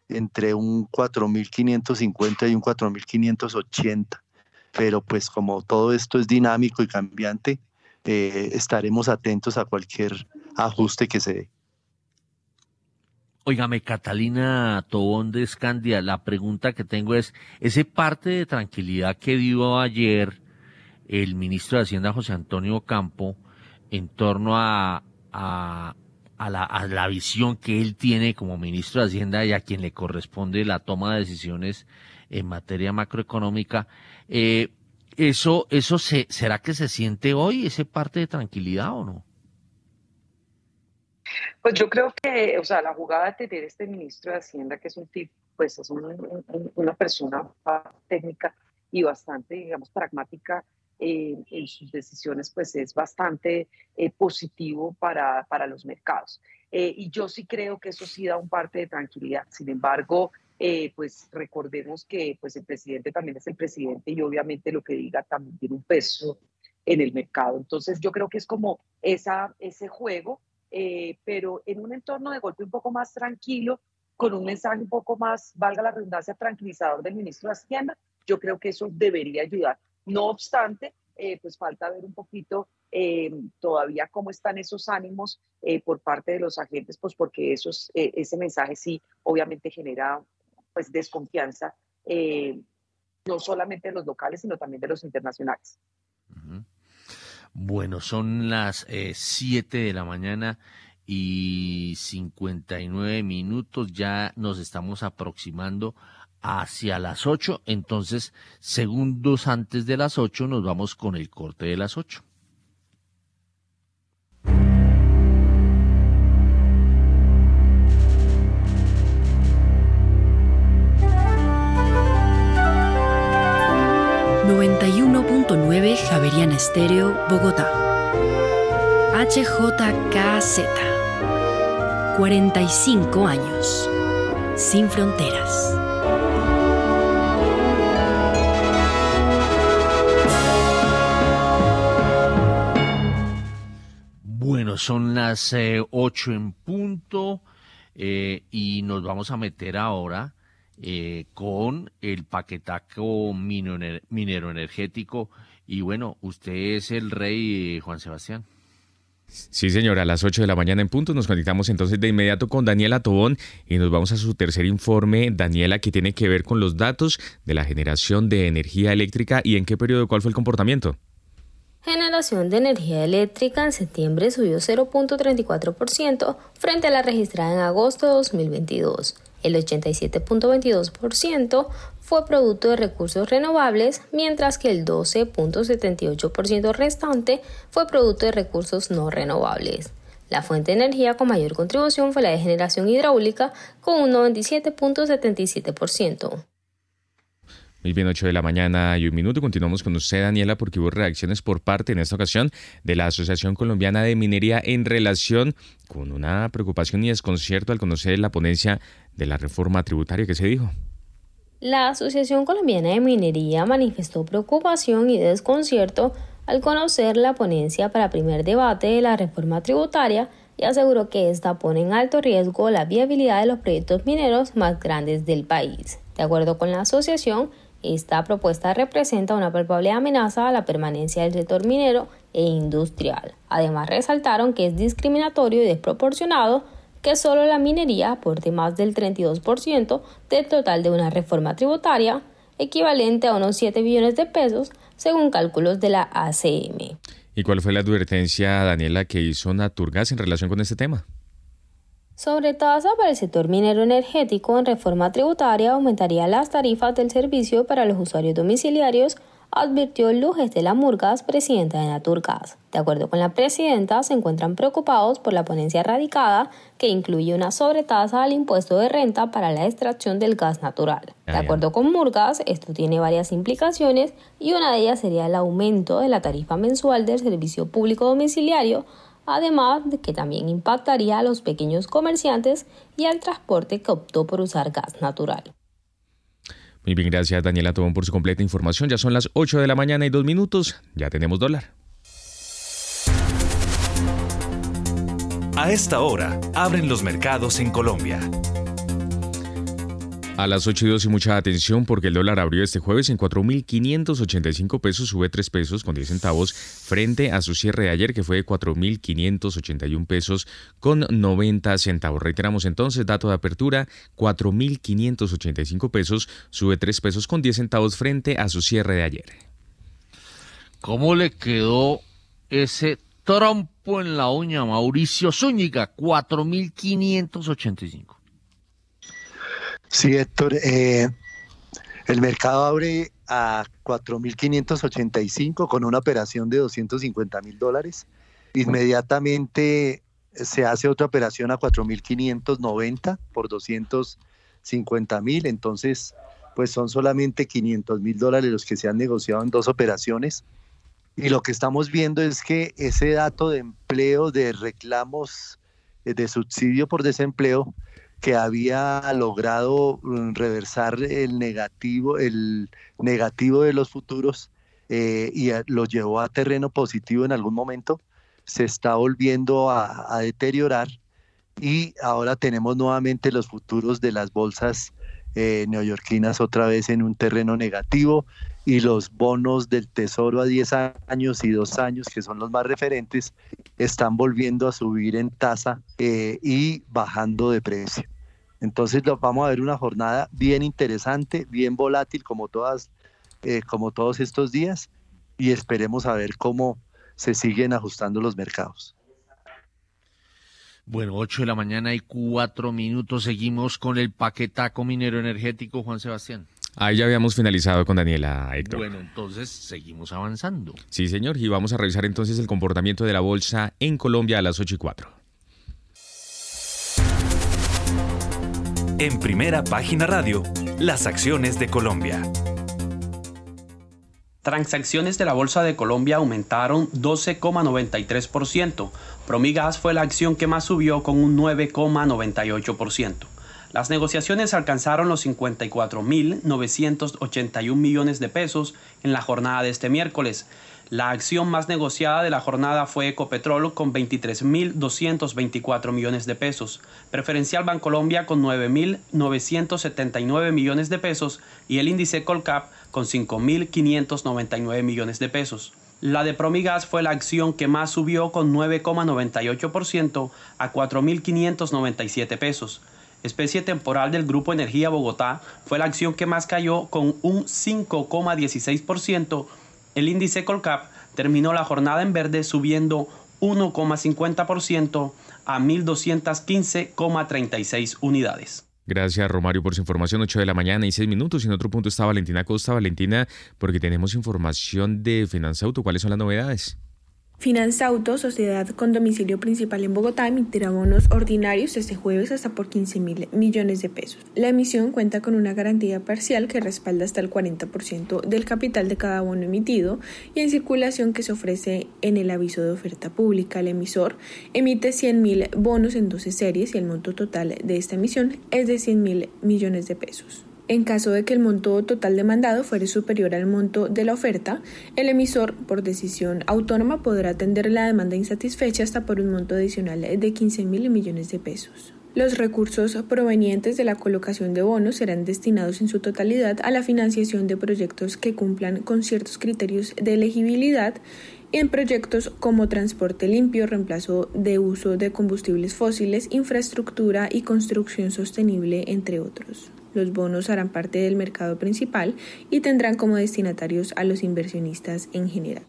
entre un 4.550 y un 4.580. Pero pues como todo esto es dinámico y cambiante, eh, estaremos atentos a cualquier ajuste que se dé. Óigame, Catalina Tobón de Escandia, la pregunta que tengo es, ese parte de tranquilidad que dio ayer el ministro de Hacienda José Antonio Campo en torno a, a, la, visión que él tiene como ministro de Hacienda y a quien le corresponde la toma de decisiones en materia macroeconómica. Eh, ¿Eso, eso se, será que se siente hoy, ese parte de tranquilidad o no? Pues yo creo que, o sea, la jugada de tener este ministro de Hacienda, que es un tipo, pues es una persona técnica y bastante, digamos, pragmática, eh, en sus decisiones, pues es bastante eh, positivo para, para, los mercados. Eh, y yo sí creo que eso sí da un parte de tranquilidad. Sin embargo, pues recordemos que pues el presidente también es el presidente y obviamente lo que diga también tiene un peso en el mercado. Entonces yo creo que es como esa, ese juego, pero en un entorno de golpe un poco más tranquilo, con un mensaje un poco más, valga la redundancia, tranquilizador del ministro de Hacienda, yo creo que eso debería ayudar no obstante, eh, pues falta ver un poquito eh, todavía cómo están esos ánimos eh, por parte de los agentes, pues porque esos, ese mensaje sí obviamente genera pues desconfianza, no solamente de los locales, sino también de los internacionales. Bueno, son las 7 de la mañana y 59 minutos, ya nos estamos aproximando hacia las 8, entonces segundos antes de las 8 nos vamos con el corte de las 8. ...91.9 Javeriana Estéreo, Bogotá. HJKZ. 45 años. Sin fronteras. Son las eh, ocho en punto eh, y nos vamos a meter ahora eh, con el paquetaco minero, energético. Y bueno, usted es el rey, Juan Sebastián. Sí, señora, a las 8 de la mañana en punto nos conectamos entonces de inmediato con Daniela Tobón y nos vamos a su tercer informe, Daniela, que tiene que ver con los datos de la generación de energía eléctrica y en qué periodo, cuál fue el comportamiento. Generación de energía eléctrica en septiembre subió 0.34% frente a la registrada en agosto de 2022. El 87.22% fue producto de recursos renovables, mientras que el 12.78% restante fue producto de recursos no renovables. La fuente de energía con mayor contribución fue la de generación hidráulica, con un 97.77%. Muy bien, 8 de la mañana y un minuto. Continuamos con usted, Daniela, porque hubo reacciones por parte, en esta ocasión, de la Asociación Colombiana de Minería en relación con una preocupación y desconcierto al conocer la ponencia de la reforma tributaria que se dijo. La Asociación Colombiana de Minería manifestó preocupación y desconcierto al conocer la ponencia para primer debate de la reforma tributaria y aseguró que esta pone en alto riesgo la viabilidad de los proyectos mineros más grandes del país. De acuerdo con la asociación, esta propuesta representa una palpable amenaza a la permanencia del sector minero e industrial. Además, resaltaron que es discriminatorio y desproporcionado que solo la minería aporte más del 32% del total de una reforma tributaria, equivalente a unos 7 billones de pesos, según cálculos de la ACM. ¿Y cuál fue la advertencia, Daniela, que hizo Naturgas en relación con este tema? Sobre tasa para el sector minero energético en reforma tributaria aumentaría las tarifas del servicio para los usuarios domiciliarios, advirtió Lujes de la Murgas, presidenta de Naturgas. De acuerdo con la presidenta, se encuentran preocupados por la ponencia radicada que incluye una sobretasa al impuesto de renta para la extracción del gas natural. De acuerdo con Murgas, esto tiene varias implicaciones y una de ellas sería el aumento de la tarifa mensual del servicio público domiciliario además de que también impactaría a los pequeños comerciantes y al transporte que optó por usar gas natural. Muy bien, gracias Daniela Tobón por su completa información. Ya son las 8 de la mañana y dos minutos, ya tenemos dólar. A esta hora, abren los mercados en Colombia. A las 8 y 2 y mucha atención porque el dólar abrió este jueves en 4.585 pesos, sube 3 pesos con 10 centavos frente a su cierre de ayer que fue de 4.581 pesos con 90 centavos. Reiteramos entonces, dato de apertura, 4.585 pesos, sube 3 pesos con 10 centavos frente a su cierre de ayer. ¿Cómo le quedó ese trompo en la uña Mauricio Zúñiga? 4.585. Sí, Héctor. Eh, el mercado abre a 4.585 con una operación de 250 mil dólares. Inmediatamente se hace otra operación a 4.590 por 250 mil. Entonces, pues son solamente 500 mil dólares los que se han negociado en dos operaciones. Y lo que estamos viendo es que ese dato de empleo, de reclamos eh, de subsidio por desempleo, que había logrado mm, reversar el negativo, el negativo de los futuros eh, y lo llevó a terreno positivo en algún momento, se está volviendo a, deteriorar y ahora tenemos nuevamente los futuros de las bolsas eh, neoyorquinas otra vez en un terreno negativo y los bonos del tesoro a 10 años y 2 años, que son los más referentes, están volviendo a subir en tasa eh, y bajando de precio. Entonces vamos a ver una jornada bien interesante, bien volátil como todas, eh, como todos estos días, y esperemos a ver cómo se siguen ajustando los mercados. Bueno, 8 de la mañana y 4 minutos. Seguimos con el paquetaco minero energético, Juan Sebastián. Ahí ya habíamos finalizado con Daniela, Héctor. Bueno, entonces seguimos avanzando. Sí, señor, y vamos a revisar entonces el comportamiento de la bolsa en Colombia a las 8 y 4. En primera página radio, las acciones de Colombia. Transacciones de la Bolsa de Colombia aumentaron 12,93%. Promigas fue la acción que más subió con un 9,98%. Las negociaciones alcanzaron los 54.981 millones de pesos en la jornada de este miércoles. La acción más negociada de la jornada fue Ecopetrol con 23.224 millones de pesos, Preferencial Bancolombia con 9.979 millones de pesos y el índice Colcap con 5.599 millones de pesos. La de Promigas fue la acción que más subió con 9,98% a 4.597 pesos. Especie temporal del Grupo Energía Bogotá fue la acción que más cayó con un 5,16%. El índice Colcap terminó la jornada en verde subiendo 1,50% a 1.215,36 unidades. Gracias, Romario, por su información. 8 de la mañana y 6 minutos. Y en otro punto está Valentina Costa. Valentina, porque tenemos información de Auto. ¿Cuáles son las novedades? Auto, sociedad con domicilio principal en Bogotá, emitirá bonos ordinarios este jueves hasta por 15 mil millones de pesos. La emisión cuenta con una garantía parcial que respalda hasta el 40% del capital de cada bono emitido y en circulación que se ofrece en el aviso de oferta pública. El emisor emite 100 mil bonos en 12 series y el monto total de esta emisión es de 100 mil millones de pesos. En caso de que el monto total demandado fuere superior al monto de la oferta, el emisor, por decisión autónoma, podrá atender la demanda insatisfecha hasta por un monto adicional de 15 mil millones de pesos. Los recursos provenientes de la colocación de bonos serán destinados en su totalidad a la financiación de proyectos que cumplan con ciertos criterios de elegibilidad en proyectos como transporte limpio, reemplazo de uso de combustibles fósiles, infraestructura y construcción sostenible, entre otros. Los bonos harán parte del mercado principal y tendrán como destinatarios a los inversionistas en general.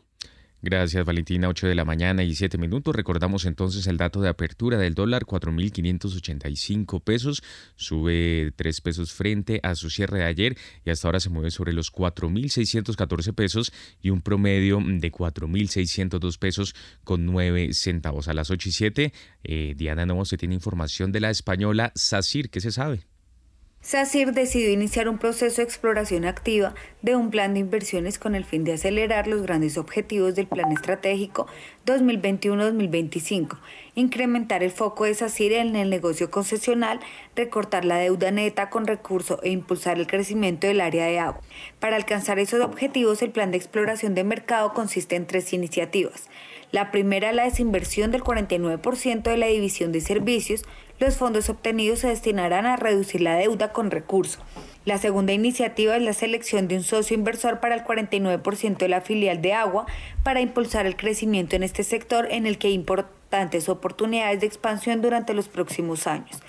Gracias Valentina, 8 de la mañana y 7 minutos. Recordamos entonces el dato de apertura del dólar, 4.585 pesos, sube 3 pesos frente a su cierre de ayer y hasta ahora se mueve sobre los 4.614 pesos y un promedio de 4.602 pesos con 9 centavos. A las 8 y 7, eh, Diana Novo se tiene información de la española SACIR, ¿qué se sabe? SACIR decidió iniciar un proceso de exploración activa de un plan de inversiones con el fin de acelerar los grandes objetivos del Plan Estratégico 2021-2025, incrementar el foco de SACIR en el negocio concesional, recortar la deuda neta con recursos e impulsar el crecimiento del área de agua. Para alcanzar esos objetivos, el plan de exploración de mercado consiste en tres iniciativas. La primera, la desinversión del 49% de la división de servicios, los fondos obtenidos se destinarán a reducir la deuda con recursos. La segunda iniciativa es la selección de un socio inversor para el 49% de la filial de agua para impulsar el crecimiento en este sector en el que hay importantes oportunidades de expansión durante los próximos años.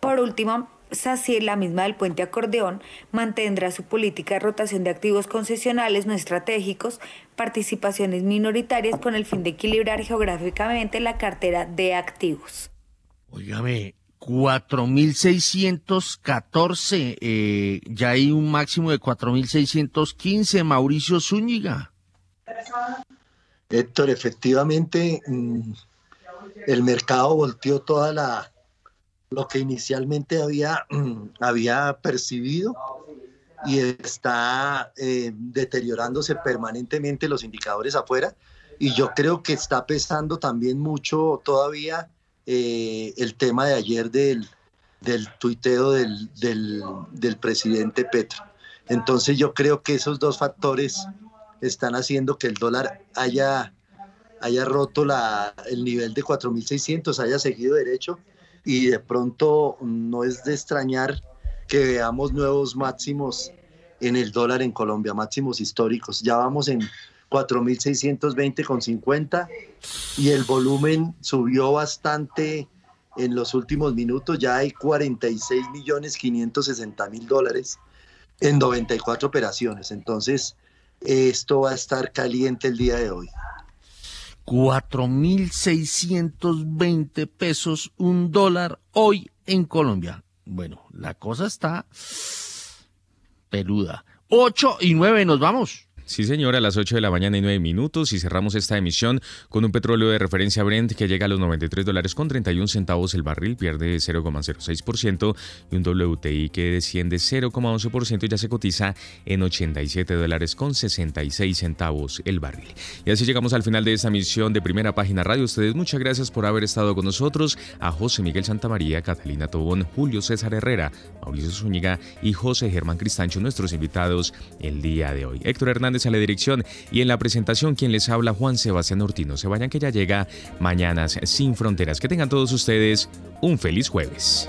Por último, SACIR, la misma del puente acordeón, mantendrá su política de rotación de activos concesionales no estratégicos, participaciones minoritarias con el fin de equilibrar geográficamente la cartera de activos. Óigame, 4.614, eh, ya hay un máximo de 4.615, Mauricio Zúñiga. Héctor, efectivamente, mm, el mercado volteó toda la lo que inicialmente había, había percibido y está eh, deteriorándose permanentemente los indicadores afuera. Y yo creo que está pesando también mucho todavía eh, el tema de ayer del, del tuiteo del, del, presidente Petro. Entonces yo creo que esos dos factores están haciendo que el dólar haya, haya roto la, el nivel de 4.600, haya seguido derecho y de pronto no es de extrañar que veamos nuevos máximos en el dólar en Colombia, máximos históricos. Ya vamos en 4.620,50 y el volumen subió bastante en los últimos minutos. Ya hay 46 millones 560 mil dólares en 94 operaciones. Entonces, esto va a estar caliente el día de hoy. 4.620 pesos un dólar hoy en Colombia. Bueno, la cosa está peluda. 8 y 9, nos vamos. Sí, señora, a las 8 de la mañana y 9 minutos y cerramos esta emisión con un petróleo de referencia Brent que llega a los 93 dólares con 31 centavos el barril, pierde 0,06% y un WTI que desciende 0,11% y ya se cotiza en 87 dólares con 66 centavos el barril. Y así llegamos al final de esta emisión de Primera Página Radio. Ustedes muchas gracias por haber estado con nosotros. A José Miguel Santamaría, Catalina Tobón, Julio César Herrera, Mauricio Zúñiga y José Germán Cristancho, nuestros invitados el día de hoy. Héctor A la dirección y en la presentación quien les habla Juan Sebastián Ortino. Se vayan que ya llega Mañanas sin Fronteras. Que tengan todos ustedes un feliz jueves.